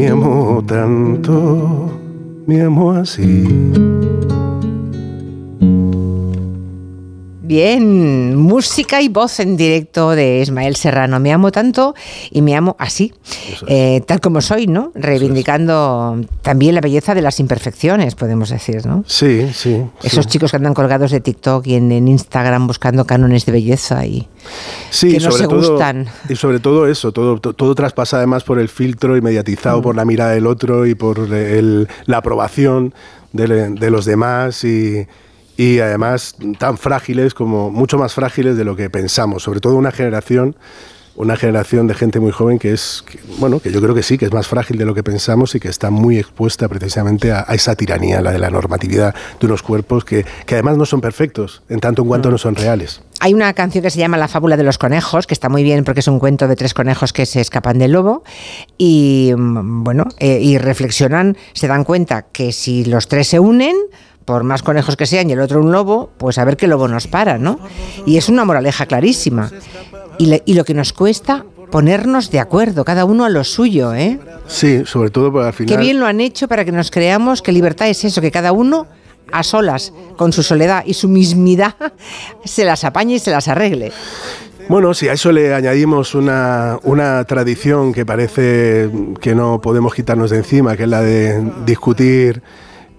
Me amo tanto, me amo así. Bien, música y voz en directo de Ismael Serrano. Me amo tanto y me amo así, eh, tal como soy, ¿no? Reivindicando también la belleza de las imperfecciones, podemos decir, ¿no? Sí, sí. Esos sí. chicos que andan colgados de TikTok y en, en Instagram buscando cánones de belleza y Sí, que no se todo, gustan. Y sobre todo eso, todo, to- todo traspasa además por el filtro y mediatizado Mm. por la mirada del otro y por el- la aprobación de, de los demás y, y además tan frágiles como, mucho más frágiles de lo que pensamos, sobre todo una generación una generación de gente muy joven que es, que, bueno, que yo creo que sí, que es más frágil de lo que pensamos y que está muy expuesta precisamente a, a esa tiranía, la de la normatividad de unos cuerpos que, que además no son perfectos, en tanto en cuanto no son reales. Hay una canción que se llama La fábula de los conejos, que está muy bien porque es un cuento de tres conejos que se escapan del lobo y mm, bueno, eh, y reflexionan, se dan cuenta que si los tres se unen, por más conejos que sean y el otro un lobo, pues a ver qué lobo nos para, ¿no? Y es una moraleja clarísima. Y, le- y lo que nos cuesta ponernos de acuerdo, cada uno a lo suyo, ¿eh? Sí, sobre todo porque al final... Qué bien lo han hecho para que nos creamos que libertad es eso, que cada uno a solas, con su soledad y su mismidad, se las apañe y se las arregle. Bueno, si a eso le añadimos una, una tradición que parece que no podemos quitarnos de encima, que es la de discutir,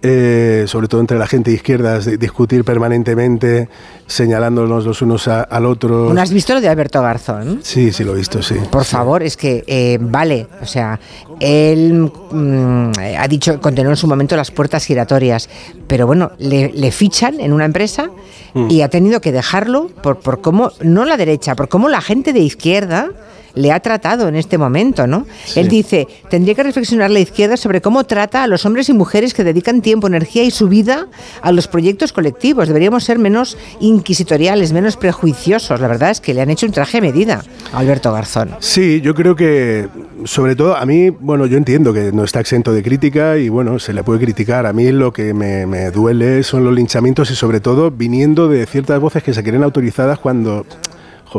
eh, sobre todo entre la gente de izquierdas, de discutir permanentemente, señalándonos los unos a- al otro. ¿No has visto lo de Alberto Garzón? Sí, sí, lo he visto, sí. Por favor, es que eh, vale, o sea, él mm, ha dicho, condenó en su momento las puertas giratorias, pero bueno, le, le fichan en una empresa Mm. y ha tenido que dejarlo por, por cómo, no la derecha, por cómo la gente de izquierda le ha tratado en este momento, ¿no? Él dice, tendría que reflexionar la izquierda sobre cómo trata a los hombres y mujeres que dedican tiempo, energía y su vida a los proyectos colectivos. Deberíamos ser menos inquisitoriales, menos prejuiciosos. La verdad es que le han hecho un traje a medida a Alberto Garzón. Sí, yo creo que, sobre todo, a mí, bueno, yo entiendo que no está exento de crítica y, bueno, se le puede criticar. A mí lo que me, me duele son los linchamientos y, sobre todo, viniendo de ciertas voces que se creen autorizadas cuando...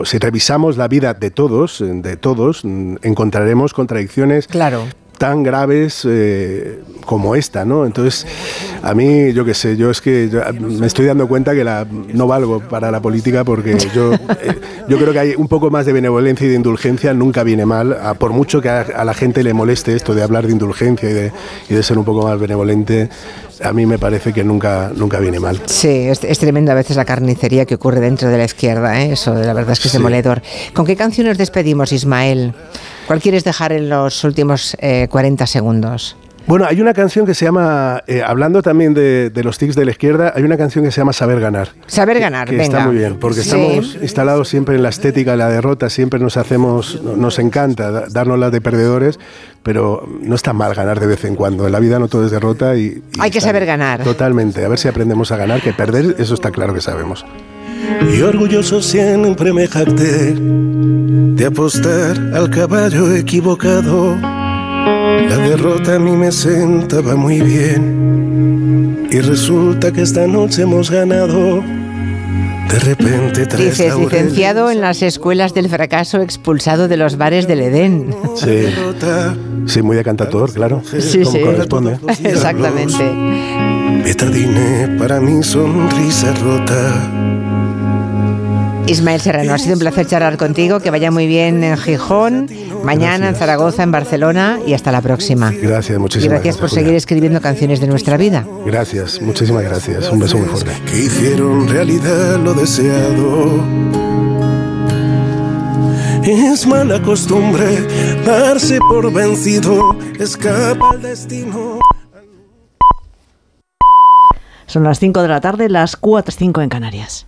Si revisamos la vida de todos, de todos, mm, encontraremos contradicciones Claro. Tan graves eh, como esta, ¿no? Entonces, a mí, yo qué sé, yo es que yo, me estoy dando cuenta que la, no valgo para la política porque yo, eh, yo creo que hay un poco más de benevolencia y de indulgencia, nunca viene mal, a- por mucho que a, a la gente le moleste esto de hablar de indulgencia y de, y de ser un poco más benevolente, a mí me parece que nunca, nunca viene mal. Sí, es, es tremendo a veces la carnicería que ocurre dentro de la izquierda, ¿eh? eso la verdad es que es Sí. demoledor. ¿Con qué canción nos despedimos, Ismael? ¿Cuál quieres dejar en los últimos eh, 40 segundos? Bueno, hay una canción que se llama, eh, hablando también de, de los tics de la izquierda, hay una canción que se llama Saber Ganar. Saber ganar, que venga. está muy bien, porque Sí. estamos instalados siempre en la estética de la derrota, siempre nos hacemos, no- nos encanta da- darnos de perdedores, pero no está mal ganar de vez en cuando. En la vida no todo es derrota y... y Hay que saber ganar. Totalmente, a ver si aprendemos a ganar, que perder, eso está claro que sabemos. Y orgulloso siempre me jacté de apostar al caballo equivocado. La derrota a mí me sentaba muy bien. Y resulta que esta noche hemos ganado. De repente Dices, laureles. licenciado en las escuelas del fracaso, expulsado de los bares del Edén. Sí, sí muy de cantador, claro, Sí, como sí. corresponde. Exactamente. Betadine para mi sonrisa rota. Ismael Serrano, ha sido un placer charlar contigo, que vaya muy bien en Gijón, mañana en Zaragoza, en Barcelona y hasta la próxima. Gracias, Y muchísimas gracias por Julia. seguir escribiendo canciones de nuestra vida. Gracias, muchísimas gracias. Un beso muy fuerte. que hicieron realidad lo deseado. Es mala costumbre darse por vencido, escapa al destino. Son las 5 de la tarde, las 4.05 en Canarias.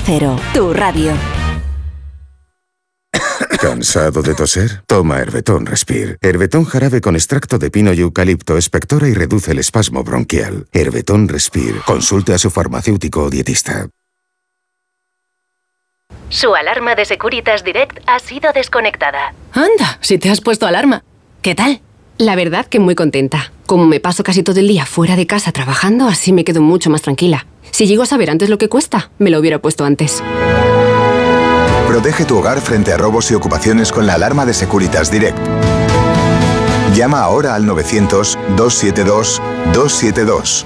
Cero, tu radio. ¿Cansado de toser? Toma Herbetón Respire. Herbetón jarabe con extracto de pino y eucalipto espectora y reduce el espasmo bronquial. Herbetón Respire. Consulte a su farmacéutico o dietista. Su alarma de Securitas Direct ha sido desconectada. Anda, si te has puesto alarma. ¿Qué tal? La verdad que muy contenta. Como me paso casi todo el día fuera de casa trabajando, así me quedo mucho más tranquila. Si llego a saber antes lo que cuesta, me lo hubiera puesto antes. Protege tu hogar frente a robos y ocupaciones con la alarma de Securitas Direct. Llama ahora al 900-272-272.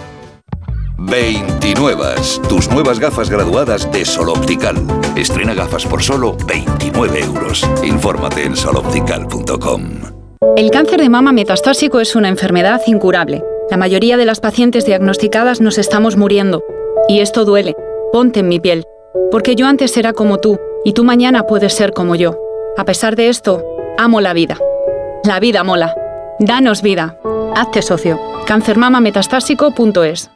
29. Tus nuevas gafas graduadas de Sol Optical. Estrena gafas por solo 29 euros. Infórmate en soloptical.com. El cáncer de mama metastásico es una enfermedad incurable. La mayoría de las pacientes diagnosticadas nos estamos muriendo. Y esto duele. Ponte en mi piel. Porque yo antes era como tú, y tú mañana puedes ser como yo. A pesar de esto, amo la vida. La vida mola. Danos vida. Hazte socio. Cancermamametastásico.es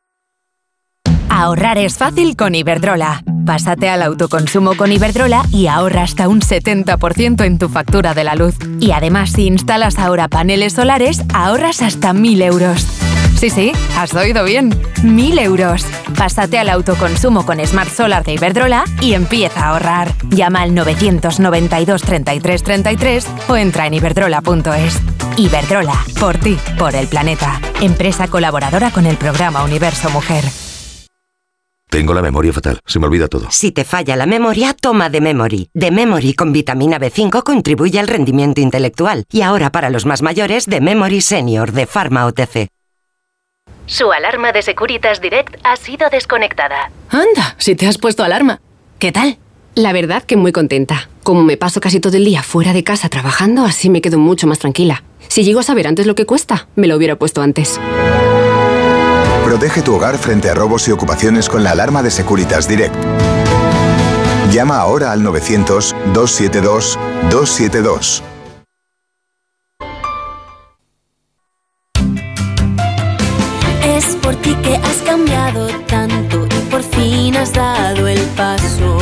Ahorrar es fácil con Iberdrola. Pásate al autoconsumo con Iberdrola y ahorra hasta un 70% en tu factura de la luz. Y además, si instalas ahora paneles solares, ahorras hasta 1.000 euros. Sí, sí, has oído bien. 1.000 euros. Pásate al autoconsumo con Smart Solar de Iberdrola y empieza a ahorrar. Llama al 992 33 33 o entra en iberdrola.es. Iberdrola, por ti, por el planeta. Empresa colaboradora con el programa Universo Mujer. Tengo la memoria fatal. Se me olvida todo. Si te falla la memoria, toma de Memory. De Memory con vitamina B5 contribuye al rendimiento intelectual. Y ahora para los más mayores, de Memory Senior de Pharma OTC. Su alarma de Securitas Direct ha sido desconectada. Anda, si te has puesto alarma. ¿Qué tal? La verdad que muy contenta. Como me paso casi todo el día fuera de casa trabajando, así me quedo mucho más tranquila. Si llego a saber antes lo que cuesta, me lo hubiera puesto antes. Protege tu hogar frente a robos y ocupaciones con la alarma de Securitas Direct. Llama ahora al 900-272-272. Es por ti que has cambiado tanto y por fin has dado el paso.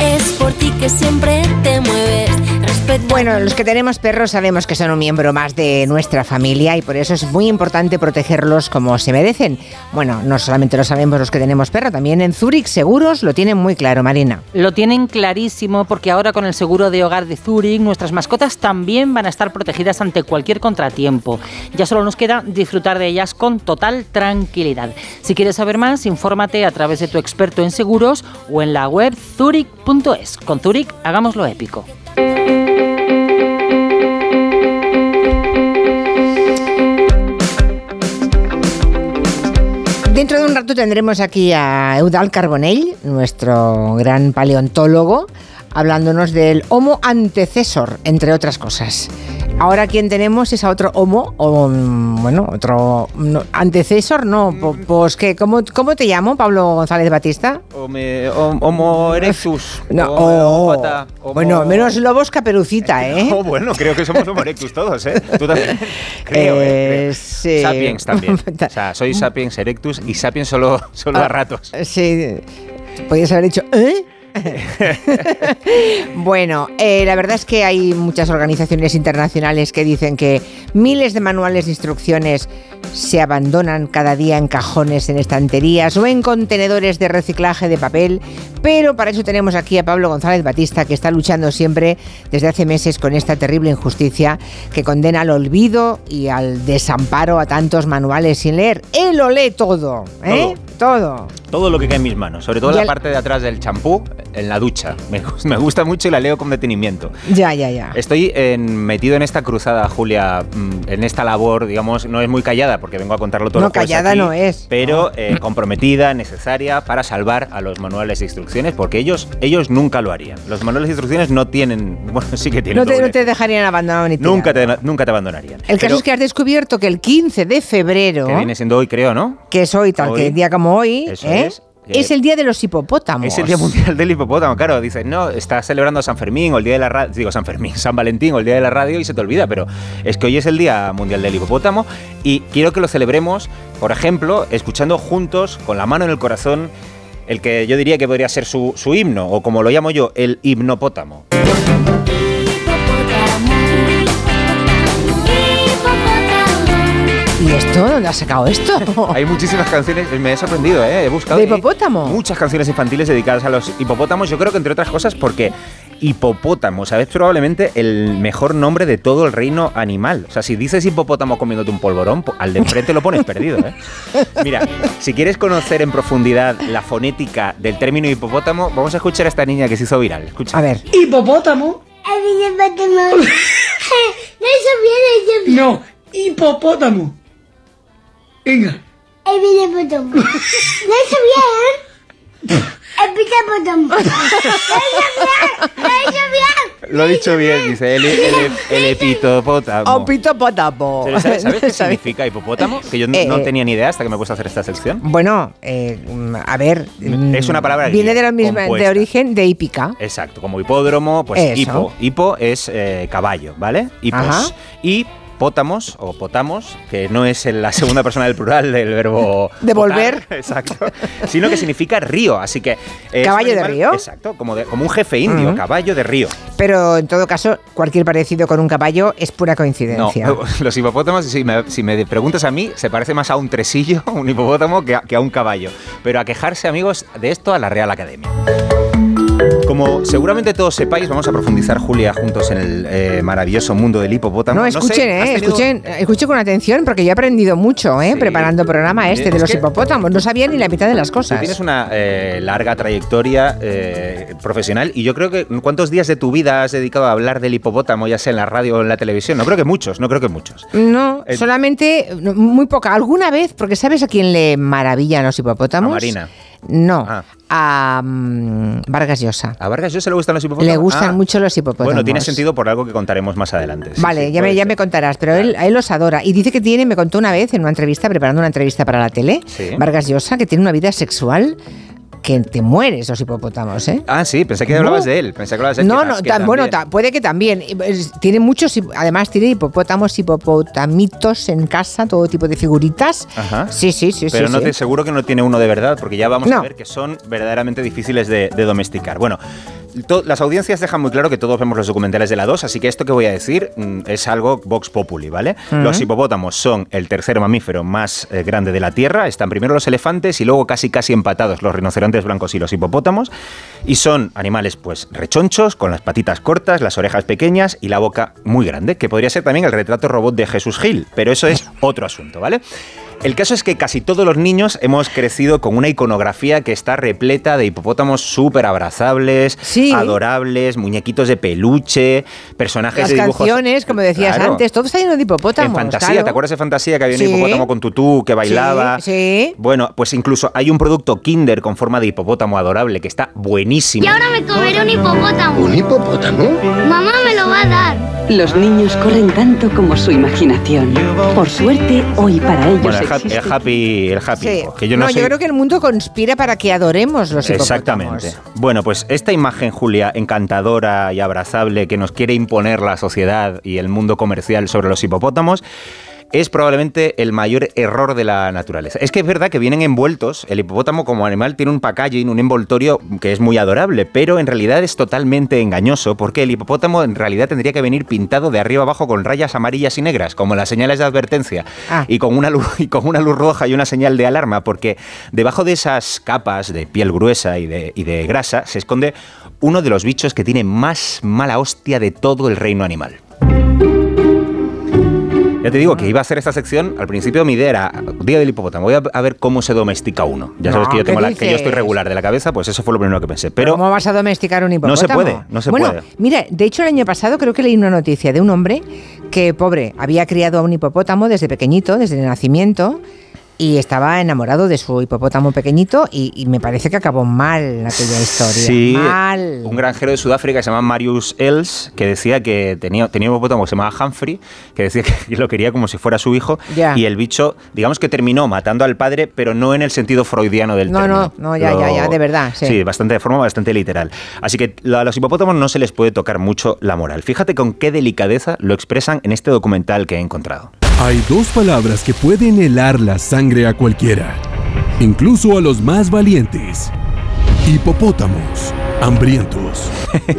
Es por ti que siempre te mueves. Bueno, los que tenemos perros sabemos que son un miembro más de nuestra familia y por eso es muy importante protegerlos como se merecen. Bueno, no solamente lo sabemos los que tenemos perro, también en Zurich Seguros lo tienen muy claro, Marina. Lo tienen clarísimo porque ahora con el seguro de hogar de Zurich nuestras mascotas también van a estar protegidas ante cualquier contratiempo. Ya solo nos queda disfrutar de ellas con total tranquilidad. Si quieres saber más, infórmate a través de tu experto en seguros o en la web zurich.es. Con Zurich, hagámoslo épico. Dentro de un rato tendremos aquí a Eudal Carbonell, nuestro gran paleontólogo, hablándonos del Homo antecesor, entre otras cosas. Ahora quien tenemos es a otro homo, o bueno, otro no, antecesor, no, pues que, ¿cómo, ¿cómo te llamo, Pablo González Batista? Home- Homo erectus. No, Homo- oh, pata- homo- bueno, menos lobos caperucita, ¿eh? Oh, bueno, creo que somos Homo erectus todos, ¿eh? Tú también. Creo, Eh, ¿eh? Creo. sí. Sapiens también. O sea, soy Sapiens erectus y Sapiens solo, solo a ratos. Sí, podrías haber dicho, ¿eh? bueno, eh, la verdad es que hay muchas organizaciones internacionales que dicen que miles de manuales de instrucciones se abandonan cada día en cajones, en estanterías o en contenedores de reciclaje de papel, pero para eso tenemos aquí a Pablo González Batista, que está luchando siempre desde hace meses con esta terrible injusticia que condena al olvido y al desamparo a tantos manuales sin leer. Él lo lee todo, ¿eh? Todo. Todo lo que cae en mis manos, sobre todo Ya la el- parte de atrás del champú, en la ducha. Me, gus- me gusta mucho y la leo con detenimiento. Ya, ya, ya. Estoy en- metido en esta cruzada, Julia, mm, en esta labor, digamos, no es muy callada porque vengo a contarlo todo. No, callada aquí, no es. Pero eh, comprometida, necesaria para salvar a los manuales de instrucciones porque ellos, ellos nunca lo harían. Los manuales de instrucciones no tienen, bueno, sí que tienen. No te, no te dejarían abandonado ni nunca, te, nunca te abandonarían. El caso Pero es que has descubierto que el 15 de febrero, que viene siendo hoy, creo, ¿no? que es hoy, tal Hoy. que día como hoy, ¿eh? Es. es el día de los hipopótamos. Es el Día Mundial del Hipopótamo, claro. Dicen, no, está celebrando San Fermín o el Día de la Radio. Digo, San Fermín, San Valentín o el Día de la Radio y se te olvida, pero es que hoy es el Día Mundial del Hipopótamo y quiero que lo celebremos, por ejemplo, escuchando juntos, con la mano en el corazón, el que yo diría que podría ser su, su himno, o como lo llamo yo, el hipnopótamo. ¿Y esto? ¿Dónde has sacado esto? Hay muchísimas canciones, me he sorprendido, ¿eh? he buscado. ¿De hipopótamo? Muchas canciones infantiles dedicadas a los hipopótamos, yo creo que entre otras cosas porque hipopótamo, ¿sabes? Probablemente el mejor nombre de todo el reino animal. O sea, si dices hipopótamo comiéndote un polvorón, po- al de enfrente lo pones perdido, ¿eh? Mira, si quieres conocer en profundidad la fonética del término hipopótamo, vamos a escuchar a esta niña que se hizo viral. Escucha. A ver. Hipopótamo. No, hipopótamo. Venga. Hipopótamo. ¿Lo hizo bien? Hipopótamo. ¿Lo hizo bien? ¿Lo hizo bien? Lo ha dicho bien, dice el, el, el epitopótamo. Hipopótamo. Pero ¿Sabes, sabes qué significa hipopótamo? Que yo no- Eh, no tenía ni idea hasta que me he puesto a hacer esta sección. Bueno, eh, a ver. mm, Es una palabra Viene de la misma, de origen de hípica. Exacto, como hipódromo, pues Eso. hipo. Hipo es eh, caballo, ¿vale? Hipos. Ajá. Y pótamos o potamos, que no es en la segunda persona del plural del verbo Devolver. potar, exacto, sino que significa río, así que es ¿Caballo de río? Exacto, como, de- como un jefe indio, caballo de río. Pero en todo caso, cualquier parecido con un caballo es pura No, coincidencia. los hipopótamos, si me, si me preguntas a mí, se parece más a un tresillo, un hipopótamo, que a, que a un caballo. Pero a quejarse, amigos, de esto a la Real Academia. Como seguramente todos sepáis, vamos a profundizar, Julia, juntos en el eh, maravilloso mundo del hipopótamo. No, escuchen, ¿has eh, tenido- escuchen, escuchen con atención porque yo he aprendido mucho, eh, preparando el programa este Es de los que- hipopótamos. No sabía ni la mitad de las Tú cosas. tienes una eh, larga trayectoria eh, profesional y yo creo que ¿cuántos días de tu vida has dedicado a hablar del hipopótamo, ya sea en la radio o en la televisión? No creo que muchos, no creo que muchos. No, solamente muy poca. ¿Alguna vez? Porque ¿sabes a quién le maravillan los hipopótamos? A Marina. No, Ah. a mm, Vargas Llosa. ¿A Vargas Llosa le gustan los hipopótamos? Le gustan Ah. mucho los hipopótamos. Bueno, tiene sentido por algo que contaremos más adelante. Vale, sí, ya, me, ya me contarás, pero él, los adora. Y dice que tiene, me contó una vez en una entrevista, preparando una entrevista para la tele, Sí. Vargas Llosa, que tiene una vida sexual que te mueres los hipopótamos, ¿eh? Ah, sí, pensé que No. hablabas de él. Pensé que hablabas de él. No, que- no, que tan- bueno, ta- puede que también. Es- Tiene muchos, además tiene hipopótamos, hipopotamitos en casa, todo tipo de figuritas. Ajá. Sí, sí, sí, Pero sí. no sí. te seguro que no tiene uno de verdad, porque ya vamos No. a ver que son verdaderamente difíciles de, de domesticar. Bueno, las audiencias dejan muy claro que todos vemos los documentales de la 2, así que esto que voy a decir mm, es algo Vox Populi, ¿vale? Los hipopótamos son el tercer mamífero más eh, grande de la Tierra. Están primero los elefantes y luego casi casi empatados los rinocerontes blancos y los hipopótamos. Y son animales pues rechonchos, con las patitas cortas, las orejas pequeñas y la boca muy grande, que podría ser también el retrato robot de Jesús Gil, pero eso es otro asunto, ¿vale? El caso es que casi todos los niños hemos crecido con una iconografía que está repleta de hipopótamos súper abrazables, adorables, muñequitos de peluche, personajes Las de dibujos. canciones, como decías Claro. antes, todo está lleno de hipopótamos. En fantasía, claro. ¿te acuerdas de fantasía que había un hipopótamo con tutú que bailaba? Sí, sí. Bueno, pues incluso hay un producto Kinder con forma de hipopótamo adorable que está buenísimo. Y ahora me comeré un hipopótamo. hipopótamo? Mamá me lo va a dar. Los niños corren tanto como su imaginación. Por suerte, hoy para ellos Bueno, ha- el happy, el happy Sí. que yo no, no, sé- yo creo que el mundo conspira para que adoremos los. Exactamente. Bueno, pues esta imagen, Julia, encantadora y abrazable que nos quiere imponer la sociedad y el mundo comercial sobre los hipopótamos, es probablemente el mayor error de la naturaleza. Es que es verdad que vienen envueltos, el hipopótamo como animal tiene un packaging, un envoltorio que es muy adorable, pero en realidad es totalmente engañoso porque el hipopótamo en realidad tendría que venir pintado de arriba abajo con rayas amarillas y negras, como las señales de advertencia, Ah. y, con una luz, y con una luz roja y una señal de alarma, porque debajo de esas capas de piel gruesa y de, y de grasa se esconde uno de los bichos que tiene más mala hostia de todo el reino animal. Ya te digo que iba a hacer esta sección, al principio mi idea era, día del hipopótamo, voy a, a ver cómo se domestica uno. Ya sabes No, que yo, tengo ¿qué la- que yo estoy regular de la cabeza, pues eso fue lo primero que pensé. Pero ¿Cómo vas a domesticar un hipopótamo? No se puede, no se bueno, puede. mira, de hecho el año pasado creo que leí una noticia de un hombre que, pobre, había criado a un hipopótamo desde pequeñito, desde el nacimiento, y estaba enamorado de su hipopótamo pequeñito y, y me parece que acabó mal aquella historia. Sí, Mal. un granjero de Sudáfrica que se llama Marius Els, que decía que tenía, tenía un hipopótamo que se llamaba Humphrey, que decía que lo quería como si fuera su hijo, Ya. y el bicho, digamos que terminó matando al padre, pero no en el sentido freudiano del No, término. no, no, ya, ya, ya, de verdad, sí. bastante, de forma bastante literal. Así que a los hipopótamos no se les puede tocar mucho la moral. Fíjate con qué delicadeza lo expresan en este documental que he encontrado. Hay dos palabras que pueden helar la sangre a cualquiera, incluso a los más valientes. Hipopótamos, hambrientos.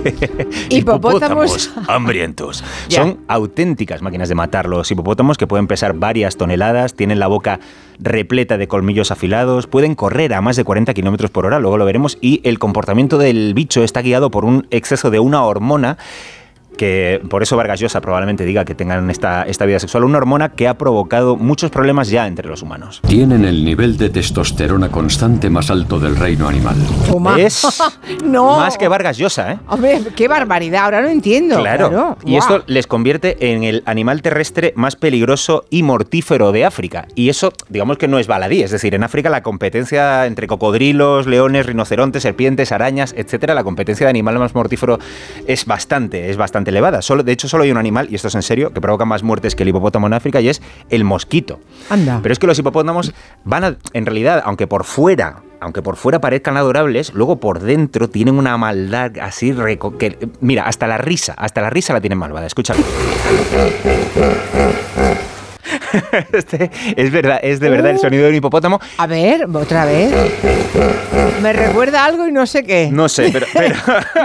Hipopótamos. hambrientos. Son auténticas máquinas de matar los hipopótamos que pueden pesar varias toneladas, tienen la boca repleta de colmillos afilados, pueden correr a más de 40 kilómetros por hora, luego lo veremos, y el comportamiento del bicho está guiado por un exceso de una hormona que por eso Vargas Llosa probablemente diga que tengan esta, esta vida sexual, una hormona que ha provocado muchos problemas ya entre los humanos. Tienen el nivel de testosterona constante más alto del reino animal. Toma. Es no. Más que Vargas Llosa, ¿eh? Hombre, qué barbaridad, ahora no entiendo. Claro. Y Guau. esto les convierte en el animal terrestre más peligroso y mortífero de África. Y eso, digamos que no es baladí. Es decir, en África la competencia entre cocodrilos, leones, rinocerontes, serpientes, arañas, etcétera, la competencia de animal más mortífero es bastante, es bastante elevada. Solo, de hecho, solo hay un animal, y esto es en serio, que provoca más muertes que el hipopótamo en África, y es el mosquito. Anda. Pero es que los hipopótamos van a, en realidad, aunque por fuera, aunque por fuera parezcan adorables, luego por dentro tienen una maldad así reco- que mira, hasta la risa, hasta la risa la tienen malvada. Escúchalo. Este es verdad, es de verdad el sonido de un hipopótamo. A ver, otra vez. Me recuerda algo y no sé qué. No sé, pero, pero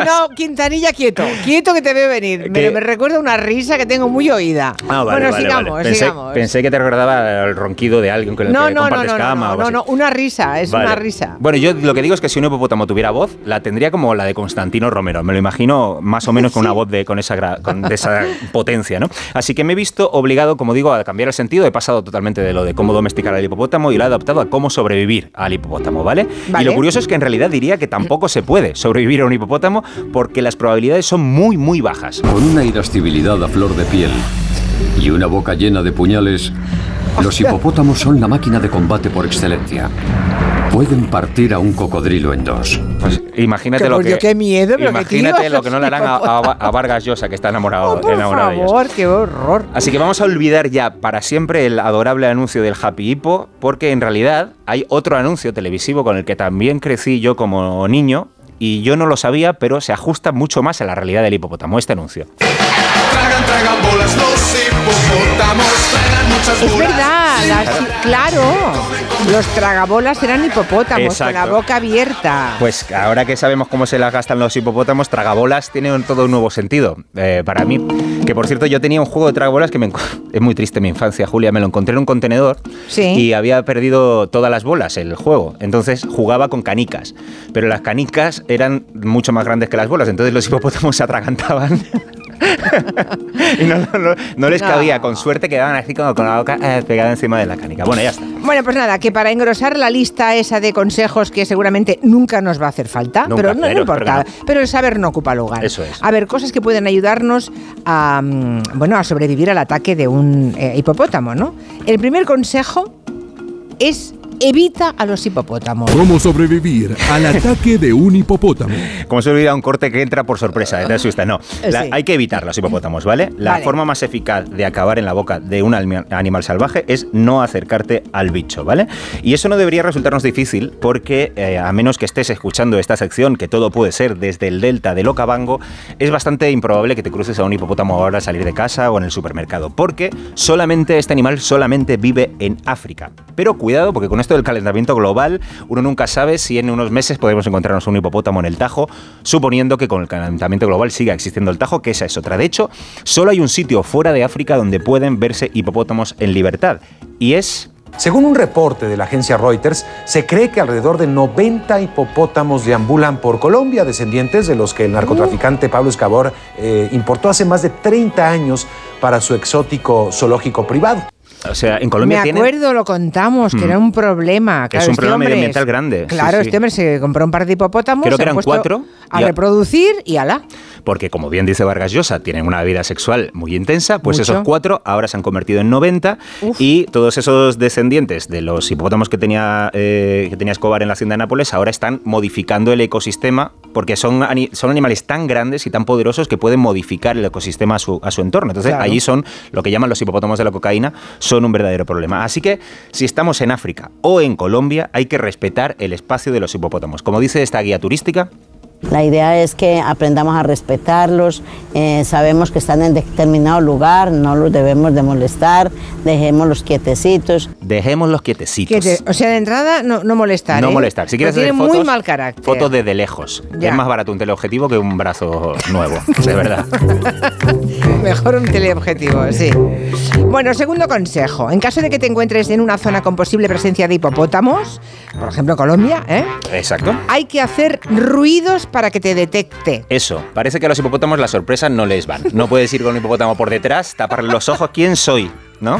No, Quintanilla, quieto. Quieto que te veo venir. Me, me recuerda una risa que tengo muy oída. Ah, vale, bueno, vale, sigamos, vale. Pensé, sigamos. pensé que te recordaba el ronquido de alguien con el no, que no, no, compartes no, no, cama no, no, así. no, una risa, es una risa. Bueno, yo lo que digo es que si un hipopótamo tuviera voz, la tendría como la de Constantino Romero. Me lo imagino más o menos con una voz de, con esa, con- de esa potencia, ¿no? Así que me he visto obligado, como digo, a cambiar el sentido. He pasado totalmente de lo de cómo domesticar al hipopótamo y lo he adaptado a cómo sobrevivir al hipopótamo, ¿vale? Vale. Y lo curioso es que en realidad diría que tampoco se puede sobrevivir a un hipopótamo porque las probabilidades son muy, muy bajas. Con una irascibilidad a flor de piel y una boca llena de puñales, los hipopótamos son la máquina de combate por excelencia. Pueden partir a un cocodrilo en dos. Pues imagínate lo que. Qué miedo, pero imagínate lo que no le harán a, a- a Vargas Llosa, que está enamorado, Oh, Por enamorado de ellos. qué horror. Así que vamos a olvidar ya para siempre el adorable anuncio del Happy Hippo, porque en realidad hay otro anuncio televisivo con el que también crecí yo como niño, y yo no lo sabía, pero se ajusta mucho más a la realidad del hipopótamo, este anuncio. Tragan, tragan bolas los hipopótamos, tragan muchas Es verdad, las- claro. Los tragabolas eran hipopótamos con la boca abierta. Pues ahora que sabemos cómo se las gastan los hipopótamos, tragabolas tiene un- todo un nuevo sentido eh, para mí. Que por cierto, yo tenía un juego de tragabolas que me es muy triste mi infancia, Julia. Me lo encontré en un contenedor Sí. y había perdido todas las bolas el juego. Entonces jugaba con canicas. Pero las canicas eran mucho más grandes que las bolas. Entonces los hipopótamos se atragantaban. y no, no- no- no les cabía. Con suerte quedaban así como con la boca eh, pegada encima de la canica. Bueno, ya está. Bueno, pues nada, que para engrosar la lista esa de consejos que seguramente nunca nos va a hacer falta, Nunca, pero no, importa, pero pero, el saber no ocupa lugar. Eso es. A ver, cosas que pueden ayudarnos a, mm, bueno, a sobrevivir al ataque de un eh, hipopótamo, ¿no? El primer consejo es evita a los hipopótamos. ¿Cómo sobrevivir al ataque de un hipopótamo? Como sobrevivir a un corte que entra por sorpresa, te asusta. No, La- Sí. hay que evitar los hipopótamos, ¿vale? La Vale. forma más eficaz de acabar en la boca de un animal salvaje es no acercarte al bicho, ¿vale? Y eso no debería resultarnos difícil porque, eh, a menos que estés escuchando esta sección, que todo puede ser desde el delta del Okavango, es bastante improbable que te cruces a un hipopótamo ahora al salir de casa o en el supermercado, porque solamente este animal solamente vive en África. Pero cuidado, porque con esto del calentamiento global, uno nunca sabe si en unos meses podemos encontrarnos un hipopótamo en el Tajo, suponiendo que con el calentamiento global siga existiendo el Tajo, que esa es otra. De hecho, solo hay un sitio fuera de África donde pueden verse hipopótamos en libertad, y es Según un reporte de la agencia Reuters, se cree que alrededor de 90 hipopótamos deambulan por Colombia, descendientes de los que el narcotraficante Pablo Escobar eh, importó hace más de 30 años para su exótico zoológico privado. O sea, en Colombia Me acuerdo, lo contamos, que Mm. era un problema. Es Claro, un este problema medioambiental es- grande, sí, Claro, sí. este hombre se compró un par de hipopótamos. Creo que eran cuatro, A y a- reproducir y ala. Porque como bien dice Vargas Llosa, tienen una vida sexual muy intensa, pues Mucho. esos cuatro ahora se han convertido en 90 y todos esos descendientes de los hipopótamos que tenía, eh, que tenía Escobar en la hacienda de Nápoles ahora están modificando el ecosistema porque son, son animales tan grandes y tan poderosos que pueden modificar el ecosistema a su, a su entorno. Entonces Claro. allí son lo que llaman los hipopótamos de la cocaína, son un verdadero problema. Así que si estamos en África o en Colombia hay que respetar el espacio de los hipopótamos. Como dice esta guía turística, La idea es que aprendamos a respetarlos, eh, sabemos que están en determinado lugar, no los debemos de molestar, dejémoslos quietecitos. dejémoslos quietecitos. Que te- o sea, de entrada, no, no molestar. No ¿eh? molestar. Si quieres hacer tiene fotos, muy mal carácter. fotos desde lejos. Ya. Es más barato un teleobjetivo que un brazo nuevo, de verdad. Mejor un teleobjetivo, sí. Bueno, segundo consejo. En caso de que te encuentres en una zona con posible presencia de hipopótamos, por ejemplo Colombia, ¿eh? Exacto. hay que hacer ruidos para que te detecte. Eso, parece que a los hipopótamos las sorpresas no les van. No puedes ir con un hipopótamo por detrás, taparle los ojos, ¿quién soy? ¿No?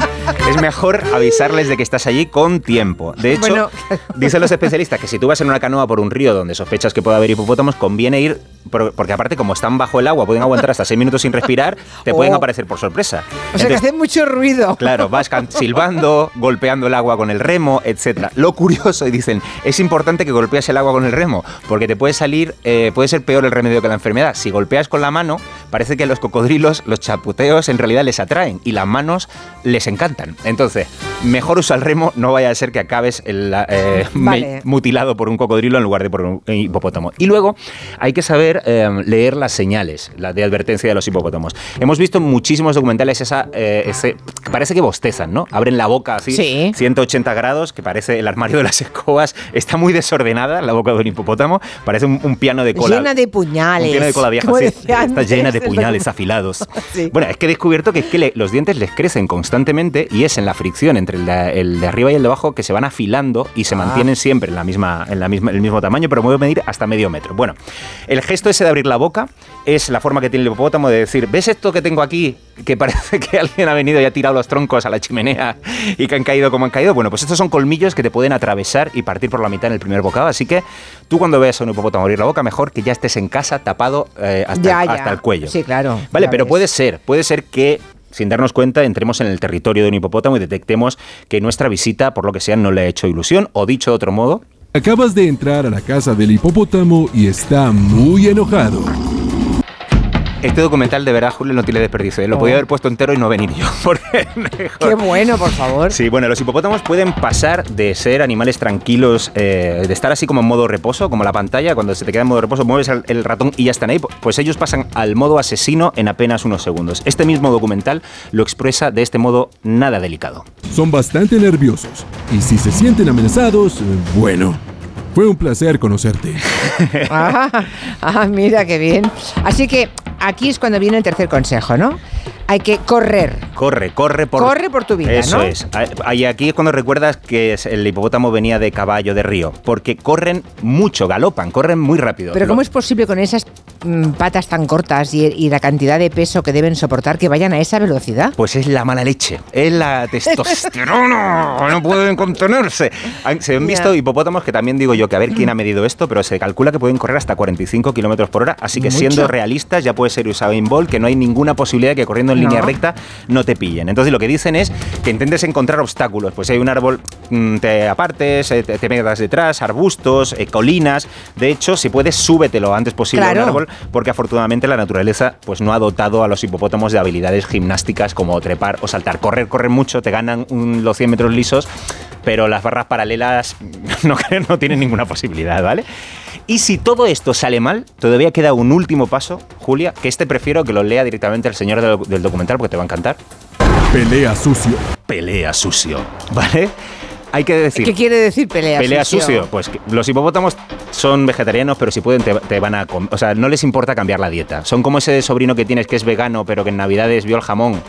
Es mejor avisarles de que estás allí con tiempo. De hecho, Bueno. dicen los especialistas que si tú vas en una canoa por un río donde sospechas que puede haber hipopótamos, conviene ir, por- porque aparte como están bajo el agua, pueden aguantar hasta seis minutos sin respirar, te pueden Oh. aparecer por sorpresa. O sea, que Entonces, hace mucho ruido. Claro, vas silbando, golpeando el agua con el remo, etc. Lo curioso, y dicen, es importante que golpees el agua con el remo, porque te puede salir, eh, puede ser peor el remedio que la enfermedad. Si golpeas con la mano, parece que los cocodrilos los chaputeos en realidad les atraen y las manos les encantan. Entonces, mejor usa el remo, no vaya a ser que acabes el, eh, Vale. mutilado por un cocodrilo en lugar de por un hipopótamo. Y luego hay que saber eh, leer las señales las de advertencia de los hipopótamos. Hemos visto muchísimos documentales esa, eh, ese, que parece que bostezan, ¿no? Abren la boca así, Sí. 180 grados, que parece el armario de las escobas. Está muy desordenada la boca de un hipopótamo, parece un, un piano de cola. Llena de puñales. Un piano de cola vieja, sí. Está llena de puñales afilados. Sí. Bueno, es que he descubierto que, es que le- los dientes les crecen constantemente y es en la fricción entre el de, el de arriba y el de abajo que se van afilando y se Ah. mantienen siempre en la misma, en la misma, el mismo tamaño, pero puede medir hasta medio metro. Bueno, el gesto ese de abrir la boca es la forma que tiene el hipopótamo de decir, ¿ves esto que tengo aquí? Que parece que alguien ha venido y ha tirado los troncos a la chimenea y que han caído como han caído. Bueno, pues estos son colmillos que te pueden atravesar y partir por la mitad en el primer bocado. Así que tú cuando veas a un hipopótamo abrir la boca, mejor que ya estés en casa tapado eh, hasta, Ya, el- ya. hasta el cuello. Sí, claro. Vale, pero ves. puede ser, puede ser que sin darnos cuenta entremos en el territorio de un hipopótamo y detectemos que nuestra visita, por lo que sea, no le ha hecho ilusión o dicho de otro modo, Acabas de entrar a la casa del hipopótamo y está muy enojado. Este documental de verdad, Julio, no tiene desperdicio. ¿eh? Lo Oh. podía haber puesto entero y no venir yo. Porque. Qué bueno, por favor. Sí, bueno, los hipopótamos pueden pasar de ser animales tranquilos, eh, de estar así como en modo reposo, como la pantalla, cuando se te queda en modo reposo, mueves el, ratón y ya están ahí, pues ellos pasan al modo asesino en apenas unos segundos. Este mismo documental lo expresa de este modo nada delicado. Son bastante nerviosos y si se sienten amenazados, bueno, fue un placer conocerte. Ah, ah, mira qué bien. Así que aquí es cuando viene el tercer consejo, ¿no? Hay que correr. Corre, corre por... Corre por tu vida, Eso ¿no? es. Ah, Y aquí es cuando recuerdas que el hipopótamo venía de caballo de río, porque corren mucho, galopan, corren muy rápido. Pero ¿cómo es posible con esas mm, patas tan cortas y, y la cantidad de peso que deben soportar que vayan a esa velocidad? Pues es la mala leche, es la testosterona, no pueden contenerse. Se han visto hipopótamos que también digo yo que a ver quién ha medido esto, pero se calcula que pueden correr hasta 45 kilómetros por hora, así que Mucho. siendo realistas ya puede ser Usain Bolt, que no hay ninguna posibilidad de que corriendo en línea recta no no te pillen. Entonces lo que dicen es que intentes encontrar obstáculos. Pues si hay un árbol, mm, te apartes, eh, te, te metas detrás, arbustos, eh, colinas. De hecho, si puedes, súbete lo antes posible a Claro. un árbol, porque afortunadamente la naturaleza pues no ha dotado a los hipopótamos de habilidades gimnásticas como trepar o saltar. Correr, corren mucho, te ganan un- los 100 metros lisos, pero las barras paralelas no, no tienen ninguna posibilidad, ¿vale? Y si todo esto sale mal, todavía queda un último paso, Julia, que este prefiero que lo lea directamente el señor del, del documental porque te va a encantar. Pelea sucio. Pelea sucio, ¿vale? Hay que decir... ¿Qué quiere decir pelea, Pelea sucio. Pues que los hipopótamos son vegetarianos, pero si pueden te, te van a... O sea, no les importa cambiar la dieta. Son como ese sobrino que tienes que es vegano, pero que en Navidades vio el jamón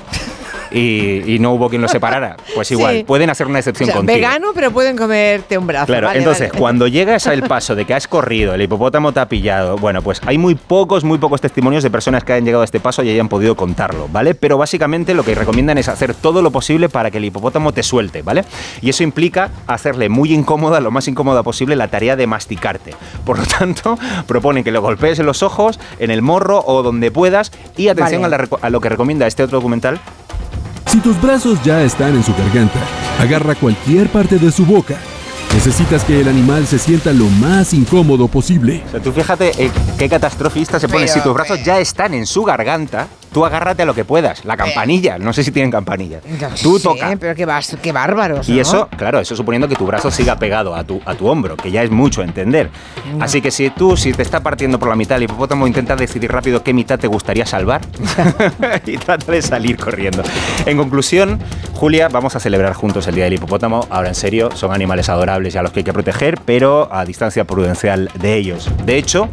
y, y no hubo quien lo separara. Pues igual, Sí. pueden hacer una O excepción sea, contigo. vegano, pero pueden comerte un brazo. Claro, Vale, entonces vale. cuando llegas al paso de que has corrido, el hipopótamo te ha pillado, bueno, pues hay muy pocos, muy pocos testimonios de personas que hayan llegado a este paso y hayan podido contarlo, ¿vale? Pero básicamente lo que recomiendan es hacer todo lo posible para que el hipopótamo te suelte, ¿vale? Y eso implica hacerle muy incómoda, lo más incómoda posible, la tarea de masticarte. Por lo tanto, proponen que lo golpees en los ojos, en el morro o donde puedas y atención Vale. a, la reco- a lo que recomienda este otro documental, Si tus brazos ya están en su garganta, agarra cualquier parte de su boca. Necesitas que el animal se sienta lo más incómodo posible. O sea, tú fíjate eh, qué catastrofista se pone. Pero, si tus brazos ya están en su garganta, tú agárrate a lo que puedas. La campanilla, no sé si tienen campanilla. Tú Sí, toca. pero qué, vas, qué bárbaros. Y ¿no? eso, claro, eso suponiendo que tu brazo siga pegado a tu, a tu hombro, que ya es mucho entender. No. Así que si tú, si te está partiendo por la mitad el hipopótamo, intenta decidir rápido qué mitad te gustaría salvar y trata de salir corriendo. En conclusión, Julia, vamos a celebrar juntos el Día del Hipopótamo. Ahora, en serio, son animales adorables y a los que hay que proteger, pero a distancia prudencial de ellos. De hecho,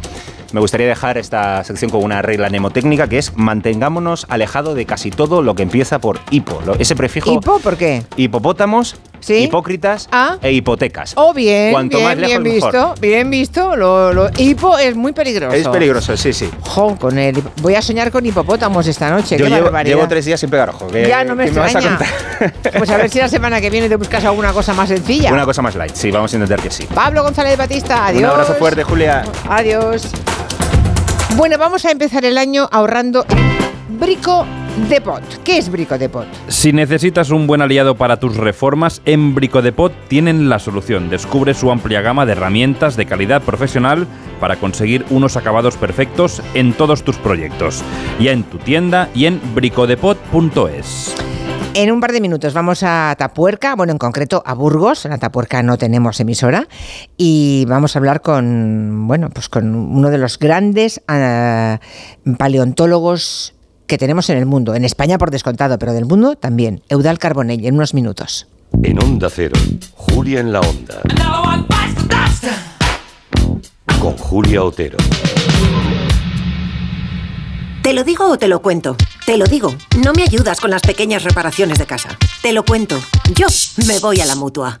me gustaría dejar esta sección con una regla mnemotécnica que es mantengámonos alejado de casi todo lo que empieza por hipo. Ese prefijo ¿Hipo? ¿Por qué? hipopótamos, hipócritas Ah. e hipotecas. Oh, bien, Cuanto bien, más lejos, bien mejor. visto, bien visto. Lo, lo- hipo es muy peligroso. Es peligroso, sí, sí. Jo, con el, voy a soñar con hipopótamos esta noche. Yo qué llevo, llevo tres días sin pegar ojo. ¿Qué- Ya no me qué vas a extraña. contar? Pues a ver si la semana que viene te buscas alguna cosa más sencilla. Una cosa más light, sí, vamos a intentar que sí. Pablo González Batista, adiós. Un abrazo fuerte, Julia. Adiós. Bueno, vamos a empezar el año ahorrando Brico de Pot. ¿Qué es Brico de Pot? Si necesitas un buen aliado para tus reformas, en Bricodepot tienen la solución. Descubre su amplia gama de herramientas de calidad profesional para conseguir unos acabados perfectos en todos tus proyectos. Ya en tu tienda y en bricodepot.es. En un par de minutos vamos a Tapuerca, bueno, en concreto a Burgos. En Tapuerca no tenemos emisora y vamos a hablar con, bueno, pues con uno de los grandes ah, paleontólogos que tenemos en el mundo, en España por descontado, pero del mundo también, Eudal Carbonell, en unos minutos. En Onda Cero, Julia en la Onda. Con Julia Otero. ¿Te lo digo o te lo cuento? Te lo digo. No me ayudas con las pequeñas reparaciones de casa. Te lo cuento. Yo me voy a la mutua.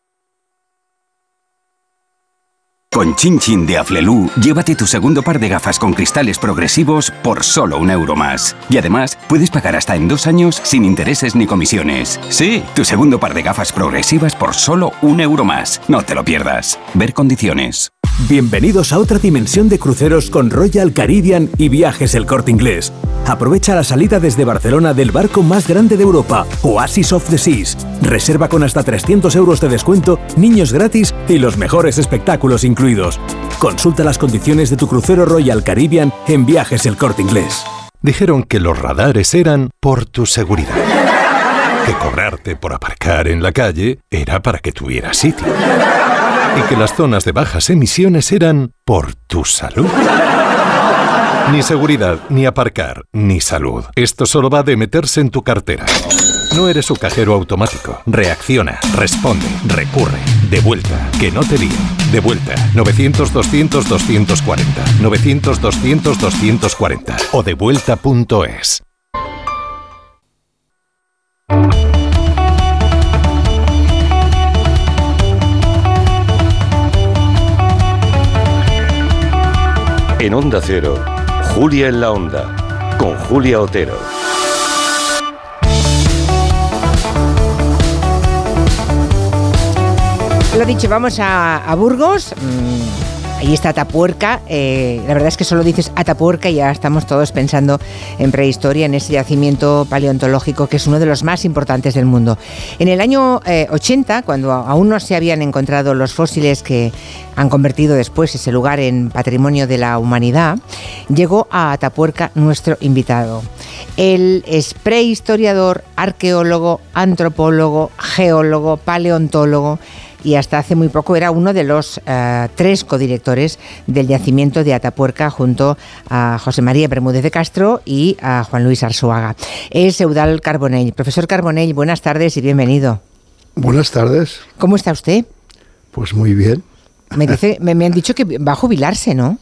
Con Chin Chin de Aflelu, llévate tu segundo par de gafas con cristales progresivos por solo un euro más. Y además, puedes pagar hasta en dos años sin intereses ni comisiones. Sí, tu segundo par de gafas progresivas por solo un euro más. No te lo pierdas. Ver condiciones. Bienvenidos a otra dimensión de cruceros con Royal Caribbean y Viajes El Corte Inglés. Aprovecha la salida desde Barcelona del barco más grande de Europa, Oasis of the Seas. Reserva con hasta 300 euros de descuento, niños gratis y los mejores espectáculos incluidos. Consulta las condiciones de tu crucero Royal Caribbean en Viajes El Corte Inglés. Dijeron que los radares eran por tu seguridad. Que cobrarte por aparcar en la calle era para que tuvieras sitio. Y que las zonas de bajas emisiones eran por tu salud. Ni seguridad, ni aparcar, ni salud. Esto solo va de meterse en tu cartera. No eres su cajero automático. Reacciona, responde, recurre. De vuelta, que no te lío. De vuelta, 900-200-240. 900-200-240. O devuelta.es. En Onda Cero, Julia en la Onda, con Julia Otero. Lo dicho, vamos a, Burgos. Mm ahí está Atapuerca. Eh, la verdad es que solo dices Atapuerca y ya estamos todos pensando en prehistoria, en ese yacimiento paleontológico que es uno de los más importantes del mundo. En el año eh, 80, cuando aún no se habían encontrado los fósiles que han convertido después ese lugar en patrimonio de la humanidad, llegó a Atapuerca nuestro invitado. Él es prehistoriador, arqueólogo, antropólogo, geólogo, paleontólogo y hasta hace muy poco era uno de los eh, tres codirectores del yacimiento de Atapuerca junto a José María Bermúdez de Castro y a Juan Luis Arzuaga. Es Eudal Carbonell. Profesor Carbonell, buenas tardes y bienvenido. Buenas tardes. ¿Cómo está usted? Pues muy bien. Me, dice, me, me han dicho que va a jubilarse, ¿no?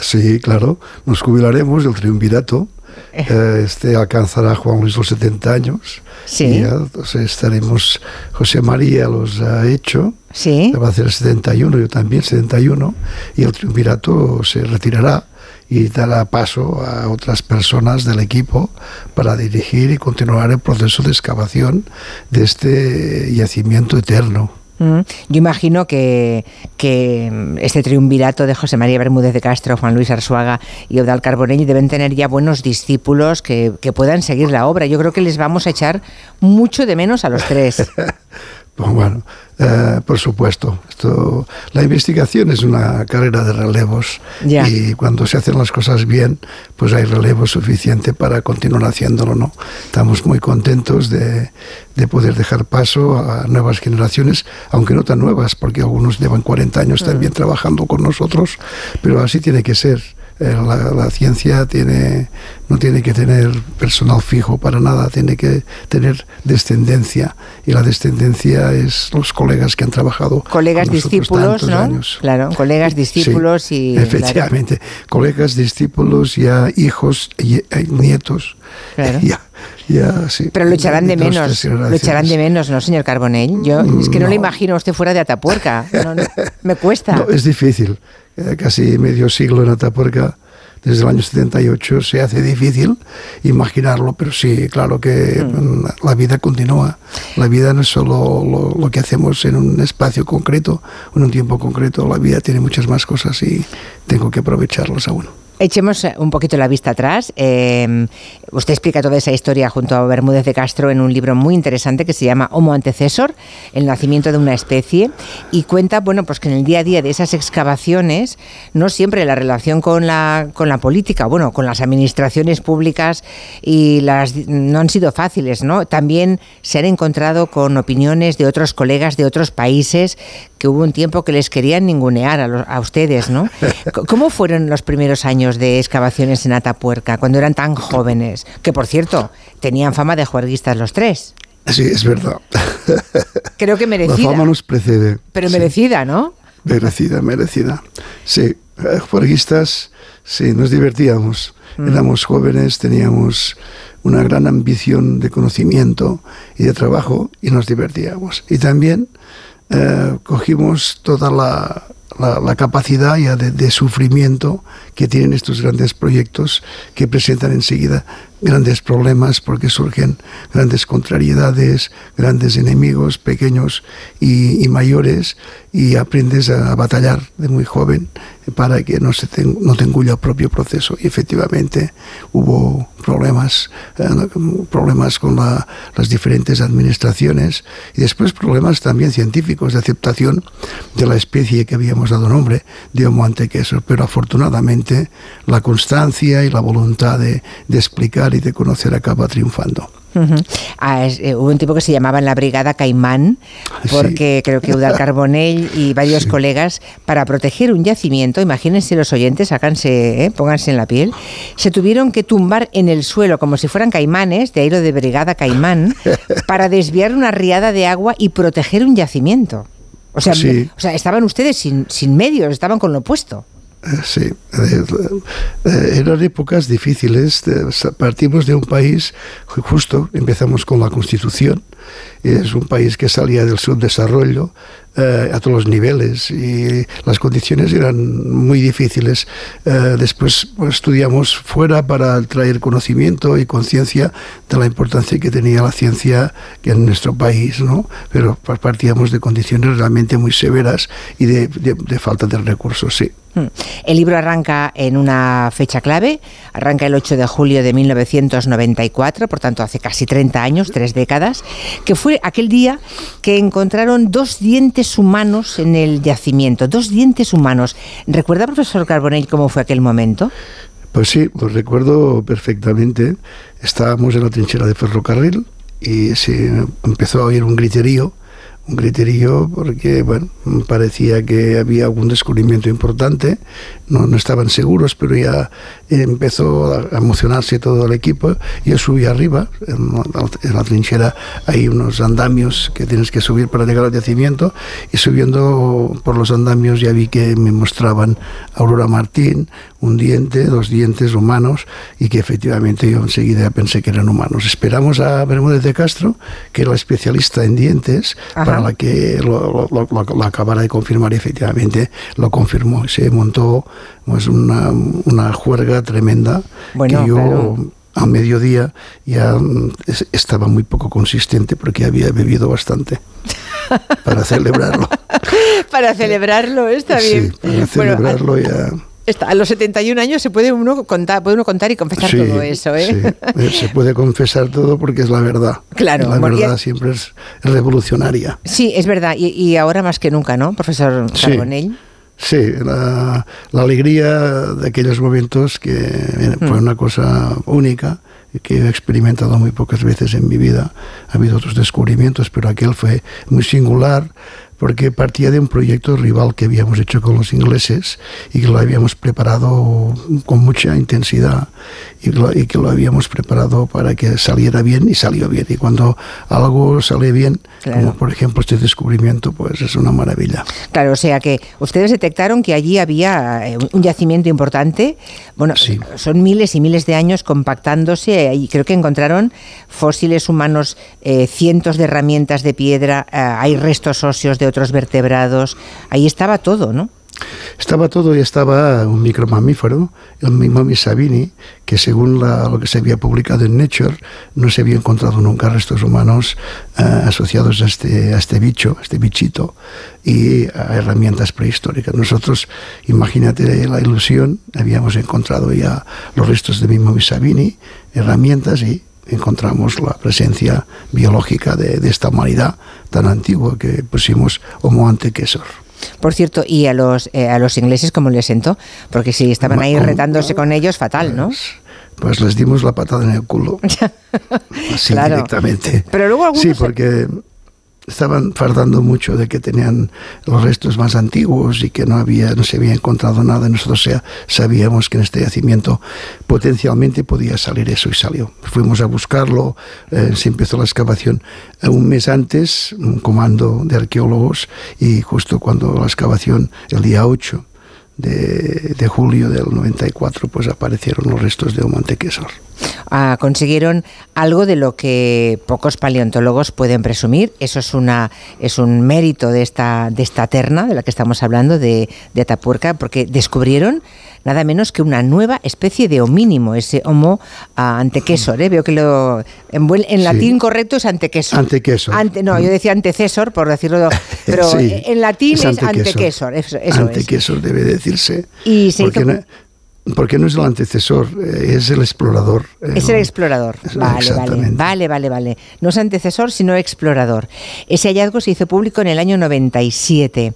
Sí, claro. Nos jubilaremos del triunvirato. Eh, este alcanzará Juan Luis los 70 años. Sí. Y ya entonces estaremos, José María los ha hecho. Sí. Va a hacer 71, yo también 71. Y el triunvirato se retirará y dará paso a otras personas del equipo para dirigir y continuar el proceso de excavación de este yacimiento eterno. Yo imagino que, que mm, este triunvirato de José María Bermúdez de Castro, Juan Luis Arzuaga y Eudal Carbonell deben tener ya buenos discípulos que, que puedan seguir la obra. Yo creo que les vamos a echar mucho de menos a los tres. Pues bueno, eh, por supuesto. Esto, la investigación es una carrera de relevos y cuando se hacen las cosas bien, pues hay relevo suficiente para continuar haciéndolo, ¿no? Estamos muy contentos de, de poder dejar paso a nuevas generaciones, aunque no tan nuevas, porque algunos llevan 40 años también trabajando con nosotros, pero así tiene que ser. Eh, La, la ciencia tiene, no tiene que tener personal fijo para nada, tiene que tener descendencia. Y la descendencia es los colegas que han trabajado. Colegas con discípulos, ¿no? años. Claro, colegas discípulos Sí, y... Efectivamente, colegas, discípulos, ya hijos, y, eh, nietos. Claro. Ya, ya, sí. Pero lo echarán de menos, lo echarán de menos, ¿no, señor Carbonell? Yo es que no, le No. imagino a usted fuera de Atapuerca. No, no, me cuesta. Es difícil. Eh, casi medio siglo en Atapuerca, desde el año 78, se hace difícil imaginarlo, pero sí, claro que mm, la vida continúa. La vida no es solo lo, lo que hacemos en un espacio concreto, en un tiempo concreto, la vida tiene muchas más cosas y tengo que aprovecharlas aún. Echemos eh, un poquito la vista atrás. Eh, usted explica toda esa historia junto a Bermúdez de Castro en un libro muy interesante que se llama Homo antecesor, el nacimiento de una especie, y cuenta, bueno, pues que en el día a día de esas excavaciones, no siempre la relación con la, con la política, bueno, con las administraciones públicas y las no han sido fáciles, ¿no? También se han encontrado con opiniones de otros colegas de otros países que hubo un tiempo que les querían ningunear a, los- a ustedes, ¿no? ¿Cómo fueron los primeros años de excavaciones en Atapuerca, cuando eran tan jóvenes? Que, por cierto, tenían fama de juerguistas los tres. Sí, es verdad. Creo que La merecida. fama nos precede. Pero Sí. merecida, ¿no? Merecida, merecida. Sí, eh, juerguistas, sí, nos divertíamos. Mm. Éramos jóvenes, teníamos una gran ambición de conocimiento y de trabajo y nos divertíamos. Y también eh, cogimos toda la, la- la capacidad ya de, de sufrimiento que tienen estos grandes proyectos que presentan enseguida grandes problemas porque surgen grandes contrariedades, grandes enemigos, pequeños y, mayores, y aprendes a, batallar de muy joven para que no, se te, no te engulla el propio proceso. Y efectivamente hubo problemas, eh, problemas con la- las diferentes administraciones y después problemas también científicos de aceptación de la especie que habíamos dado nombre de Homo. Pero afortunadamente la constancia y la voluntad de, de explicar y de conocer acaba triunfando. Ah, es- eh, hubo un tipo que se llamaba en la Brigada Caimán, porque creo que Eudal Carbonell y varios colegas, para proteger un yacimiento, imagínense los oyentes, háganse, eh, pónganse en la piel, se tuvieron que tumbar en el suelo como si fueran caimanes, de ahí lo de Brigada Caimán, para desviar una riada de agua y proteger un yacimiento. O sea, Sí. o sea estaban ustedes sin, sin medios, estaban con lo opuesto. Sí, eh, eh, eran épocas difíciles. Partimos de un país, ju- justo empezamos con la Constitución, es un país que salía del subdesarrollo, eh, a todos los niveles y las condiciones eran muy difíciles. Eh, después pues, estudiamos fuera para traer conocimiento y conciencia de la importancia que tenía la ciencia en nuestro país, ¿no? Pero partíamos de condiciones realmente muy severas y de, de- de falta de recursos, sí. Mm. El libro arranca en una fecha clave, arranca el 8 de julio de 1994, por tanto hace casi 30 años, tres décadas, que fue aquel día que encontraron dos dientes humanos en el yacimiento, dos dientes humanos. ¿Recuerda, profesor Carbonell, cómo fue aquel momento? Pues sí, lo recuerdo perfectamente. Estábamos en la trinchera de ferrocarril y se empezó a oír un griterío, un griterío porque bueno, parecía que había algún descubrimiento importante, no, no estaban seguros, pero ya empezó a emocionarse todo el equipo. Yo subí arriba, en la, en la trinchera hay unos andamios que tienes que subir para llegar al yacimiento y subiendo por los andamios ya vi que me mostraban Aurora Martín, un diente, dos dientes humanos y que efectivamente yo enseguida pensé que eran humanos. Esperamos a Bermúdez de Castro, que era la especialista en dientes, Ajá. para la que lo, lo- lo- lo acabara de confirmar y efectivamente lo confirmó. Se montó pues, una, una juerga tremenda Bueno, que yo claro. a mediodía ya mm, es- estaba muy poco consistente porque había bebido bastante para celebrarlo. Para celebrarlo, está Sí, bien. para Bueno, celebrarlo ya. está- a los 71 años se puede uno contar, puede uno contar y confesar Sí, todo eso, ¿eh? sí. Eh, Se puede confesar todo porque es la verdad. Claro, La bueno, verdad siempre es revolucionaria. Sí, es verdad. Y, y ahora más que nunca, ¿no, profesor. Carbonell? Sí, la, la alegría de aquellos momentos que fue Mm. una cosa única que he experimentado muy pocas veces en mi vida. Ha habido otros descubrimientos, pero aquel fue muy singular porque partía de un proyecto rival que habíamos hecho con los ingleses y que lo habíamos preparado con mucha intensidad y, lo- y que lo habíamos preparado para que saliera bien y salió bien. Y cuando algo sale bien, Claro. como por ejemplo este descubrimiento, pues es una maravilla. Claro, o sea que ustedes detectaron que allí había eh, un yacimiento importante. Bueno, son miles y miles de años compactándose y creo que encontraron fósiles humanos, eh, cientos de herramientas de piedra, eh, hay restos óseos de otros vertebrados. Ahí estaba todo, ¿no? Estaba todo y estaba un micromamífero, el Mimami sabini, que según la- lo que se había publicado en Nature, no se había encontrado nunca restos humanos eh, asociados a este, a este bicho, a este bichito, y a herramientas prehistóricas. Nosotros, imagínate la ilusión, habíamos encontrado ya los restos de Mimami sabini, herramientas y encontramos la presencia biológica de, esta humanidad tan antigua que pusimos Homo antecessor. Por cierto, y a los, eh, a los ingleses, ¿cómo les sentó? Porque si estaban ahí retándose con ellos, fatal, ¿no? Pues les dimos la patada en el culo. Así Claro. directamente. Pero luego algunos... Sí, porque estaban fardando mucho de que tenían los restos más antiguos y que no había no se había encontrado nada. Nosotros sabíamos que en este yacimiento potencialmente podía salir eso y salió. Fuimos a buscarlo, eh, se empezó la excavación eh, un mes antes, un comando de arqueólogos y justo cuando la excavación, el día 8 de, julio del 94, pues aparecieron los restos de Homo antecessor. ah, consiguieron algo de lo que pocos paleontólogos pueden presumir. Eso es una es un mérito de esta de esta terna de la que estamos hablando de, de Atapuerca, porque descubrieron nada menos que una nueva especie de homínimo, ese Homo ah, antecesor. ¿eh? Veo que lo en, en Sí. latín correcto es antecesor. Antecesor. Ante, no, yo decía antecesor por decirlo, pero Sí, en latín es. Eso, eso es. Antecesor debe decirse. Y se porque, hizo- porque no es el antecesor, eh, es el explorador. eh, Es el explorador. Vale, vale, vale, vale, vale. No es antecesor, sino explorador. Ese hallazgo se hizo público en el año 97.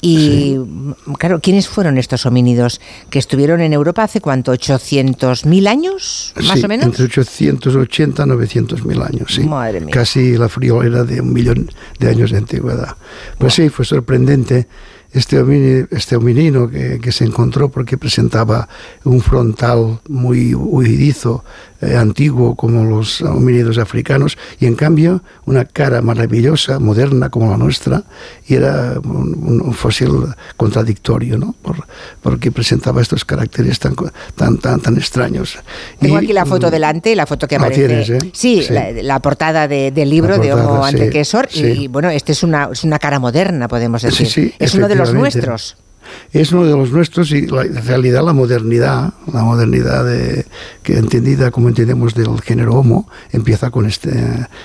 Y, mm, claro, ¿quiénes fueron estos homínidos que estuvieron en Europa hace cuánto? ¿800.000 años? Más Sí, o menos. Entre 880 y 900 mil años, sí. Madre mía. Casi la friolera de un millón de años de antigüedad. Pues sí, fue sorprendente este, este hominino que, que se encontró porque presentaba un frontal muy huidizo, eh, antiguo como los homínidos africanos, y en cambio una cara maravillosa, moderna como la nuestra, y era un, un- fósil contradictorio, ¿no? Por- porque presentaba estos caracteres tan, tan, tan, tan extraños. Tengo Y, aquí la foto mm, delante, la foto que la aparece. tienes, ¿eh? Sí, Sí. La, la portada de- del libro La de Homo portada, sí, Antecessor. sí. Y bueno, este es una, es una cara moderna, podemos decir. es uno de los efectivamente. nuestros. Es uno de los nuestros y la, en realidad la modernidad, la modernidad de- que entendida como entendemos del género Homo, empieza con este,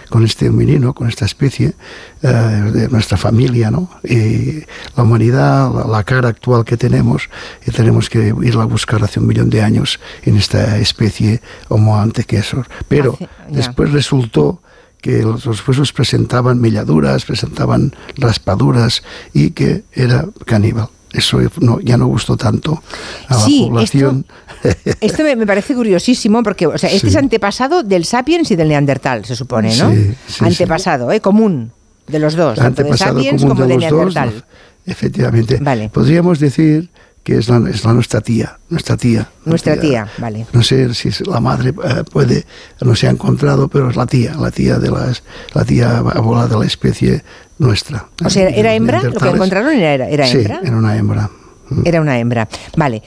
con este hominino, con esta especie eh, de nuestra familia, ¿no? Y la humanidad, la, la cara actual que tenemos, y tenemos que irla a buscar hace un millón de años en esta especie Homo antecessor. Pero Hace- después resultó que los, huesos presentaban melladuras, presentaban raspaduras y que era caníbal. Eso no, ya no gustó tanto a Sí, la población. Esto me, me parece curiosísimo porque, o sea, este Sí. es antepasado del sapiens y del neandertal, se supone, ¿no? Sí, antepasado, ¿eh? Común de los dos, tanto de sapiens común como de, de los dos, neandertal. efectivamente. Podríamos decir que es la, es la nuestra tía, nuestra tía. Nuestra tía, vale. No sé si es la madre eh, puede, no se ha encontrado, pero es la tía, la tía de las, la tía abuela de la especie nuestra. O sea, ¿era Los hembra? ¿Lo que encontraron era, era sí, hembra? era una hembra. Era una hembra. Vale.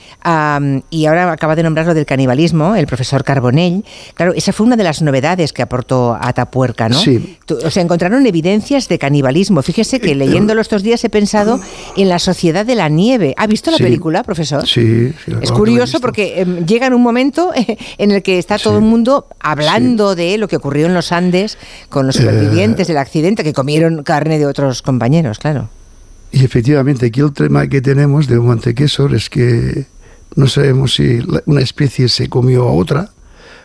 y ahora acaba de nombrar lo del canibalismo, el profesor Carbonell. Claro, esa fue una de las novedades que aportó Atapuerca, ¿no? Sí. O sea, encontraron evidencias de canibalismo. Fíjese que leyéndolo estos días he pensado en la sociedad de la nieve. ¿Ha visto la Sí. película, profesor? Sí, sí, Es la- curioso porque em, llega en un momento en el que está todo el mundo hablando de lo que ocurrió en los Andes con los Eh. supervivientes del accidente que comieron carne de otros compañeros, claro. Y efectivamente, aquí el tema que tenemos de Montequesor es que no sabemos si una especie se comió a otra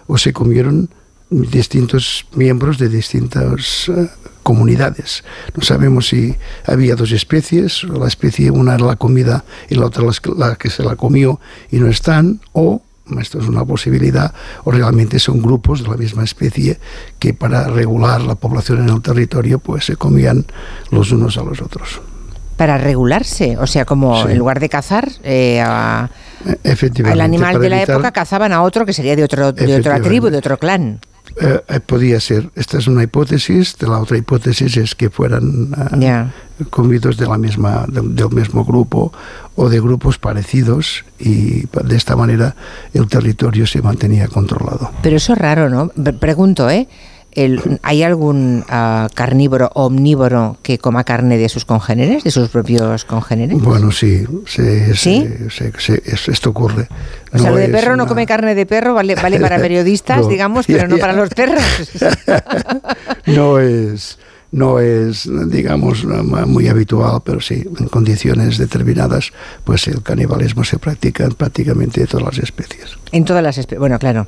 o se comieron distintos miembros de distintas eh, comunidades. No sabemos si había dos especies, la especie una era la comida y la otra la que se la comió y no están, o esto es una posibilidad, o realmente son grupos de la misma especie que para regular la población en el territorio pues se comían los unos a los otros. Para regularse, o sea, como Sí. en lugar de cazar eh, a- Efectivamente. al animal de la evitar- época, cazaban a otro que sería de, otro, de otra tribu, de otro clan. Eh, eh, podía ser. Esta es una hipótesis. De la otra hipótesis es que fueran ah, Ya. comidos de la misma, de- del mismo grupo o de grupos parecidos y de esta manera el territorio se mantenía controlado. Pero eso es raro, ¿no? Pre- Pregunto, ¿eh? El- ¿Hay algún ah, carnívoro o omnívoro que coma carne de sus congéneres, de sus propios congéneres? Bueno, sí, se- ¿Sí? se- se- se- es- esto ocurre. O sea, No lo de perro no come carne de perro, vale, vale para periodistas, No, digamos, ya, pero no para los perros. no es no es digamos muy habitual pero sí en condiciones determinadas pues el canibalismo se practica en prácticamente todas las especies En todas las especies. Bueno, claro,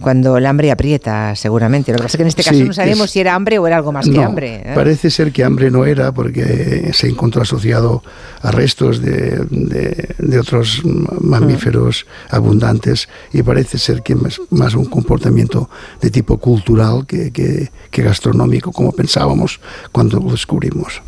cuando el hambre aprieta, seguramente. Lo que pasa es que en este caso Sí, no sabemos es- si era hambre o era algo más que hambre. ¿eh? Parece ser que hambre no era porque se encontró asociado a restos de, de- de otros mamíferos abundantes y parece ser que más, más un comportamiento de tipo cultural que, que- que gastronómico, como pensábamos cuando lo descubrimos.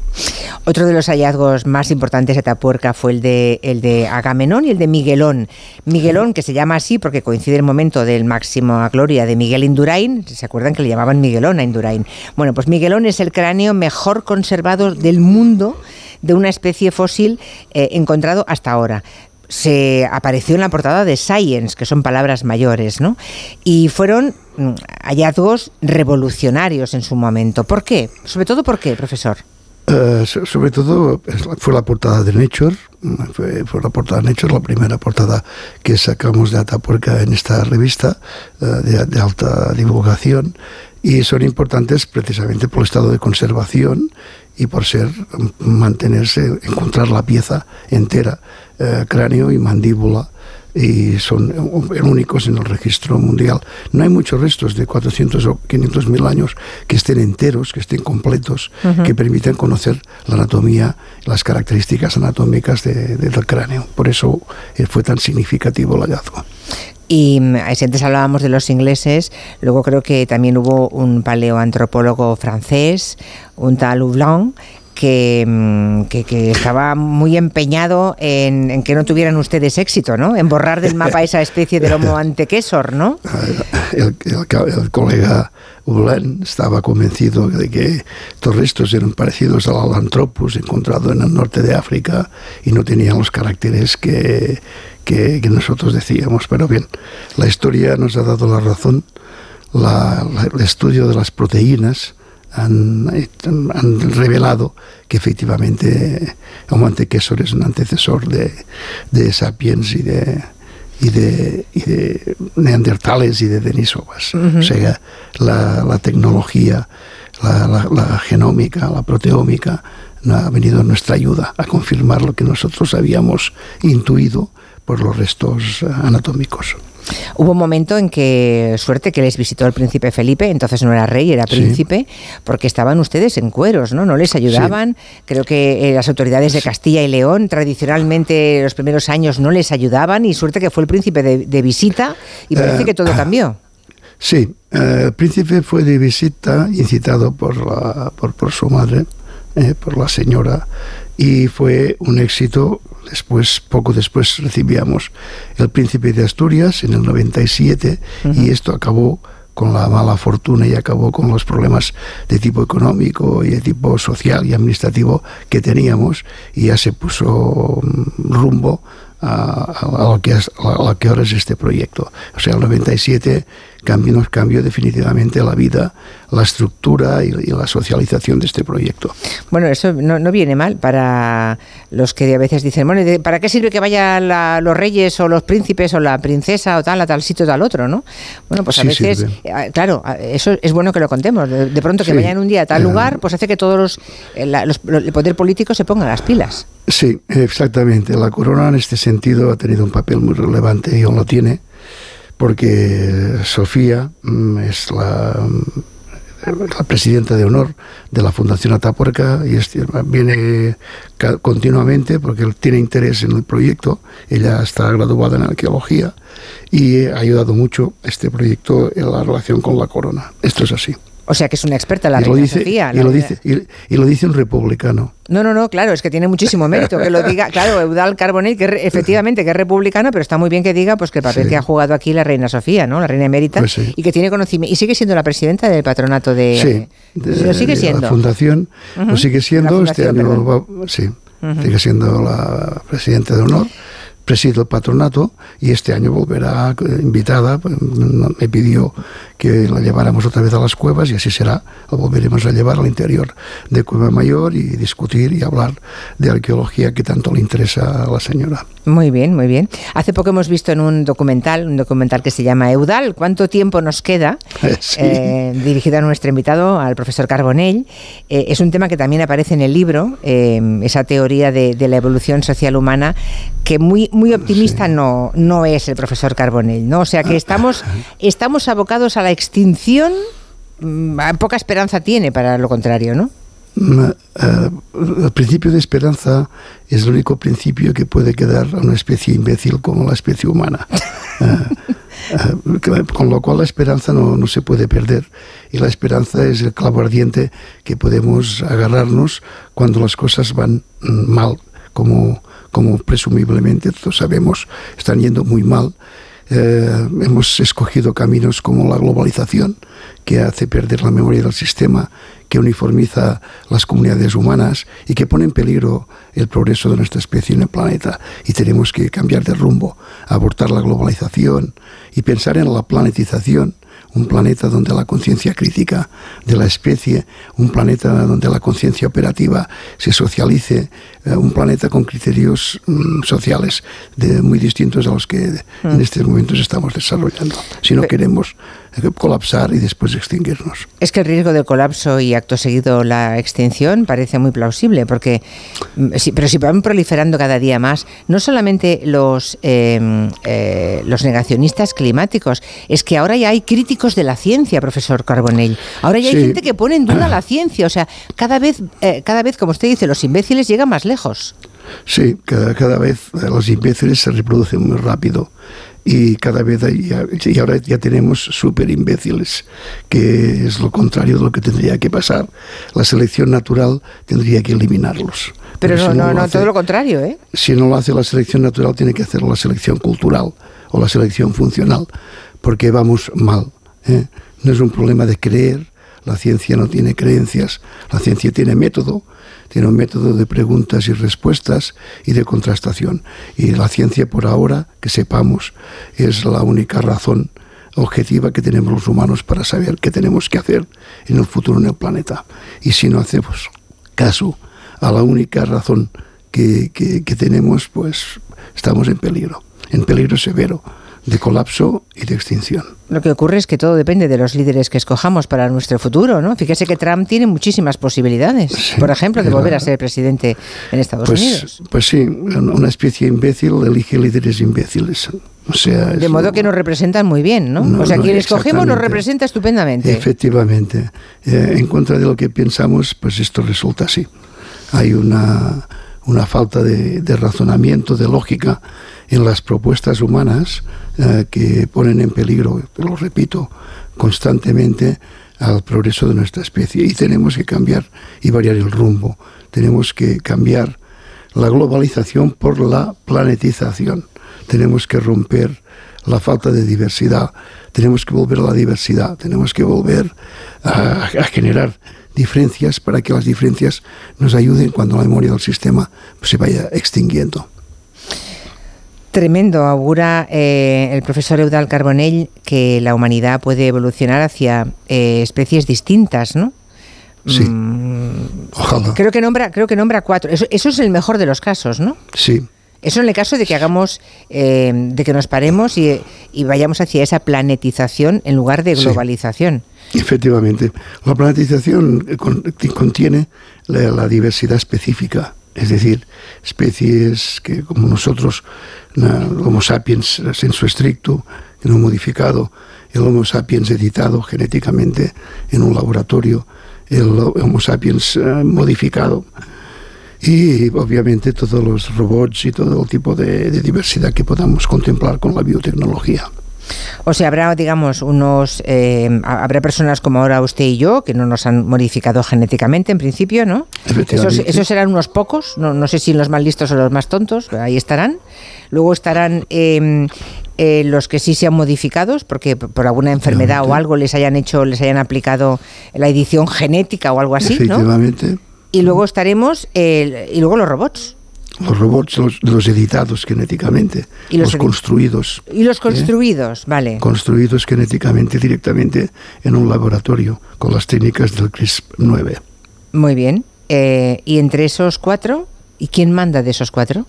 Otro de los hallazgos más importantes de Atapuerca fue el de, el de Agamenón y el de Miguelón. Miguelón, que se llama así porque coincide el momento del máximo gloria de Miguel Indurain. ¿Se acuerdan que le llamaban Miguelón a Indurain? Bueno, pues Miguelón es el cráneo mejor conservado del mundo de una especie fósil eh, encontrado hasta ahora se apareció en la portada de Science, que son palabras mayores, ¿no? Y fueron mm, hallazgos revolucionarios en su momento. ¿Por qué? Sobre todo, ¿por qué, profesor? Eh, so- sobre todo fue la portada de Nature, mm, fue, la portada Nature, la primera portada que sacamos de Atapuerca en esta revista eh, de, de alta divulgación y son importantes precisamente por el estado de conservación y por ser mm, mantenerse, encontrar la pieza entera, eh, cráneo y mandíbula y son únicos en el registro mundial. No hay muchos restos de 400 o 500 mil años que estén enteros, que estén completos, Ujú. que permitan conocer la anatomía, las características anatómicas de- de- del cráneo. Por eso eh, fue tan significativo el hallazgo. Y mm, si antes hablábamos de los ingleses, luego creo que también hubo un paleoantropólogo francés, un tal Houblon, que, mm, que- que estaba muy empeñado en, en que no tuvieran ustedes éxito, ¿no? En borrar del mapa esa especie del Homo antequesor, ¿no? el, el el colega Ulen estaba convencido de que estos restos eran parecidos al Alanthropus encontrado en el norte de África y no tenían los caracteres que, que- que nosotros decíamos. Pero bien, la historia nos ha dado la razón. La- la- el estudio de las proteínas han, han revelado que efectivamente Homo antequesor es un antecesor de, de Sapiens y de, y de, y de neandertales y de denisovas. Ujú. O sea, la, la tecnología, la, la- la genómica, la proteómica, ha venido en nuestra ayuda a confirmar lo que nosotros habíamos intuido por los restos eh, anatómicos. Hubo un momento en que, suerte, que les visitó el príncipe Felipe, entonces no era rey, era Sí. príncipe, porque estaban ustedes en cueros, ¿no? No les ayudaban. Creo que eh, las autoridades de Castilla y León, tradicionalmente, los primeros años no les ayudaban y suerte que fue el príncipe de, de visita y parece Eh, que todo cambió. Sí, eh, el príncipe fue de visita, incitado por, la, por, por su madre, eh, por la señora, y fue un éxito. Después, poco después, recibíamos el príncipe de Asturias en el 97 y esto acabó con la mala fortuna y acabó con los problemas de tipo económico y de tipo social y administrativo que teníamos y ya se puso mm, rumbo a, a- a lo que es, a lo que ahora es este proyecto. O sea, el 97 cambió, nos cambió definitivamente la vida, la estructura y, y la socialización de este proyecto. Bueno, eso no, no viene mal para los que a veces dicen, bueno, ¿y de- ¿para qué sirve que vayan la- los reyes o los príncipes o la princesa o tal a tal sitio o tal otro, no? Bueno, pues a Sí, veces, sirve. claro, eso es bueno que lo contemos. De, de pronto que Sí. vayan un día a tal Eh, lugar, pues hace que todos los, eh, la- los- el poder político se ponga las pilas. Sí, exactamente. La corona en este sentido ha tenido un papel muy relevante y aún lo tiene, porque Sofía mm, es la, mm, la presidenta de honor de la Fundación Atapuerca y viene continuamente porque tiene interés en el proyecto. Ella está graduada en arqueología y ha ayudado mucho este proyecto en la relación con la corona. Esto es así. O sea que es una experta la y, reina dice, Sofía. y, lo dice, y, y lo dice un republicano. No, no, no, claro, es que tiene muchísimo mérito que lo diga, claro, Eudal Carbonell, que re- efectivamente que es republicano, pero está muy bien que diga pues que el papel Sí. que ha jugado aquí la reina Sofía, ¿no? La reina emérita, Pues sí. y que tiene conocimiento, y sigue siendo la presidenta del patronato de... Sí, de- lo sigue siendo. La fundación lo sigue siendo, este año va- sí, sigue siendo la presidenta de honor, preside el patronato y este año volverá eh, invitada, pues, me pidió que la lleváramos otra vez a las cuevas y así será, la volveremos a llevar al interior de Cueva Mayor y discutir y hablar de arqueología que tanto le interesa a la señora. Muy bien, muy bien. Hace poco hemos visto en un documental, un documental que se llama Eudal, ¿cuánto tiempo nos queda? Sí. Eh, dirigido a nuestro invitado, al profesor Carbonell. Eh, es un tema que también aparece en el libro, eh, esa teoría de, de la evolución social humana, que muy, muy optimista no, no es el profesor Carbonell, ¿no? O sea que estamos, estamos abocados a la extinción, mm, poca esperanza tiene para lo contrario, ¿no? Eh, el principio de esperanza es el único principio que puede quedar a una especie imbécil como la especie humana. Eh, eh, con lo cual la esperanza no, no se puede perder. Y la esperanza es el clavo ardiente que podemos agarrarnos cuando las cosas van mm, mal, como, como presumiblemente todos sabemos, están yendo muy mal. Eh, hemos escogido caminos como la globalización, que hace perder la memoria del sistema, que uniformiza las comunidades humanas y que pone en peligro el progreso de nuestra especie en el planeta. Y tenemos que cambiar de rumbo, abortar la globalización y pensar en la planetización, un planeta donde la conciencia crítica de la especie, un planeta donde la conciencia operativa se socialice, eh, un planeta con criterios mm, sociales de, muy distintos a los que en estos momentos estamos desarrollando. Si no queremos colapsar y después extinguirnos. Es que el riesgo del colapso y acto seguido la extinción parece muy plausible, porque, mm, pero si van proliferando cada día más, no solamente los, eh, eh, los negacionistas climáticos, es que ahora ya hay críticos de la ciencia, profesor Carbonell. Ahora ya hay gente que pone en duda la ciencia, o sea, cada vez, eh, cada vez, como usted dice, los imbéciles llegan más lejos. Sí, cada, cada vez eh, los imbéciles se reproducen muy rápido y cada vez hay- ya- y ahora ya tenemos súper imbéciles, que es lo contrario de lo que tendría que pasar. La selección natural tendría que eliminarlos. Pero no, si no, lo no, hace- todo lo contrario, ¿eh? si no lo hace la selección natural, tiene que hacerlo la selección cultural o la selección funcional, porque vamos mal. ¿eh? No es un problema de creer, la ciencia no tiene creencias, la ciencia tiene método, tiene un método de preguntas y respuestas y de contrastación. Y la ciencia, por ahora, que sepamos, es la única razón objetiva que tenemos los humanos para saber qué tenemos que hacer en el futuro en el planeta. Y si no hacemos caso a la única razón que, que- que tenemos, pues estamos en peligro, en peligro severo de colapso y de extinción. Lo que ocurre es que todo depende de los líderes que escojamos para nuestro futuro, ¿no? Fíjese que Trump tiene muchísimas posibilidades, por ejemplo, de volver a ser presidente en Estados Unidos. Pues, pues sí, una especie imbécil elige líderes imbéciles. O sea, De modo que nos representan muy bien, ¿no? No, o sea, no, quien escogemos nos representa estupendamente. Efectivamente. Eh, en contra de lo que pensamos, pues esto resulta así. Hay una, una falta de, razonamiento, de lógica en las propuestas humanas eh, que ponen en peligro, lo repito, constantemente al progreso de nuestra especie. Y tenemos que cambiar y variar el rumbo. Tenemos que cambiar la globalización por la planetización. Tenemos que romper la falta de diversidad. Tenemos que volver a la diversidad. Tenemos que volver a generar diferencias para que las diferencias nos ayuden cuando la memoria del sistema se vaya extinguiendo. Tremendo, augura eh, el profesor Eudal Carbonell que la humanidad puede evolucionar hacia eh, especies distintas, ¿no? Sí. Mm, Ojalá. Creo que nombra, creo que nombra cuatro. Eso, eso es el mejor de los casos, ¿no? Sí. Eso en el caso de que hagamos, eh, de que nos paremos y, y vayamos hacia esa planetización en lugar de Sí. Efectivamente, la planetización eh, con- contiene la, diversidad específica, es decir, especies que como nosotros, el Homo sapiens sensu estricto, no modificado, el Homo sapiens editado genéticamente en un laboratorio, el Homo sapiens eh, modificado y obviamente todos los robots y todo el tipo de diversidad que podamos contemplar con la biotecnología. O sea, habrá, digamos, unos. eh, ha- habrá personas como ahora usted y yo, que no nos han modificado genéticamente en principio, ¿no? Esos, esos serán unos pocos, no, no sé si los más listos o los más tontos, pero ahí estarán. Luego estarán eh, eh, los que sí sean modificados, porque por alguna enfermedad o algo les hayan hecho, les hayan aplicado la edición genética o algo así, ¿no? Efectivamente. Y luego estaremos, eh, y luego los robots. Los robots, los, los editados genéticamente, Y los los, construidos. Y los ¿eh? construidos, vale. Construidos genéticamente directamente en un laboratorio con las técnicas del CRISP-9. Muy bien. Eh, y entre esos cuatro, ¿y quién manda de esos cuatro?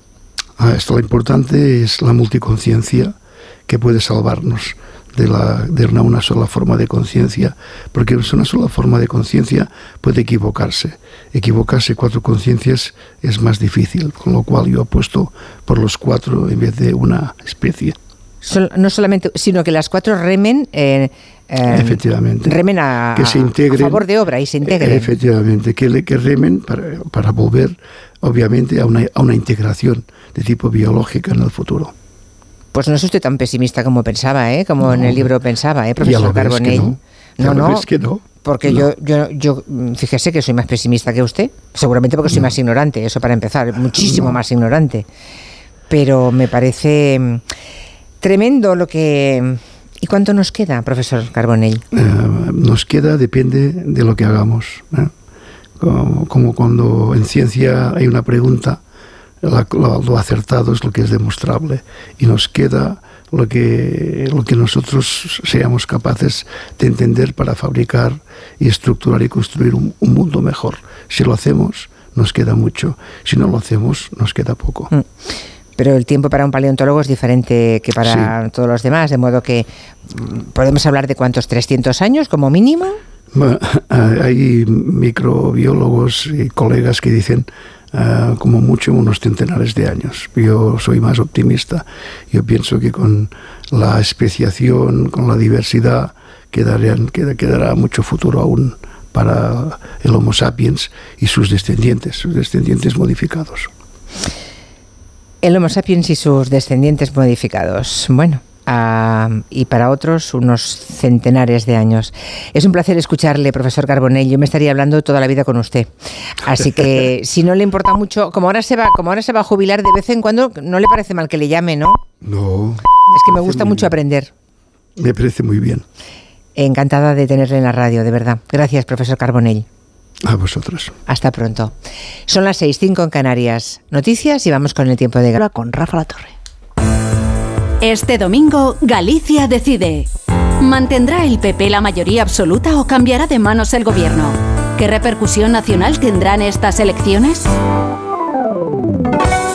Ah, esto lo importante es la multiconciencia que puede salvarnos de, la, de una sola forma de conciencia, porque una sola forma de conciencia puede equivocarse. Equivocarse cuatro conciencias es más difícil, con lo cual yo apuesto por los cuatro en vez de una especie. Sol- no solamente, sino que las cuatro remen, eh, eh, Efectivamente. remen a, Que se integren. a favor de obra y se integren. Efectivamente, que, que remen para, para volver, obviamente, a una, a una integración de tipo biológica en el futuro. Pues no es usted tan pesimista como pensaba, ¿eh? como en el libro pensaba, ¿eh, profesor Carbonell. no. No, no, ves que no. Porque No. yo, yo, yo, mm, fíjese que soy más pesimista que usted, seguramente porque soy más ignorante, eso para empezar, muchísimo más ignorante. Pero me parece mm, tremendo lo que... ¿Y cuánto nos queda, profesor Carbonell? Eh, nos queda, depende de lo que hagamos. ¿eh? Como, como cuando en ciencia hay una pregunta, la- lo, lo acertado es lo que es demostrable y nos queda lo que, lo que nosotros seamos capaces de entender para fabricar y estructurar y construir un, un mundo mejor. Si lo hacemos, nos queda mucho. Si no lo hacemos, nos queda poco. Mm. Pero el tiempo para un paleontólogo es diferente que para todos los demás, de modo que mm, podemos hablar de cuántos, 300 años como mínimo. Bueno, hay microbiólogos y colegas que dicen ah, como mucho unos centenares de años. Yo soy más optimista. Yo pienso que con la especiación, con la diversidad, quedarían, queda- quedará mucho futuro aún para el Homo sapiens y sus descendientes, sus descendientes modificados. El Homo sapiens y sus descendientes modificados. Bueno, y para otros unos centenares de años. Es un placer escucharle, profesor Carbonell. Yo me estaría hablando toda la vida con usted. Así que si no le importa mucho, como ahora se va, como ahora se va a jubilar de vez en cuando, no le parece mal que le llame, ¿no? No. Es que me gusta mucho aprender. Me parece muy bien. Encantada de tenerle en la radio, de verdad. Gracias, profesor Carbonell. A vosotros. Hasta pronto. Son las 6.05 en Canarias. Noticias y vamos con el tiempo de gala con Rafa La Torre. Este domingo, Galicia decide. ¿Mantendrá el PP la mayoría absoluta o cambiará de manos el gobierno? ¿Qué repercusión nacional tendrán estas elecciones?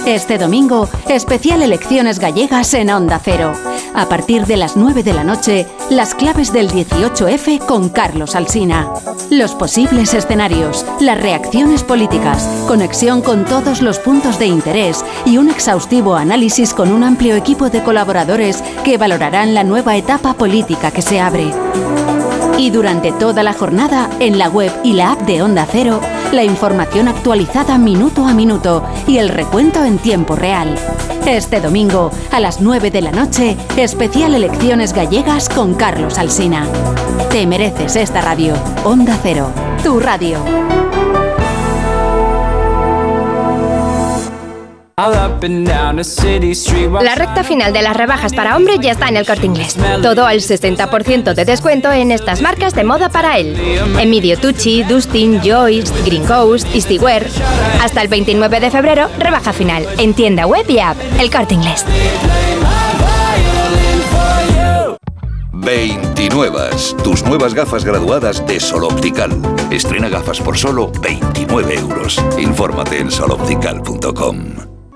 Este domingo, especial elecciones gallegas en Onda Cero. A partir de las 9 de la noche, las claves del 18F con Carlos Alsina. Los posibles escenarios, las reacciones políticas, conexión con todos los puntos de interés y un exhaustivo análisis con un amplio equipo de colaboradores que valorarán la nueva etapa política que se abre. Y durante toda la jornada, en la web y la app de Onda Cero, la información actualizada minuto a minuto y el recuento en tiempo real. Este domingo, a las 9 de la noche, especial Elecciones Gallegas con Carlos Alsina. Te mereces esta radio. Onda Cero, tu radio. La recta final de las rebajas para hombre ya está en el corte inglés. Todo al 60% de descuento en estas marcas de moda para él. Emilio Tucci, Dustin, Joyce, Green Coast, Easywear. Hasta el 29 de febrero, rebaja final en tienda web y app. El corte inglés. 29. Tus nuevas gafas graduadas de Sol Optical. Estrena gafas por solo 29 euros. Infórmate en soloptical.com.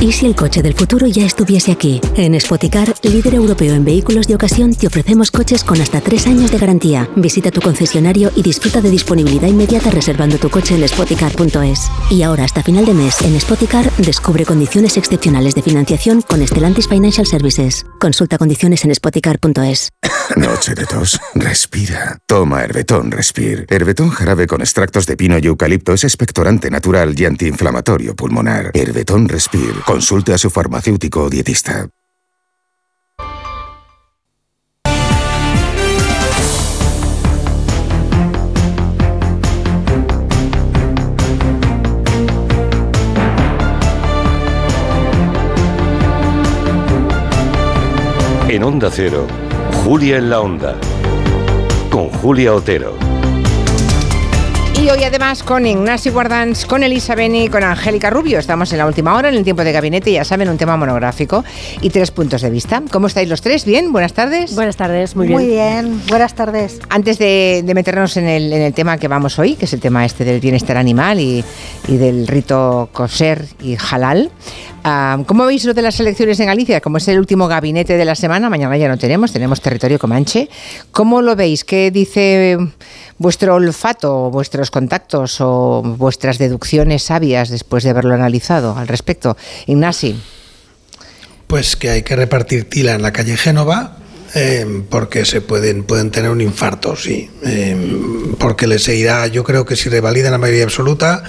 ¿Y si el coche del futuro ya estuviese aquí? En Spoticar, líder europeo en vehículos de ocasión, te ofrecemos coches con hasta tres años de garantía. Visita tu concesionario y disfruta de disponibilidad inmediata reservando tu coche en spoticar.es. Y ahora, hasta final de mes, en Spoticar, descubre condiciones excepcionales de financiación con Stellantis Financial Services. Consulta condiciones en spoticar.es. Noche de tos. Respira. Toma Herbetón Respir. Herbetón jarabe con extractos de pino y eucalipto es expectorante natural y antiinflamatorio pulmonar. Herbetón Respir. Consulte a su farmacéutico o dietista. En Onda Cero, Julia en la Onda. Con Julia Otero. Y hoy además con Ignacio Guardans, con Elisa Beni, con Angélica Rubio. Estamos en la última hora, en el tiempo de gabinete, ya saben, un tema monográfico y tres puntos de vista. ¿Cómo estáis los tres? ¿Bien? Buenas tardes. Buenas tardes, muy bien. Muy bien, buenas tardes. Antes de, de meternos en el, en el tema que vamos hoy, que es el tema este del bienestar animal y, y del rito coser y halal, ah, ¿cómo veis lo de las elecciones en Galicia? Como es el último gabinete de la semana, mañana ya no tenemos, tenemos territorio comanche. ¿Cómo lo veis? ¿Qué dice vuestro olfato, vuestros contactos o vuestras deducciones sabias después de haberlo analizado al respecto? Ignasi. Pues que hay que repartir tila en la calle Génova. eh, porque se pueden pueden tener un infarto, sí, Eh, porque les irá, yo creo que si revalidan la mayoría absoluta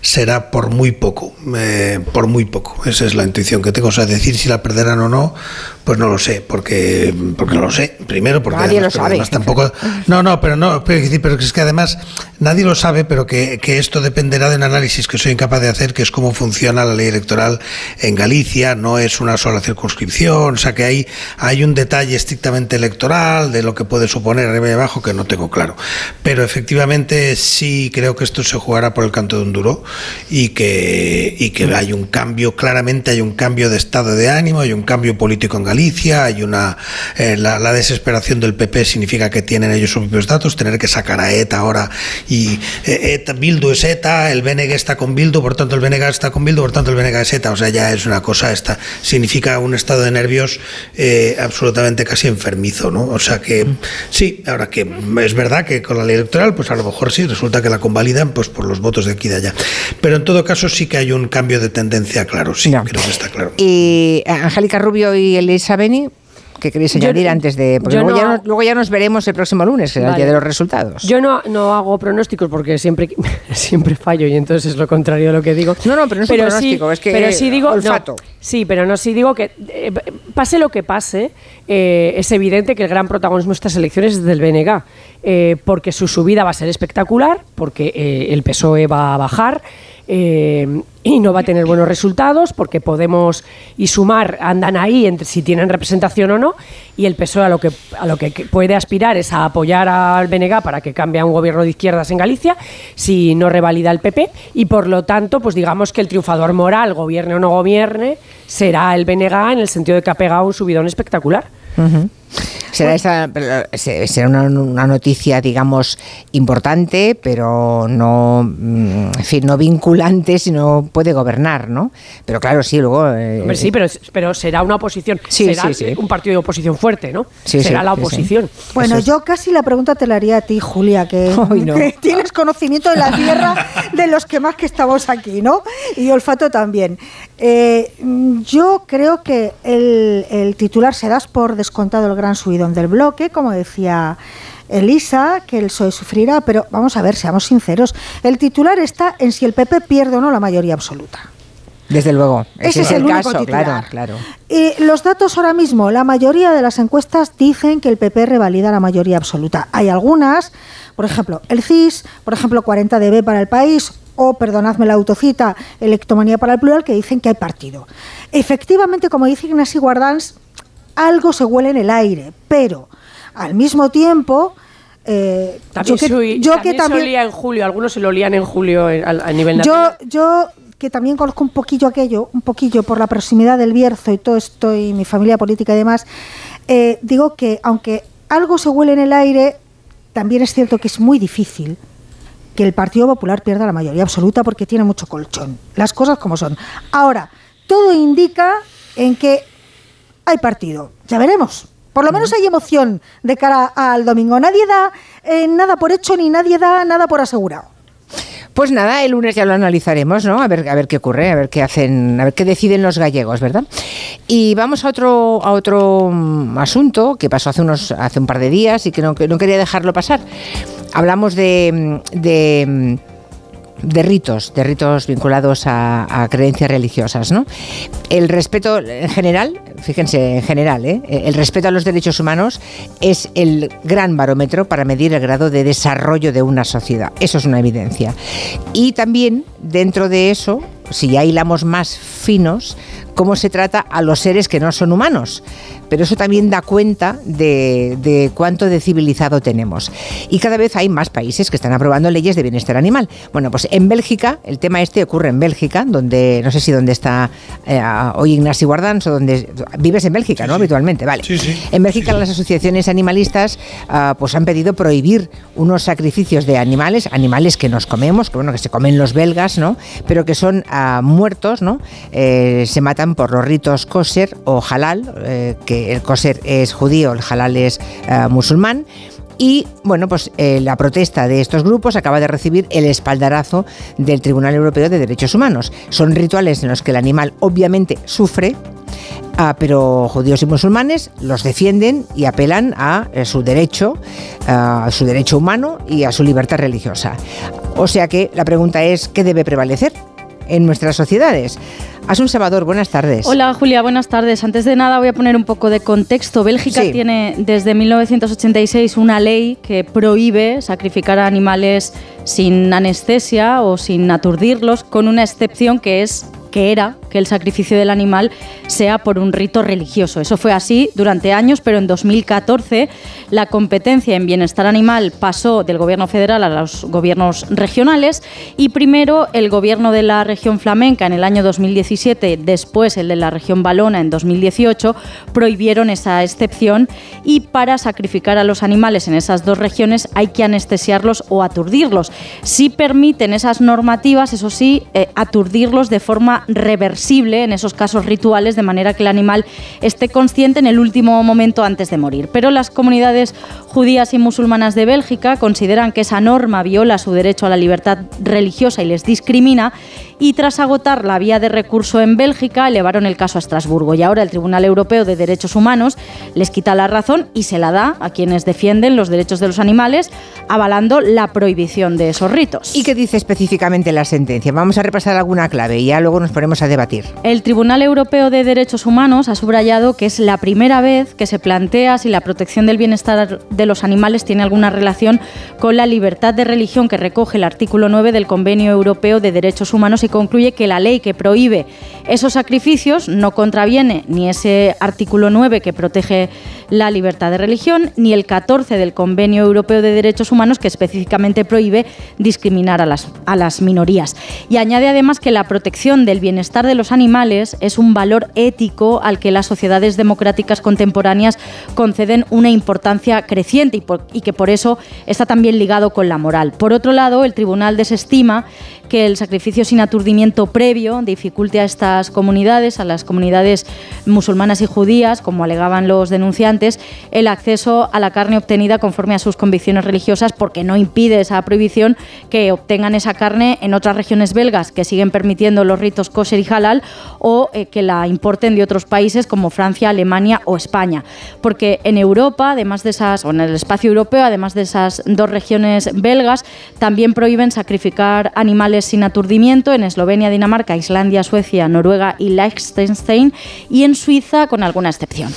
será por muy poco, eh, por muy poco. Esa es la intuición que tengo, o sea, decir si la perderán o no, Pues no lo sé, porque, porque no lo sé. Primero, porque Nadie además, lo sabe. además tampoco. No, no, pero no, pero es que además nadie lo sabe, pero que, que esto dependerá de un análisis que soy incapaz de hacer, que es cómo funciona la ley electoral en Galicia. No es una sola circunscripción, o sea que hay, hay un detalle estrictamente electoral de lo que puede suponer arriba y abajo que no tengo claro. Pero efectivamente sí creo que esto se jugará por el canto de un duro y que, y que hay un cambio, claramente hay un cambio de estado de ánimo, hay un cambio político en Galicia, hay una eh, la, la desesperación del PP significa que tienen ellos sus propios datos, tener que sacar a ETA ahora y eh, ETA, Bildu es ETA, el BNG está con Bildu, por tanto el BNG está con Bildu, por tanto el BNG es ETA, o sea ya es una cosa esta significa un estado de nervios eh, absolutamente casi enfermizo, ¿no? O sea que sí, ahora que es verdad que con la ley electoral pues a lo mejor sí resulta que la convalidan pues por los votos de aquí y de allá, pero en todo caso sí que hay un cambio de tendencia claro, sí, creo que está claro. Y Angélica Rubio y Elisa Beni, ¿qué queréis Yo- añadir antes de...? Porque luego, no ya hago- no- luego ya nos veremos el próximo lunes, que el Vale. día de los resultados. Yo no, no hago pronósticos porque siempre, siempre fallo y entonces es lo contrario de lo que digo. No, no, pero no es un pronóstico, sí, es que pero sí digo, no, olfato. sí, pero no sí digo que eh, pase lo que pase, eh, es evidente que el gran protagonismo de estas elecciones es del BNG, eh, porque su subida va a ser espectacular, porque eh, el PSOE va a bajar. eh, y no va a tener buenos resultados porque Podemos y Sumar andan ahí entre si tienen representación o no y el PSOE a lo que a lo que puede aspirar es a apoyar al BNG para que cambie a un gobierno de izquierdas en Galicia si no revalida el PP y por lo tanto pues digamos que el triunfador moral gobierne o no gobierne será el BNG en el sentido de que ha pegado un subidón espectacular. Será, esa, pero, se- será una, una noticia, digamos, importante, pero no, mm, en fin, no vinculante, sino puede gobernar, ¿no? Pero claro, sí, luego... eh, Hombre, sí, pero, pero será una oposición, Sí, será sí, sí. un partido de oposición fuerte, ¿no? Sí, será sí, la sí, sí. oposición. Bueno, yo casi la pregunta te la haría a ti, Julia, que, Ay, no. que tienes conocimiento de la tierra de los que más que estamos aquí, ¿no? Y olfato también. Eh, yo creo que el, el titular se das por descontado el gran subidón del bloque, como decía Elisa, que el PSOE sufrirá, pero vamos a ver, seamos sinceros, el titular está en si el PP pierde o no la mayoría absoluta. Desde luego, ese, Ese es el, el único caso, titular. claro, los datos ahora mismo, la mayoría de las encuestas dicen que el PP revalida la mayoría absoluta. Hay algunas, por ejemplo, el CIS, por ejemplo, 40DB para el país, o, perdonadme la autocita, Electomanía para el plural, que dicen que hay partido. Efectivamente, como dice Ignasi Guardans, algo se huele en el aire, pero al mismo tiempo... eh, También, yo que, yo también que también se olía en julio, algunos se lo olían en julio al- a, nivel yo, nacional. yo que también conozco un poquillo aquello, un poquillo por la proximidad del Bierzo y todo esto y mi familia política y demás, eh, digo que aunque algo se huele en el aire, también es cierto que es muy difícil que el Partido Popular pierda la mayoría absoluta porque tiene mucho colchón. Las cosas como son. Ahora, todo indica en que hay partido. Ya veremos. Por lo menos hay emoción de cara al domingo. Nadie da eh, nada por hecho ni nadie da nada por asegurado. Pues nada, el lunes ya lo analizaremos, ¿no? A ver, a ver qué ocurre, a ver qué hacen, a ver qué deciden los gallegos, ¿verdad? Y vamos a otro, a otro mm, asunto que pasó hace unos, hace un par de días y que no, que no quería dejarlo pasar. Hablamos de, mm, de mm, de ritos, de ritos vinculados a, creencias religiosas, ¿no? El respeto en general, fíjense, en general, ¿eh? el respeto a los derechos humanos es el gran barómetro para medir el grado de desarrollo de una sociedad. Eso es una evidencia. Y también dentro de eso, si ya hilamos más finos, cómo se trata a los seres que no son humanos. Pero eso también da cuenta de, de cuánto de civilizado tenemos. Y cada vez hay más países que están aprobando leyes de bienestar animal. Bueno, pues en Bélgica, el tema este ocurre en Bélgica, donde no sé si donde está eh, hoy Ignacio Guardans o donde vives en Bélgica, ¿no? Habitualmente, vale. En Bélgica las asociaciones animalistas ah, pues han pedido prohibir unos sacrificios de animales, animales que nos comemos, que bueno, que se comen los belgas, ¿no? Pero que son ah, muertos, ¿no? Eh, se matan por los ritos kosher o halal, eh, que el kosher es judío, el halal es ah, musulmán. Y bueno, pues eh, la protesta de estos grupos acaba de recibir el espaldarazo del Tribunal Europeo de Derechos Humanos. Son rituales en los que el animal obviamente sufre, ah, pero judíos y musulmanes los defienden y apelan a eh, su derecho, a su derecho humano y a su libertad religiosa. O sea que la pregunta es, ¿qué debe prevalecer? en nuestras sociedades. Asun Salvador, buenas tardes. Hola Julia, buenas tardes. Antes de nada voy a poner un poco de contexto. Bélgica Sí. tiene desde 1986 una ley que prohíbe sacrificar a animales sin anestesia o sin aturdirlos, con una excepción que es que era que el sacrificio del animal sea por un rito religioso. Eso fue así durante años, pero en 2014 la competencia en bienestar animal pasó del gobierno federal a los gobiernos regionales y primero el gobierno de la región flamenca en el año 2017, después el de la región valona en 2018, prohibieron esa excepción y para sacrificar a los animales en esas dos regiones hay que anestesiarlos o aturdirlos. Si permiten esas normativas, eso sí, eh, aturdirlos de forma reversible en esos casos rituales, de manera que el animal esté consciente en el último momento antes de morir. Pero las comunidades judías y musulmanas de Bélgica consideran que esa norma viola su derecho a la libertad religiosa y les discrimina y tras agotar la vía de recurso en Bélgica elevaron el caso a Estrasburgo y ahora el Tribunal Europeo de Derechos Humanos les quita la razón y se la da a quienes defienden los derechos de los animales avalando la prohibición de esos ritos. ¿Y qué dice específicamente la sentencia? Vamos a repasar alguna clave y ya luego nos ponemos a debatir. El Tribunal Europeo de Derechos Humanos ha subrayado que es la primera vez que se plantea si la protección del bienestar de los animales tiene alguna relación con la libertad de religión que recoge el artículo 9 del Convenio Europeo de Derechos Humanos y concluye que la ley que prohíbe esos sacrificios no contraviene ni ese artículo 9 que protege la libertad de religión, ni el 14 del Convenio Europeo de Derechos Humanos que específicamente prohíbe discriminar a las, a las minorías. Y añade además que la protección del bienestar de los animales es un valor ético al que las sociedades democráticas contemporáneas conceden una importancia creciente y, y que por eso está también ligado con la moral. Por otro lado, el tribunal desestima que el sacrificio sin aturdimiento previo dificulte a estas comunidades, a las comunidades musulmanas y judías, como alegaban los denunciantes, el acceso a la carne obtenida conforme a sus convicciones religiosas, porque no impide esa prohibición que obtengan esa carne en otras regiones belgas que siguen permitiendo los ritos kosher y halal o eh, que la importen de otros países como Francia, Alemania o España. Porque en Europa, además de esas, o en el espacio europeo, además de esas dos regiones belgas, también prohíben sacrificar animales sin aturdimiento en Eslovenia, Dinamarca, Islandia, Suecia, Noruega y Liechtenstein y en Suiza con alguna excepción.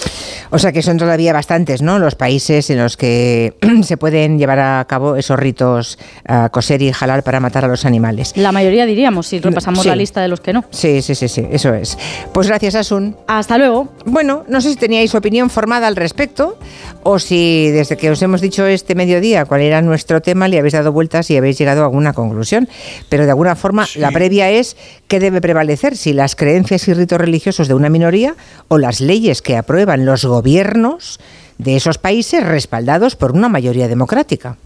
O sea que son todavía bastantes, ¿no? Los países en los que se pueden llevar a cabo esos ritos ah, coser y halal para matar a los animales. La mayoría diríamos, si repasamos Sí. la lista de los que no. Sí, sí, sí, sí, eso es. Pues gracias, Asun. Hasta luego. Bueno, no sé si teníais opinión formada al respecto o si desde que os hemos dicho este mediodía cuál era nuestro tema le habéis dado vueltas y habéis llegado a alguna conclusión. Pero de alguna forma la previa es qué debe prevalecer, si las creencias y ritos religiosos de una minoría o las leyes que aprueban los gobiernos de esos países respaldados por una mayoría democrática.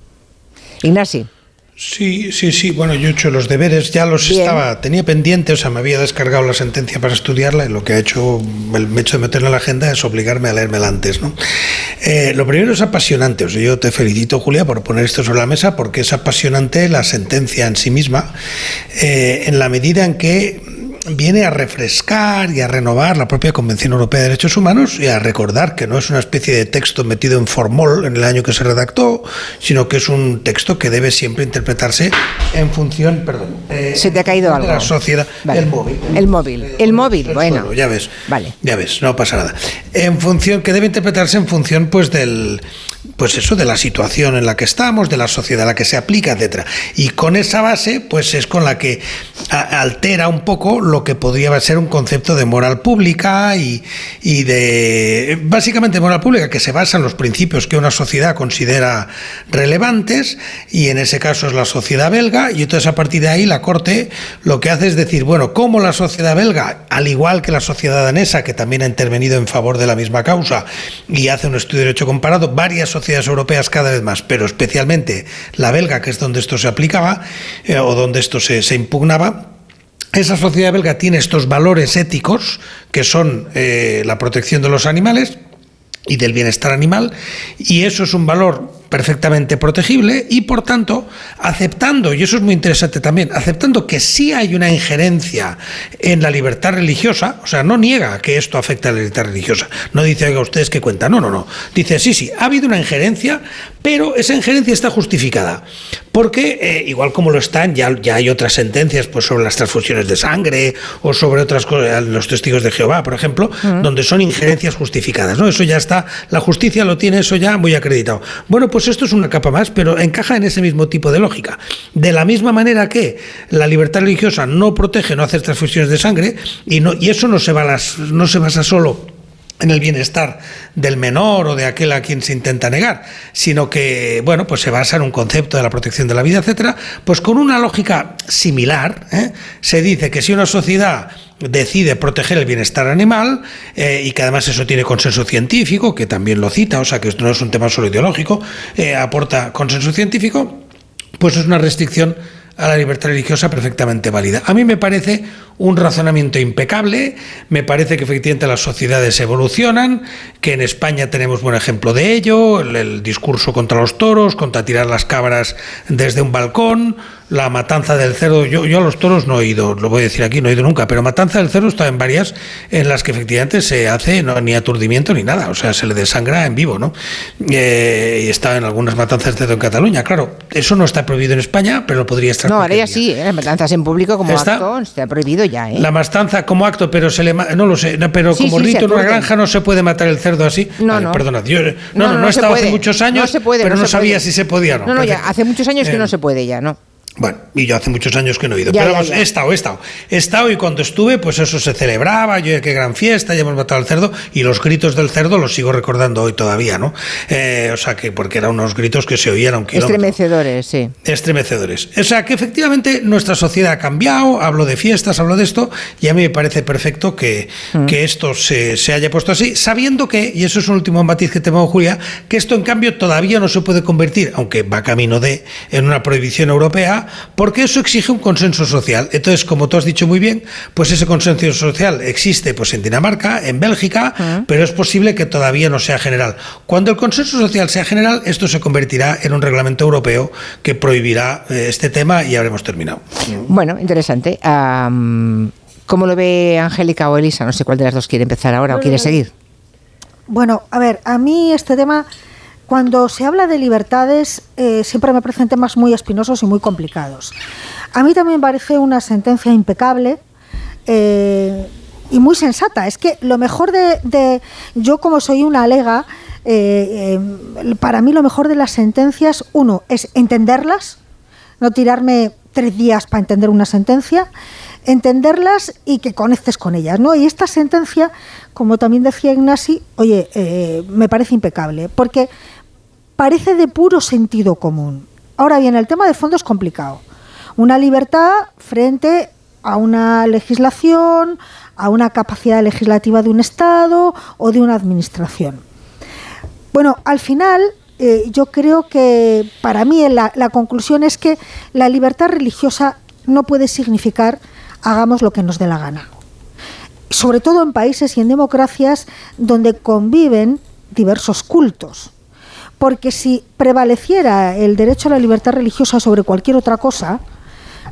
Ignasi. Sí, sí, sí. Bueno, yo he hecho los deberes, ya los estaba, tenía pendiente, o sea, me había descargado la sentencia para estudiarla y lo que ha hecho el hecho de meterla en la agenda es obligarme a leérmela antes, ¿no? Eh, lo primero es apasionante, o sea, yo te felicito, Julia, por poner esto sobre la mesa porque es apasionante la sentencia en sí misma, eh, en la medida en que viene a refrescar y a renovar la propia Convención Europea de Derechos Humanos y a recordar que no es una especie de texto metido en formol en el año que se redactó, sino que es un texto que debe siempre interpretarse en función, perdón, eh, Se te ha caído de algo. la sociedad, Vale. el móvil. El móvil. El móvil, bueno. Solo, ya ves. Vale. Ya ves, no pasa nada. En función, que debe interpretarse en función, pues, del, pues eso, de la situación en la que estamos, de la sociedad a la que se aplica, etcétera. Y con esa base, pues es con la que altera un poco lo que podría ser un concepto de moral pública y, de, básicamente moral pública, que se basa en los principios que una sociedad considera relevantes, y en ese caso es la sociedad belga, y entonces a partir de ahí la Corte lo que hace es decir, bueno, como la sociedad belga, al igual que la sociedad danesa, que también ha intervenido en favor de la misma causa y hace un estudio de derecho comparado, varias sociedades europeas cada vez más, pero especialmente la belga, que es donde esto se aplicaba eh, o donde esto se impugnaba, esa sociedad belga tiene estos valores éticos, que son eh, la protección de los animales y del bienestar animal, y eso es un valor perfectamente protegible y por tanto aceptando, y eso es muy interesante también, aceptando que sí hay una injerencia en la libertad religiosa, o sea, no niega que esto afecta a la libertad religiosa, no dice, oiga, ustedes qué cuentan, no, no, no, dice, sí, sí, ha habido una injerencia Pero esa injerencia está justificada, porque eh, igual como lo están, ya, ya hay otras sentencias pues, sobre las transfusiones de sangre o sobre otras cosas, los testigos de Jehová, por ejemplo, donde son injerencias justificadas. ¿no? Eso ya está, la justicia lo tiene eso ya muy acreditado. Bueno, pues esto es una capa más, pero encaja en ese mismo tipo de lógica. De la misma manera que la libertad religiosa no protege no hacer transfusiones de sangre, y, no, y eso no se, va las, no se basa solo en el bienestar del menor o de aquel a quien se intenta negar, sino que, bueno, pues se basa en un concepto de la protección de la vida, etcétera, pues con una lógica similar, ¿eh? se dice que si una sociedad decide proteger el bienestar animal eh, y que además eso tiene consenso científico, que también lo cita, o sea que esto no es un tema solo ideológico, eh, aporta consenso científico, pues es una restricción a la libertad religiosa perfectamente válida. A mí me parece un razonamiento impecable, me parece que efectivamente las sociedades evolucionan, que en España tenemos buen ejemplo de ello, el, discurso contra los toros, contra tirar las cabras desde un balcón, la matanza del cerdo, yo, yo a los toros no he ido, lo voy a decir aquí, no he ido nunca, pero matanza del cerdo está en varias en las que efectivamente se hace no, ni aturdimiento ni nada, o sea, se le desangra en vivo, ¿no? Eh, y está en algunas matanzas de cerdo en Cataluña, claro, eso no está prohibido en España, pero podría estar. No, ahora ya sí, ¿eh? matanzas en público como ¿Está? acto está prohibido ya, ¿eh? La matanza como acto, pero se le no lo sé, no, pero Sí, como sí, rito en una granja no se puede matar el cerdo así. No, Vale, no. Perdonad, yo no, no, No, he estado hace muchos años, No se puede, pero no sabía puede. si se podía o no. No, no, ya hace muchos años que Eh, no se puede ya, ¿no? Bueno, y yo hace muchos años que no he ido. Ya, pero ya, vamos, ya. he estado, he estado. He estado y cuando estuve, pues eso se celebraba, yo qué gran fiesta, ya hemos matado al cerdo, y los gritos del cerdo los sigo recordando hoy todavía, ¿no? Eh, o sea que, porque eran unos gritos que se oían a un kilómetro. Estremecedores, sí. Estremecedores. O sea que efectivamente nuestra sociedad ha cambiado, hablo de fiestas, hablo de esto, y a mí me parece perfecto que, Mm. que esto se, se haya puesto así, sabiendo que, y eso es un último matiz que tengo, Julia, que esto en cambio todavía no se puede convertir, aunque va camino de, en una prohibición europea, porque eso exige un consenso social. Entonces, como tú has dicho muy bien, pues ese consenso social existe pues en Dinamarca, en Bélgica, pero es posible que todavía no sea general. Cuando el consenso social sea general, esto se convertirá en un reglamento europeo que prohibirá eh, este tema y habremos terminado. Bueno, interesante. ¿Cómo lo ve Angélica o Elisa? No sé cuál de las dos quiere empezar ahora o quiere seguir. Bueno, a ver, a mí este tema, cuando se habla de libertades, eh, siempre me parecen temas muy espinosos y muy complicados. A mí también me parece una sentencia impecable eh, y muy sensata. Es que lo mejor de, yo como soy una alega, eh, para mí lo mejor de las sentencias, uno, es entenderlas, no tirarme tres días para entender una sentencia, entenderlas y que conectes con ellas, ¿no? Y esta sentencia, como también decía Ignasi, oye, me parece impecable, porque parece de puro sentido común. Ahora bien, el tema de fondo es complicado. Una libertad frente a una legislación, a una capacidad legislativa de un Estado o de una administración. Bueno, al final eh, yo creo que para mí la, la conclusión es que la libertad religiosa no puede significar hagamos lo que nos dé la gana. Sobre todo en países y en democracias donde conviven diversos cultos. Porque si prevaleciera el derecho a la libertad religiosa sobre cualquier otra cosa,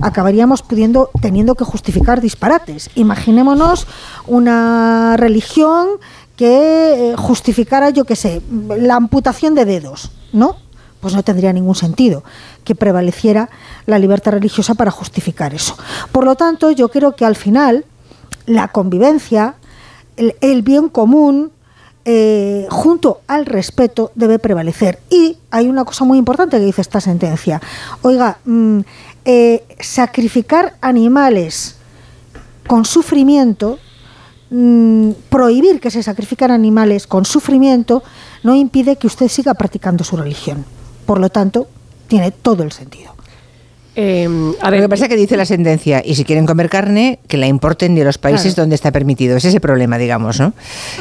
acabaríamos pudiendo teniendo que justificar disparates. Imaginémonos una religión que eh, justificara, yo qué sé, la amputación de dedos, ¿no? Pues no tendría ningún sentido que prevaleciera la libertad religiosa para justificar eso. Por lo tanto, yo creo que al final la convivencia, el, el bien común, eh, junto al respeto debe prevalecer. Y hay una cosa muy importante que dice esta sentencia. Oiga, mm, eh, sacrificar animales con sufrimiento, mm, prohibir que se sacrifican animales con sufrimiento, no impide que usted siga practicando su religión. Por lo tanto, tiene todo el sentido. Eh, a Lo que pasa es que dice la sentencia, y si quieren comer carne, que la importen de los países Claro. donde está permitido. Ese es el problema, digamos, ¿no?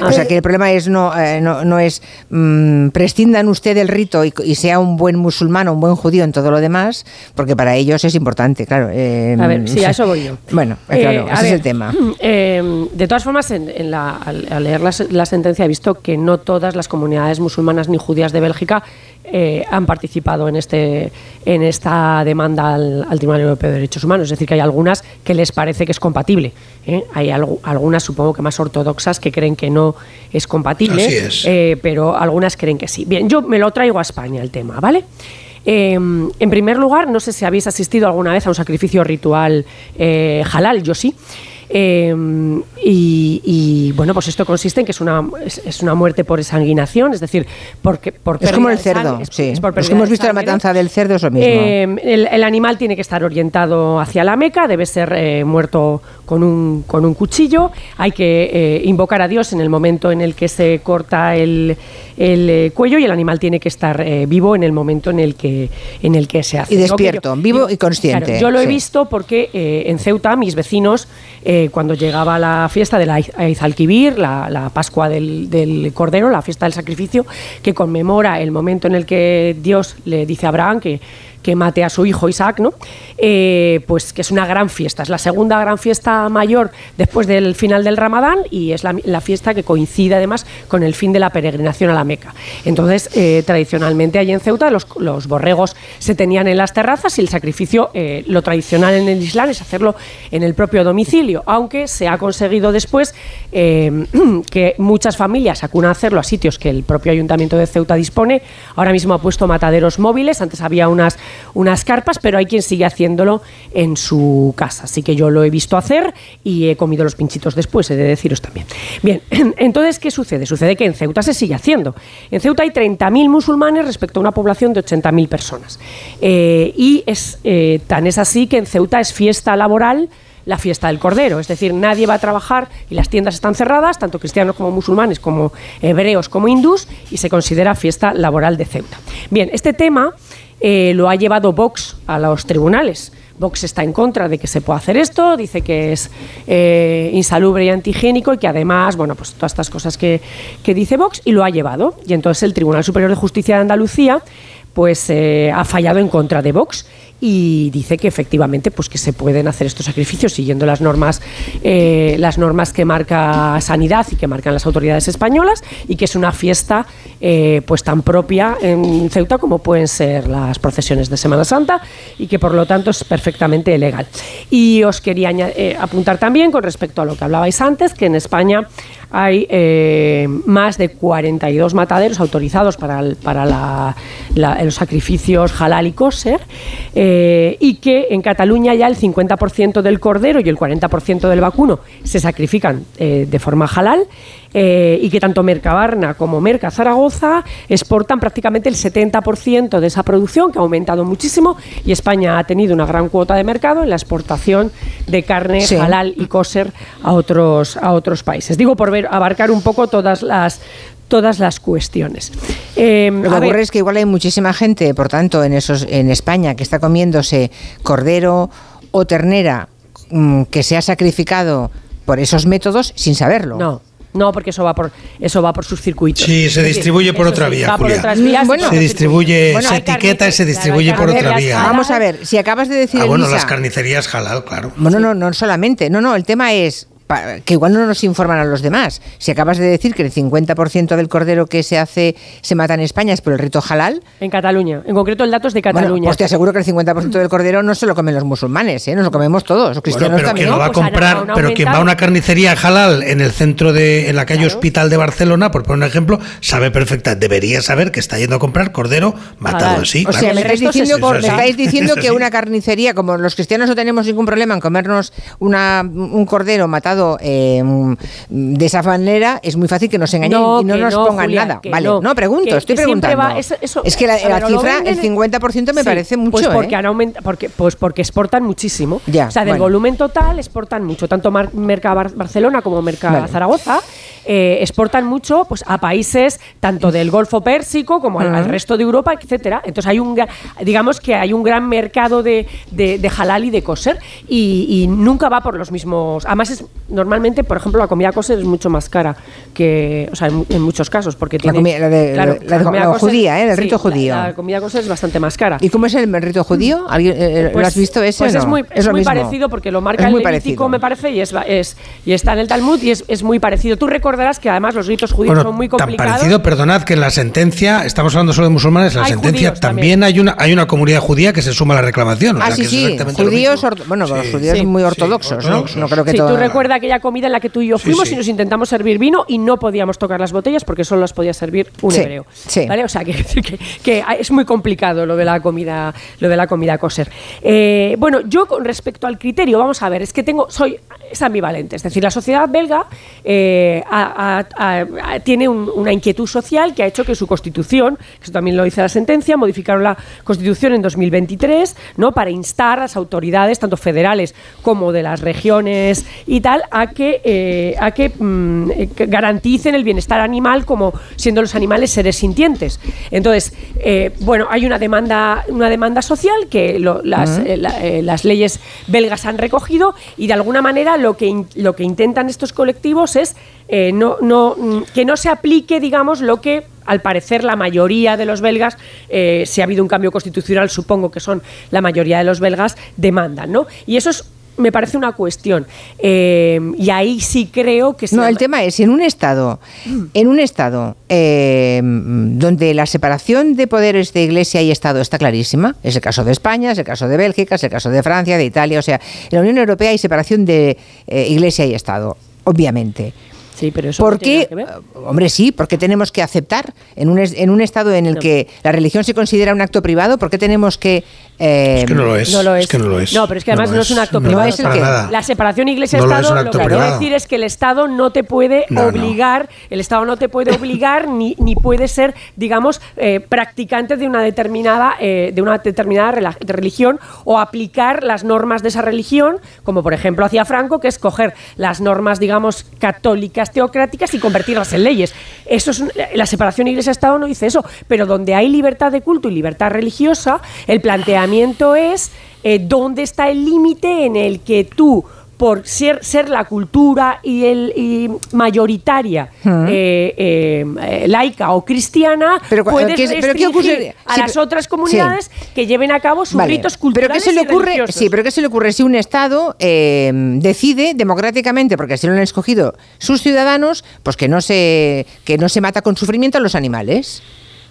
O sea, que el problema es no, eh, no, no es mm, prescindan usted del rito y, y sea un buen musulmán o un buen judío en todo lo demás, porque para ellos es importante, claro. eh, A ver, sí, a eso voy yo. Bueno, eh, claro, Eh, a ese es el tema. eh, de todas formas, en, en la- al, leer la sentencia he visto que no todas las comunidades musulmanas ni judías de Bélgica eh, han participado en, este, en esta demanda al, al Tribunal Europeo de Derechos Humanos. Es decir, que hay algunas que les parece que es compatible. ¿eh? Hay algu- algunas, supongo que más ortodoxas, que creen que no es compatible, Así es. eh, pero algunas creen que sí. Bien, yo me lo traigo a España el tema, ¿vale? Eh, en primer lugar, no sé si habéis asistido alguna vez a un sacrificio ritual eh, halal, yo sí. Eh, y, y, bueno, pues esto consiste en que es una, es, es una muerte por exsanguinación, es decir, porque, por Es como el sangre, cerdo, sí. es por Los que hemos visto la matanza del cerdo es lo mismo. Eh, el, el animal tiene que estar orientado hacia la Meca, debe ser eh, muerto con un, con un cuchillo, hay que eh, invocar a Dios en el momento en el que se corta el, el, eh, cuello y el animal tiene que estar eh, vivo en el momento en el que, en el que se hace. Y despierto, vivo y consciente, Claro, yo lo he visto porque en Ceuta mis vecinos, cuando llegaba la fiesta de la Aizalquivir, la, la Pascua del, del Cordero, la fiesta del sacrificio, que conmemora el momento en el que Dios le dice a Abraham que que mate a su hijo Isaac, ¿no? Eh, pues que es una gran fiesta, es la segunda gran fiesta mayor después del final del Ramadán y es la, fiesta que coincide además con el fin de la peregrinación a la Meca. Entonces, eh, tradicionalmente allí en Ceuta los, borregos se tenían en las terrazas y el sacrificio, eh, lo tradicional en el Islam es hacerlo en el propio domicilio, aunque se ha conseguido después que muchas familias acudan a hacerlo a sitios que el propio ayuntamiento de Ceuta dispone. Ahora mismo ha puesto mataderos móviles, antes había unas, unas carpas, pero hay quien sigue haciéndolo en su casa. Así que yo lo he visto hacer y he comido los pinchitos después, he de deciros también. Bien, entonces, ¿qué sucede? Sucede que en Ceuta se sigue haciendo. En Ceuta hay 30.000 musulmanes respecto a una población de 80.000 personas. Eh, y es eh, tan es así que en Ceuta es fiesta laboral la fiesta del Cordero, es decir, nadie va a trabajar y las tiendas están cerradas, tanto cristianos como musulmanes, como hebreos, como hindús, y se considera fiesta laboral de Ceuta. Bien, este tema eh, lo ha llevado Vox a los tribunales. Vox está en contra de que se pueda hacer esto, dice que es eh, insalubre y antihigiénico y que además, bueno, pues todas estas cosas que, que dice Vox y lo ha llevado. Y entonces el Tribunal Superior de Justicia de Andalucía pues eh, ha fallado en contra de Vox y dice que efectivamente pues que se pueden hacer estos sacrificios siguiendo las normas eh, las normas que marca sanidad y que marcan las autoridades españolas y que es una fiesta eh, pues tan propia en Ceuta como pueden ser las procesiones de Semana Santa y que por lo tanto es perfectamente legal. Y os quería eh, apuntar también con respecto a lo que hablabais antes que en España hay eh, más de 42 mataderos autorizados para, el- para la- los sacrificios halal y kosher eh, y que en Cataluña ya el 50% del cordero y el 40% del vacuno se sacrifican eh, de forma halal eh, y que tanto Mercabarna como Merca Zaragoza exportan prácticamente el 70% de esa producción, que ha aumentado muchísimo, y España ha tenido una gran cuota de mercado en la exportación de carne Sí. halal y kosher a otros, a otros países. Digo por ver, abarcar un poco todas las todas las cuestiones. Eh, Lo que ver, ocurre es que igual hay muchísima gente, por tanto, en esos en España que está comiéndose cordero o ternera mm, que se ha sacrificado por esos métodos sin saberlo. No. No, porque eso va por eso va por sus circuitos. Sí, se distribuye por eso otra vía, por otras vías Bueno, se distribuye, se etiqueta y se claro, distribuye por otra vía. halal. Vamos a ver, si acabas de decir, Ah, bueno, Elisa- las carnicerías halal, claro. Bueno, no, no solamente. No, no, el tema es que igual no nos informan a los demás. Si acabas de decir que el 50% del cordero que se hace se mata en España es por el rito halal, En Cataluña. En concreto, el dato es de bueno, Cataluña. pues te aseguro que el 50% del cordero no se lo comen los musulmanes, ¿eh? nos lo comemos todos, los Bueno, cristianos pero también. quien lo va a pues comprar, pero quien va a una carnicería halal en el centro de, en la calle Hospital de Barcelona, por poner un ejemplo, sabe perfecta, debería saber que está yendo a comprar cordero matado Halal. así. O claro. sea, me estáis diciendo, me estáis diciendo que una carnicería, como los cristianos no tenemos ningún problema en comernos una, un cordero matado eh, de esa manera, es muy fácil que nos engañen No, y no nos no, pongan Julia, nada. Vale, no. no, pregunto, Que- estoy que preguntando. va- eso- eso- es que la, cifra, el 50% me Sí, parece mucho. Pues porque ¿eh? han aumentado, porque, pues porque exportan muchísimo. Ya, o sea, del bueno. volumen total exportan mucho. Tanto Mar- Merca Bar- Barcelona como Merca Vale. Zaragoza eh, exportan mucho pues, a países tanto del Golfo Pérsico como al, al resto de Europa, etcétera. Entonces hay un digamos que hay un gran mercado de, de, de halal y de kosher y, y nunca va por los mismos. Además es normalmente, por ejemplo, la comida kosher es mucho más cara que, o sea, en, en muchos casos, porque La tiene... comida- la de- la- la de- comida la kosher- judía, ¿eh? El sí, rito la- judío. La, comida kosher es bastante más cara. ¿Y cómo es el rito judío? ¿Alguien, eh, ¿Lo Pues- has visto ese Pues o es no? muy, es lo muy mismo. parecido porque lo marca Es el muy Levítico, parecido. me parece, y, es, es- y está en el Talmud y es, es muy parecido. Tú recordarás que además los ritos judíos Bueno, son muy tan complicados. parecido, perdonad, que en la sentencia, estamos hablando solo de musulmanes, en la Hay sentencia judíos también, hay una hay una comunidad judía que se suma a la reclamación. o Ah, sea, sí, que es sí, lo judíos, bueno, los Sí. judíos Sí, muy sí, ortodoxos, ¿no? No creo que todo... tú recuerda aquella comida en la que tú y yo fuimos sí. y nos intentamos servir vino y no podíamos tocar las botellas porque solo las podía servir un Sí, hebreo. sí. ¿Vale? O sea, que, que- que es muy complicado lo de la comida, lo de la comida kosher. Eh, bueno, yo con respecto al criterio, vamos a ver, es que tengo, soy es ambivalente. Es decir, la sociedad belga eh, tiene un- una inquietud social que ha hecho que su constitución, que eso también lo dice la sentencia, modificaron la constitución en 2023, ¿no? Para instar a las autoridades, tanto federales como de las regiones y tal, a que, eh, a que, mm, que garanticen el bienestar animal como siendo los animales seres sintientes. Entonces, eh, bueno, hay una demanda, una demanda social que lo- las, la- las leyes belgas han recogido y de alguna manera lo que, lo que intentan estos colectivos es eh, no, no, mm, que no se aplique, digamos, lo que al parecer la mayoría de los belgas, eh, si ha habido un cambio constitucional, supongo que son la mayoría de los belgas, demandan, ¿no? Y eso es me parece una cuestión. Eh, y ahí sí creo que... No, el tema es, en un Estado, en un Estado eh, donde la separación de poderes de Iglesia y Estado está clarísima, es el caso de España, es el caso de Bélgica, es el caso de Francia, de Italia, o sea, en la Unión Europea hay separación de eh, Iglesia y Estado, obviamente. Sí, pero eso ¿Por no. Hombre, sí, porque tenemos que aceptar en un, en un Estado en el No. que la religión se considera un acto privado, ¿por qué tenemos que... eh, Es que no lo es. No lo es. Es que no lo es. No, pero es que además No no, lo es un acto No privado. es el que-. La separación lo iglesia-estado lo, acto que privado. decir es que el Estado no te puede obligar, el Estado no te puede obligar ni, ni puede ser, digamos, eh, practicante de una determinada, eh, de una determinada religión o aplicar las normas de esa religión, como por ejemplo hacía Franco, que es coger las normas, digamos, católicas teocráticas y convertirlas en leyes. Eso es un- la separación iglesia-estado no dice eso, pero donde hay libertad de culto y libertad religiosa, el planteamiento es eh, dónde está el límite en el que tú por ser, ser la cultura y el y mayoritaria eh, eh, eh, laica o cristiana Pero puedes ¿qué pero ocurre? a Sí, las pero- otras comunidades que lleven a cabo sus Vale, ritos pero culturales ¿qué se le ocurre? Sí, pero ¿qué se le ocurre si un Estado eh, decide democráticamente, porque así lo han escogido sus ciudadanos, pues que no se que no se mata con sufrimiento a los animales?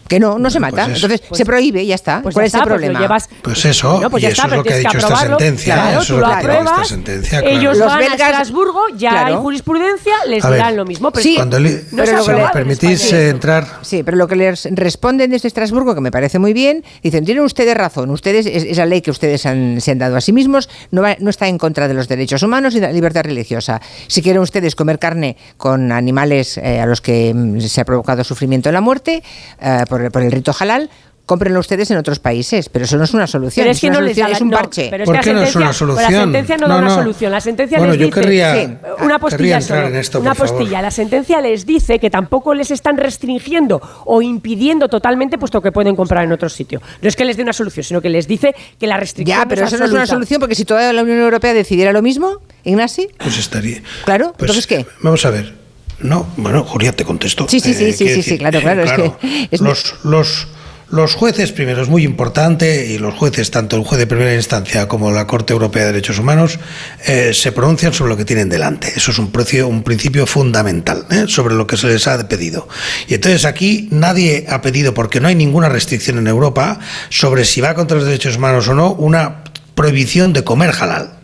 Que no, no se mata. pues. Entonces Pues- se prohíbe y ya está. pues ¿Cuál ya es el pues problema? llevas- Pues eso, Bueno, pues y ya eso está, es lo que ha dicho esta sentencia. Claro, eso es lo que ha dicho esta sentencia. Ellos claro. Los van belgas- a Estrasburgo, ya Claro. hay jurisprudencia, les A ver. dirán lo mismo. Pero Sí, Cuando no pero si me permitís eh, entrar Sí, pero lo que les responden desde Estrasburgo, que me parece muy bien, dicen, tienen ustedes razón, ustedes, es- esa ley que ustedes han- se han dado a sí mismos no, va- no está en contra de los derechos humanos y de la libertad religiosa. Si quieren ustedes comer carne con animales eh, a los que mm, se ha provocado sufrimiento en la muerte eh, por, por el rito halal, cómprenlo ustedes en otros países, pero eso no es una solución, Pero es, es que una no les solución, da la- es un no, parche. pero es ¿Por qué no es una solución? La sentencia no, No, da una no. solución. La sentencia Bueno, les yo dice. querría- Sí, una postilla solo, en esto, Una por favor. postilla. La sentencia les dice que tampoco les están restringiendo o impidiendo totalmente, puesto que pueden comprar en otro sitio. No es que les dé una solución, sino que les dice que la restricción Ya, pero es eso no es una absoluta. solución porque si toda la Unión Europea decidiera lo mismo, Ignasi, Pues estaría. claro, Pues, entonces ¿qué? Vamos a ver. No, bueno, Julia te contesto. Sí, sí, sí, sí, quiero sí, sí, claro, claro, es que es- los, los, los jueces, primero, es muy importante, y los jueces, tanto el juez de primera instancia como la Corte Europea de Derechos Humanos, eh, se pronuncian sobre lo que tienen delante. Eso es un, precio, un principio fundamental, ¿eh? sobre lo que se les ha pedido. Y entonces aquí nadie ha pedido, porque no hay ninguna restricción en Europa, sobre si va contra los derechos humanos o no, una prohibición de comer halal.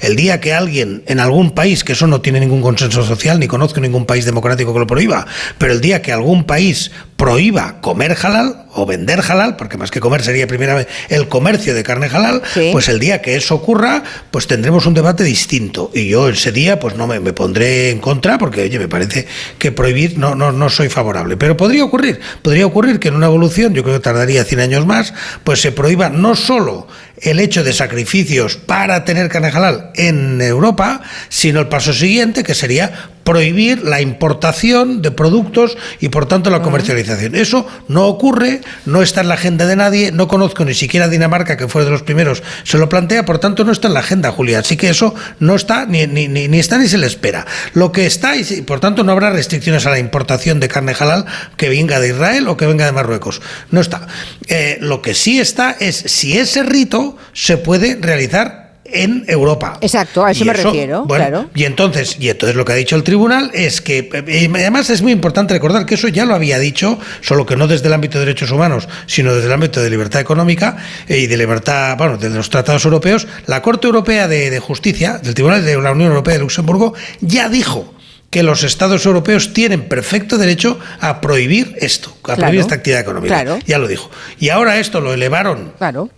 El día que alguien en algún país, que eso no tiene ningún consenso social, ni conozco ningún país democrático que lo prohíba, pero el día que algún país prohíba comer halal o vender halal, porque más que comer sería primera vez el comercio de carne halal, Sí. pues el día que eso ocurra, pues tendremos un debate distinto. Y yo ese día, pues no me, me pondré en contra, porque oye, me parece que prohibir no, no, no soy favorable. Pero podría ocurrir, podría ocurrir que en una evolución, yo creo que tardaría 100 años más, pues se prohíba no solo el hecho de sacrificios para tener carne halal en Europa, sino el paso siguiente, que sería prohibir la importación de productos y por tanto la comercialización. Eso no ocurre, no está en la agenda de nadie, no conozco ni siquiera Dinamarca, que fue de los primeros, se lo plantea, por tanto no está en la agenda, Julia. Así que eso no está, ni, ni, ni, ni está ni se le espera. Lo que está, y por tanto no habrá restricciones a la importación de carne halal que venga de Israel o que venga de Marruecos. No está. Eh, lo que sí está es si ese rito se puede realizar en Europa. Exacto, a eso me refiero, bueno, claro. Y entonces, y entonces lo que ha dicho el tribunal es que, eh, y además es muy importante recordar que eso ya lo había dicho, solo que no desde el ámbito de derechos humanos, sino desde el ámbito de libertad económica eh, y de libertad, bueno, de los tratados europeos, la Corte Europea de, de Justicia, del Tribunal de la Unión Europea de Luxemburgo, ya dijo que los estados europeos tienen perfecto derecho a prohibir esto, a Claro, prohibir esta actividad económica. claro. Ya lo dijo. Y ahora esto lo elevaron Claro.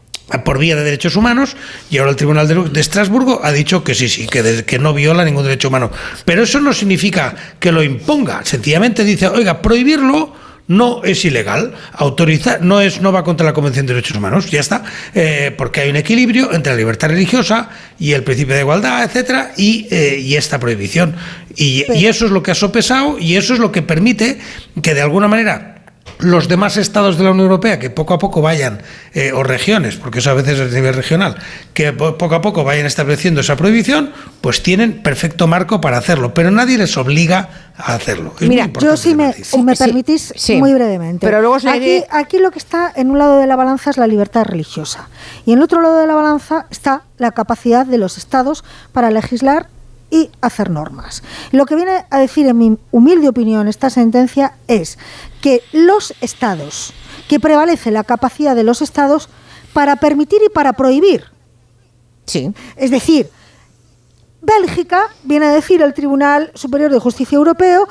Por vía de derechos humanos y ahora el Tribunal de, Estrasburgo ha dicho que sí, sí, que, de- que no viola ningún derecho humano. Pero eso no significa que lo imponga, sencillamente dice, oiga, prohibirlo no es ilegal, autorizar no es no va contra la Convención de Derechos Humanos, ya está, eh, porque hay un equilibrio entre la libertad religiosa y el principio de igualdad, etcétera, y, eh, y esta prohibición. Y, y eso es lo que ha sopesado y eso es lo que permite que de alguna manera los demás estados de la Unión Europea que poco a poco vayan, eh, o regiones, porque eso a veces es a nivel regional, que po- poco a poco vayan estableciendo esa prohibición, pues tienen perfecto marco para hacerlo, pero nadie les obliga a hacerlo. Es Mira, yo si me, si me permitís, sí. muy brevemente. Pero luego se aquí, aquí lo que está en un lado de la balanza es la libertad religiosa. Y en el otro lado de la balanza está la capacidad de los estados para legislar y hacer normas. Lo que viene a decir, en mi humilde opinión, esta sentencia es que los estados, que prevalece la capacidad de los estados para permitir y para prohibir. Sí. Es decir, Bélgica, viene a decir el Tribunal Superior de Justicia Europeo,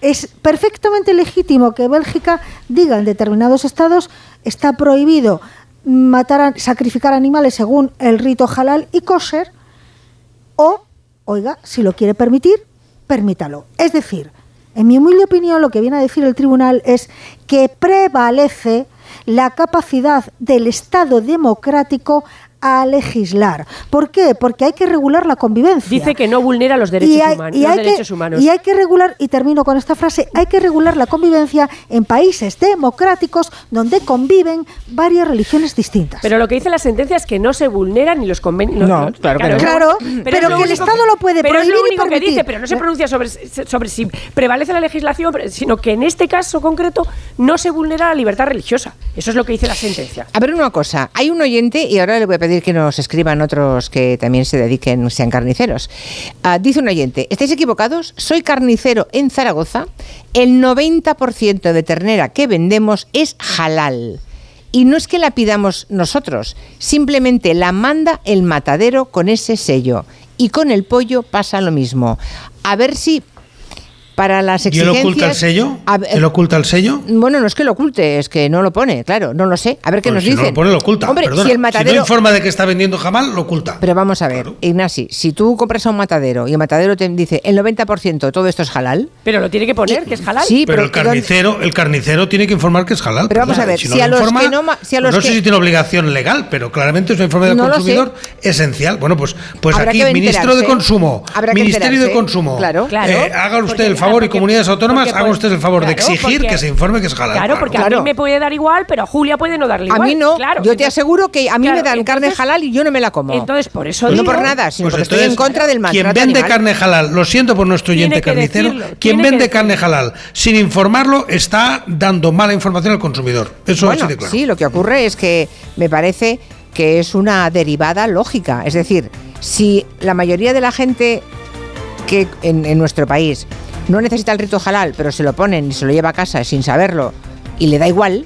es perfectamente legítimo que Bélgica diga en determinados estados está prohibido matar, sacrificar animales según el rito halal y kosher, o, oiga, si lo quiere permitir, permítalo. Es decir, en mi humilde opinión, lo que viene a decir el tribunal es que prevalece la capacidad del Estado democrático a legislar. ¿Por qué? Porque hay que regular la convivencia. Dice que no vulnera los derechos, Y hay- humanos, y los hay que- derechos humanos. Y hay que regular, y termino con esta frase, hay que regular la convivencia en países democráticos donde conviven varias religiones distintas. Pero lo que dice la sentencia es que no se vulneran ni los convenios. No, claro que no. Claro, pero es lo que el Estado lo puede Pero es prohibir lo y único que permitir. dice, pero no se pronuncia sobre, sobre si prevalece la legislación, pero- sino que en este caso concreto no se vulnera la libertad religiosa. Eso es lo que dice la sentencia. A ver una cosa, hay un oyente, y ahora le voy a pedir que nos escriban otros que también se dediquen, sean carniceros. Ah, dice un oyente, ¿estáis equivocados? Soy carnicero en Zaragoza, el 90% de ternera que vendemos es halal. Y no es que la pidamos nosotros, simplemente la manda el matadero con ese sello. Y con el pollo pasa lo mismo. A ver si para las ¿Y él exigencias... oculta el sello? A ¿Él oculta el sello? bueno, no es que lo oculte, es que no lo pone, claro, no lo sé. A ver qué Pues nos si dicen. no lo pone, lo oculta. Hombre, perdona. si el no matadero. informa de que está vendiendo jamal, lo oculta. Pero vamos a ver, Ignasi, si tú compras a un matadero y el matadero te dice el 90% todo esto es halal. Pero lo tiene que poner, que es halal. Sí, pero, pero el carnicero, el carnicero tiene que informar que es halal. Pero vamos a ver, no si a lo los que no si a los no sé si tiene obligación legal, pero claramente es un informe del No consumidor esencial. Bueno, pues, pues Habrá aquí, ministro de. Consumo, Ministerio de. Consumo, Claro. eh, Claro. haga usted el favor y porque- comunidades autónomas, haga usted el favor de exigir porque- que se informe que es halal. Claro, porque a mí me puede dar igual, pero a Julia puede no darle A igual. mí no, Claro, yo te entonces- aseguro que a mí claro, me dan carne halal y yo no me la como. Entonces, por eso no digo- por nada, sino Pues porque estoy en contra del maltrato Quien vende animal. carne halal, lo siento por nuestro oyente carnicero, decirlo, quien vende carne halal sin informarlo está dando mala información al consumidor. Eso bueno, así de claro. sí, lo que ocurre es que me parece que es una derivada lógica. Es decir, si la mayoría de la gente que en, en nuestro país no necesita el rito halal, pero se lo ponen y se lo lleva a casa sin saberlo y le da igual,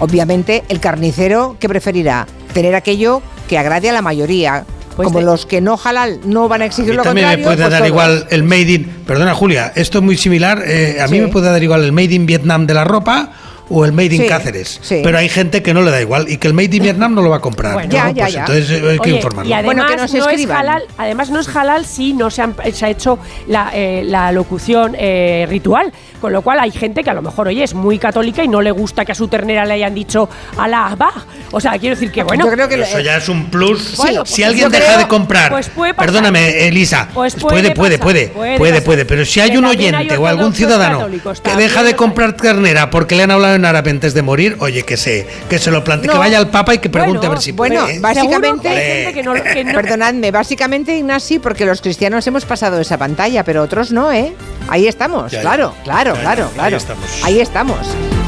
obviamente el carnicero que preferirá tener aquello que agrade a la mayoría. Como de- los que no halal no van a A exigir mí lo también me puede pues dar igual el made in. Perdona, Julia, esto es muy similar. eh, a mí Sí. me puede dar igual el made in Vietnam de la ropa o el Made in Sí, Cáceres. sí. Pero hay gente que no le da igual y que el Made in Vietnam no lo va a comprar. Bueno, Ya, ¿no? ya, Pues ya. entonces eh, hay que Oye, informarlo. Y además, Bueno, que nos no es halal, además no es halal si no se, han- se ha hecho la, eh, la locución eh, ritual. Con lo cual hay gente que a lo mejor, oye, es muy católica y no le gusta que a su ternera le hayan dicho Allah Akbar. O sea, quiero decir que bueno. Yo creo que Pero eso ya es un plus. Bueno, si pues alguien deja creo- de comprar, pues puede pasar. perdóname, Elisa, Pues puede, puede puede, pasar, puede, puede puede, pasar. puede, pero si hay Que un hay oyente o algún ciudadano que deja de comprar ternera porque le han hablado en árabe antes de morir, oye, que se, que se lo plantee, que No. vaya al Papa y que pregunte Bueno, a ver si Bueno, puede. ¿eh? básicamente, que hay gente que no- que no- perdonadme, básicamente Ignasi, porque los cristianos hemos pasado esa pantalla, pero otros no, ¿eh? Ahí estamos, Ya, ya. claro, claro, Ya, ya, claro, ahí claro. estamos. Ahí estamos.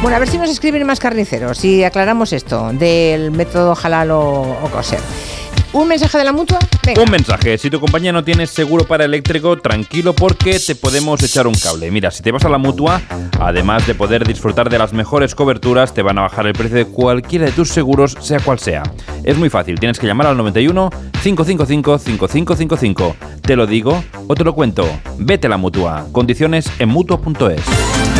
Bueno, a ver si nos escriben más carniceros y aclaramos esto del método halal o, o coser. ¿Un mensaje de la mutua? Un mensaje, si tu compañía no tiene seguro para eléctrico, tranquilo porque te podemos echar un cable. Mira, si te vas a la mutua, además de poder disfrutar de las mejores coberturas, te van a bajar el precio de cualquiera de tus seguros, sea cual sea. Es muy fácil, tienes que llamar al 91 555 5555. Te lo digo o te lo cuento. Vete a la mutua. Condiciones en mutua.es.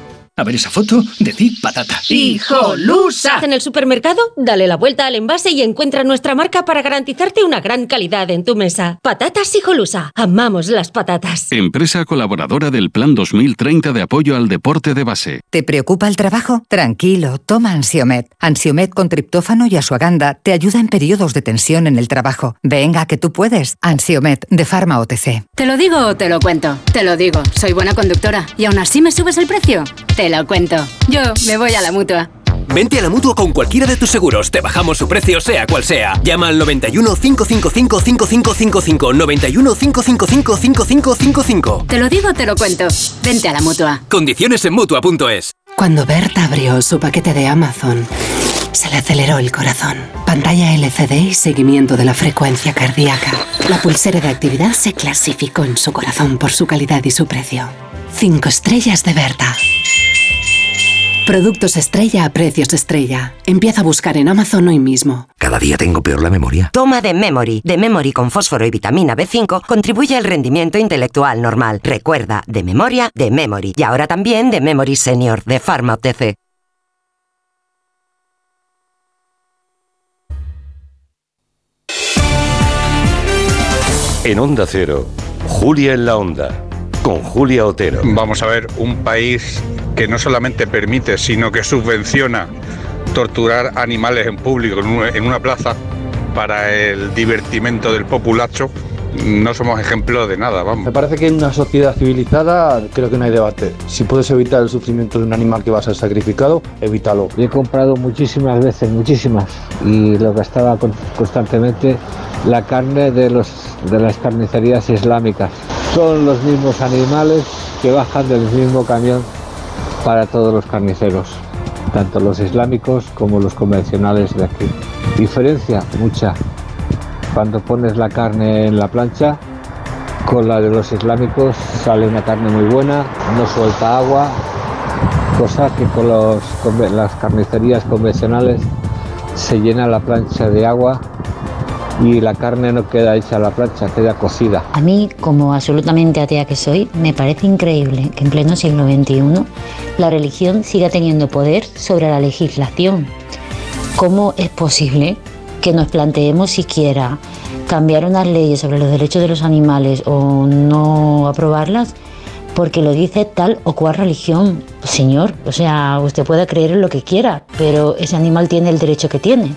A ver esa foto, decid patata. ¡Hijolusa! En el supermercado, dale la vuelta al envase y encuentra nuestra marca para garantizarte una gran calidad en tu mesa. Patatas Hijolusa. Amamos las patatas. Empresa colaboradora del Plan 2030 de apoyo al deporte de base. ¿Te preocupa el trabajo? Tranquilo, toma Ansiomet. Ansiomet con triptófano y asuaganda te ayuda en periodos de tensión en el trabajo. Venga, que tú puedes. Ansiomet de Pharma OTC. ¿Te lo digo o te lo cuento? Te lo digo, soy buena conductora. ¿Y aún así me subes el precio? Te lo cuento. Yo me voy a la mutua. Vente a la mutua con cualquiera de tus seguros. Te bajamos su precio, sea cual sea. Llama al 91 555 5555. 91 555 5555. Te lo digo o te lo cuento. Vente a la mutua. Condiciones en mutua.es. Cuando Berta abrió su paquete de Amazon, se le aceleró el corazón. Pantalla LCD y seguimiento de la frecuencia cardíaca. La pulsera de actividad se clasificó en su corazón por su calidad y su precio. Cinco estrellas de Berta. Productos estrella a precios estrella. Empieza a buscar en Amazon hoy mismo. Cada día tengo peor la memoria. Toma de Memory. De Memory con fósforo y vitamina B5 contribuye al rendimiento intelectual normal. Recuerda, de memoria, de Memory. Y ahora también de Memory Senior, de Pharma OTC. En Onda Cero, Julia en la Onda, con Julia Otero. Vamos a ver, un país que no solamente permite, sino que subvenciona torturar animales en público en una, plaza para el divertimento del populacho, no somos ejemplo de nada, vamos. Me parece que en una sociedad civilizada creo que no hay debate. Si puedes evitar el sufrimiento de un animal que va a ser sacrificado, evítalo. He comprado muchísimas veces, muchísimas, y lo gastaba con- constantemente la carne de, los, de las carnicerías islámicas. Son los mismos animales que bajan del mismo camión para todos los carniceros, tanto los islámicos como los convencionales de aquí. Diferencia mucha. Cuando pones la carne en la plancha, con la de los islámicos sale una carne muy buena, no suelta agua, cosa que con conve- las carnicerías convencionales se llena la plancha de agua y la carne no queda hecha a la plancha, queda cocida. A mí, como absolutamente atea que soy, me parece increíble que en pleno siglo XXI la religión siga teniendo poder sobre la legislación. ¿Cómo es posible que nos planteemos siquiera cambiar unas leyes sobre los derechos de los animales o no aprobarlas? Porque lo dice tal o cual religión. Señor, o sea, usted puede creer en lo que quiera, pero ese animal tiene el derecho que tiene.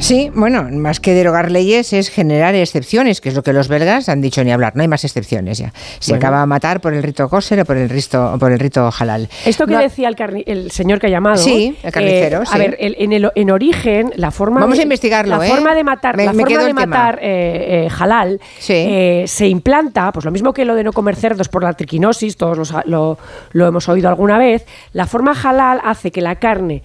Sí, bueno, más que derogar leyes es generar excepciones, que es lo que los belgas han dicho ni hablar. No hay más excepciones ya. Se Bueno. acaba a matar por el rito kosher o por el rito, por el rito halal. Esto que No- decía el, carni- el señor que ha llamado. Sí, el carnicero, eh, sí. A ver, el- en, el, en origen, la forma. Vamos de, a investigarlo, La ¿eh? forma de matar, Me- la me forma quedo de matar eh, eh, halal eh, se implanta, pues lo mismo que lo de no comer cerdos por la triquinosis, todos los- lo, lo hemos oído alguna vez. La forma halal hace que la carne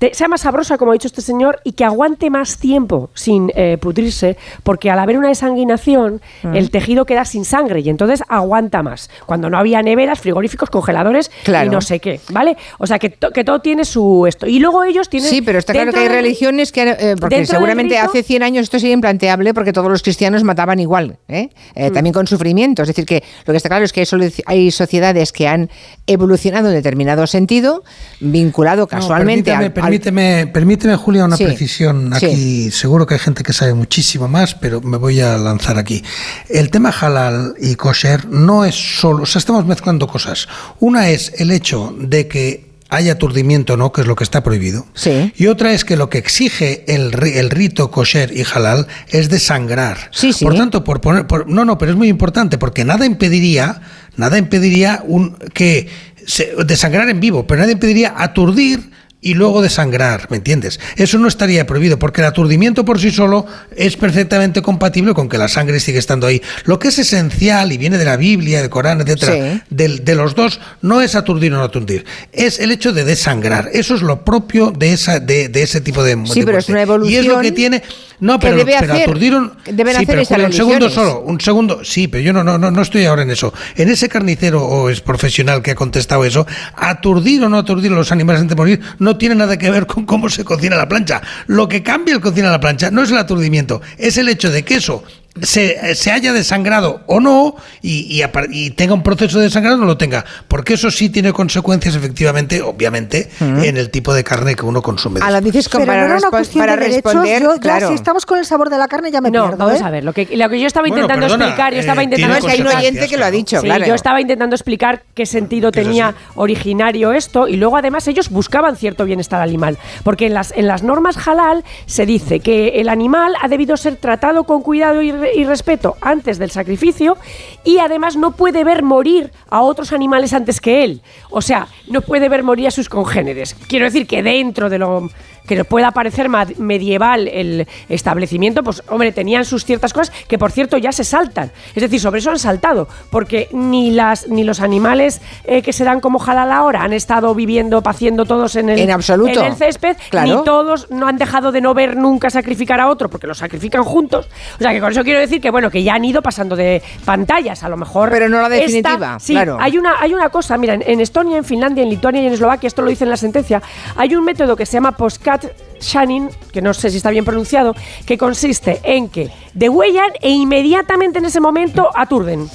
te- sea más sabrosa, como ha dicho este señor, y que aguante más tiempo sin eh, pudrirse, porque al haber una desanguinación, Mm. el tejido queda sin sangre y entonces aguanta más. Cuando no había neveras, frigoríficos, congeladores Claro. y no sé qué, ¿vale? O sea, que, to- que todo tiene su esto. Y luego ellos tienen... Sí, pero está claro que hay religiones que, eh, porque seguramente rito- hace 100 años esto sería implanteable porque todos los cristianos mataban igual, ¿eh? Eh, Mm. también con sufrimiento. Es decir, que lo que está claro es que hay, sociedades que han evolucionado en determinado sentido, vinculado No, casualmente al- al- permíteme, permíteme, Julia, una Sí, precisión sí. aquí. Seguro que hay gente que sabe muchísimo más, pero me voy a lanzar aquí. El tema halal y kosher no es solo, o sea, estamos mezclando cosas. Una es el hecho de que haya aturdimiento, ¿no? Que es lo que está prohibido. Sí. Y otra es que lo que exige el, el rito kosher y halal es desangrar. Por tanto, por poner, por- no, no, pero es muy importante porque nada impediría, nada impediría un que se, desangrar en vivo, pero nada impediría aturdir y luego desangrar, ¿me entiendes? Eso no estaría prohibido porque el aturdimiento por sí solo es perfectamente compatible con que la sangre sigue estando ahí. Lo que es esencial y viene de la Biblia, del Corán, etcétera, Sí. de los dos no es aturdir o no aturdir, es el hecho de desangrar. Eso es lo propio de esa de, de ese tipo de Sí, de pero es una evolución Y es lo que tiene no, pero, debe pero hacer- aturdir un- deben sí, hacer pero Julia, un segundo solo, un segundo, sí, pero yo no, no, no, no estoy ahora en eso. En ese carnicero o es profesional que ha contestado eso, aturdir o no aturdir a los animales antes de morir no tiene nada que ver con cómo se cocina la plancha. Lo que cambia el cocina la plancha no es el aturdimiento, es el hecho de que eso se, se haya desangrado o no y, y apar- y tenga un proceso de desangrado o no lo tenga. Porque eso sí tiene consecuencias, efectivamente, obviamente, en el tipo de carne que uno consume. Lo dices con- Pero para, no era una respon- cuestión para de derechos, responder, yo ya claro. si estamos con el sabor de la carne ya me No, pierdo, vamos ¿eh? a ver, lo que, lo que yo estaba Bueno, intentando perdona, explicar, yo estaba eh, intentando tiene No, es que hay un oyente que lo ha dicho, Sí, claro. yo estaba intentando explicar qué sentido tenía originario esto y luego además ellos buscaban cierto bienestar animal, porque en las, en las normas halal se dice que el animal ha debido ser tratado con cuidado y, y respeto antes del sacrificio y además no puede ver morir a otros animales antes que él, o sea, no puede ver morir a sus congéneres. Quiero decir que dentro de lo que nos pueda parecer medieval el establecimiento, pues hombre, tenían sus ciertas cosas que por cierto ya se saltan. Es decir, sobre eso han saltado, porque ni las ni los animales eh, que se dan como halal ahora han estado viviendo, paciendo todos en el, En absoluto. en el césped, Claro. ni todos no han dejado de no ver nunca sacrificar a otro, porque lo sacrifican juntos. O sea que con eso quiero decir que bueno, que ya han ido pasando de pantallas, a lo mejor. Pero no la esta- definitiva, sí, claro. hay una, hay una cosa, mira, en, en Estonia, en Finlandia, en Lituania y en Eslovaquia, esto lo dice en la sentencia, hay un método que se llama postcat shanning, que no sé si está bien pronunciado, que consiste en que degüellan e inmediatamente en ese momento aturden.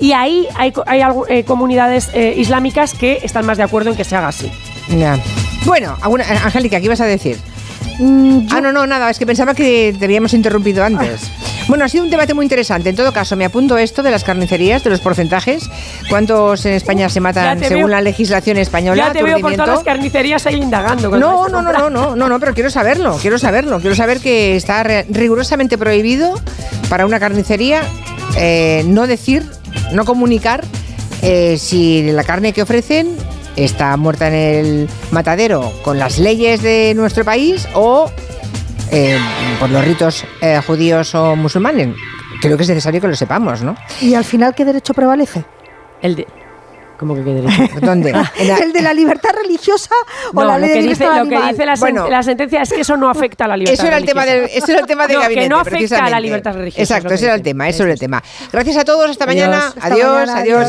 Y ahí hay, hay eh, comunidades eh, islámicas que están más de acuerdo en que se haga así. Bueno, Angélica, ¿qué ibas a decir? Mm, Ah, no, no, nada, es que pensaba que te habíamos interrumpido antes. Bueno, ha sido un debate muy interesante. En todo caso, me apunto esto de las carnicerías, de los porcentajes. ¿Cuántos en España se matan según veo- la legislación española? Ya te veo por todas las carnicerías ahí indagando. No, no, no, no, no, no, no, pero quiero saberlo, quiero saberlo. Quiero saber que está rigurosamente prohibido para una carnicería eh, no decir, no comunicar eh, si la carne que ofrecen está muerta en el matadero con las leyes de nuestro país o eh, por los ritos eh, judíos o musulmanes. Creo que es necesario que lo sepamos, ¿no? ¿Y al final qué derecho prevalece? El de... ¿Cómo que qué derecho? ¿Dónde? La- ¿El de la libertad religiosa o No, la lo ley que, de dice, lo que animal? dice la, sen- Bueno. la sentencia es que eso no afecta a la libertad Eso era el tema del, religiosa. eso era el tema del No, gabinete, que no afecta a la libertad religiosa. Exacto, es lo ese que era el tema, eso era el tema. Gracias a todos, hasta Adiós. mañana. Hasta adiós, mañana, adiós.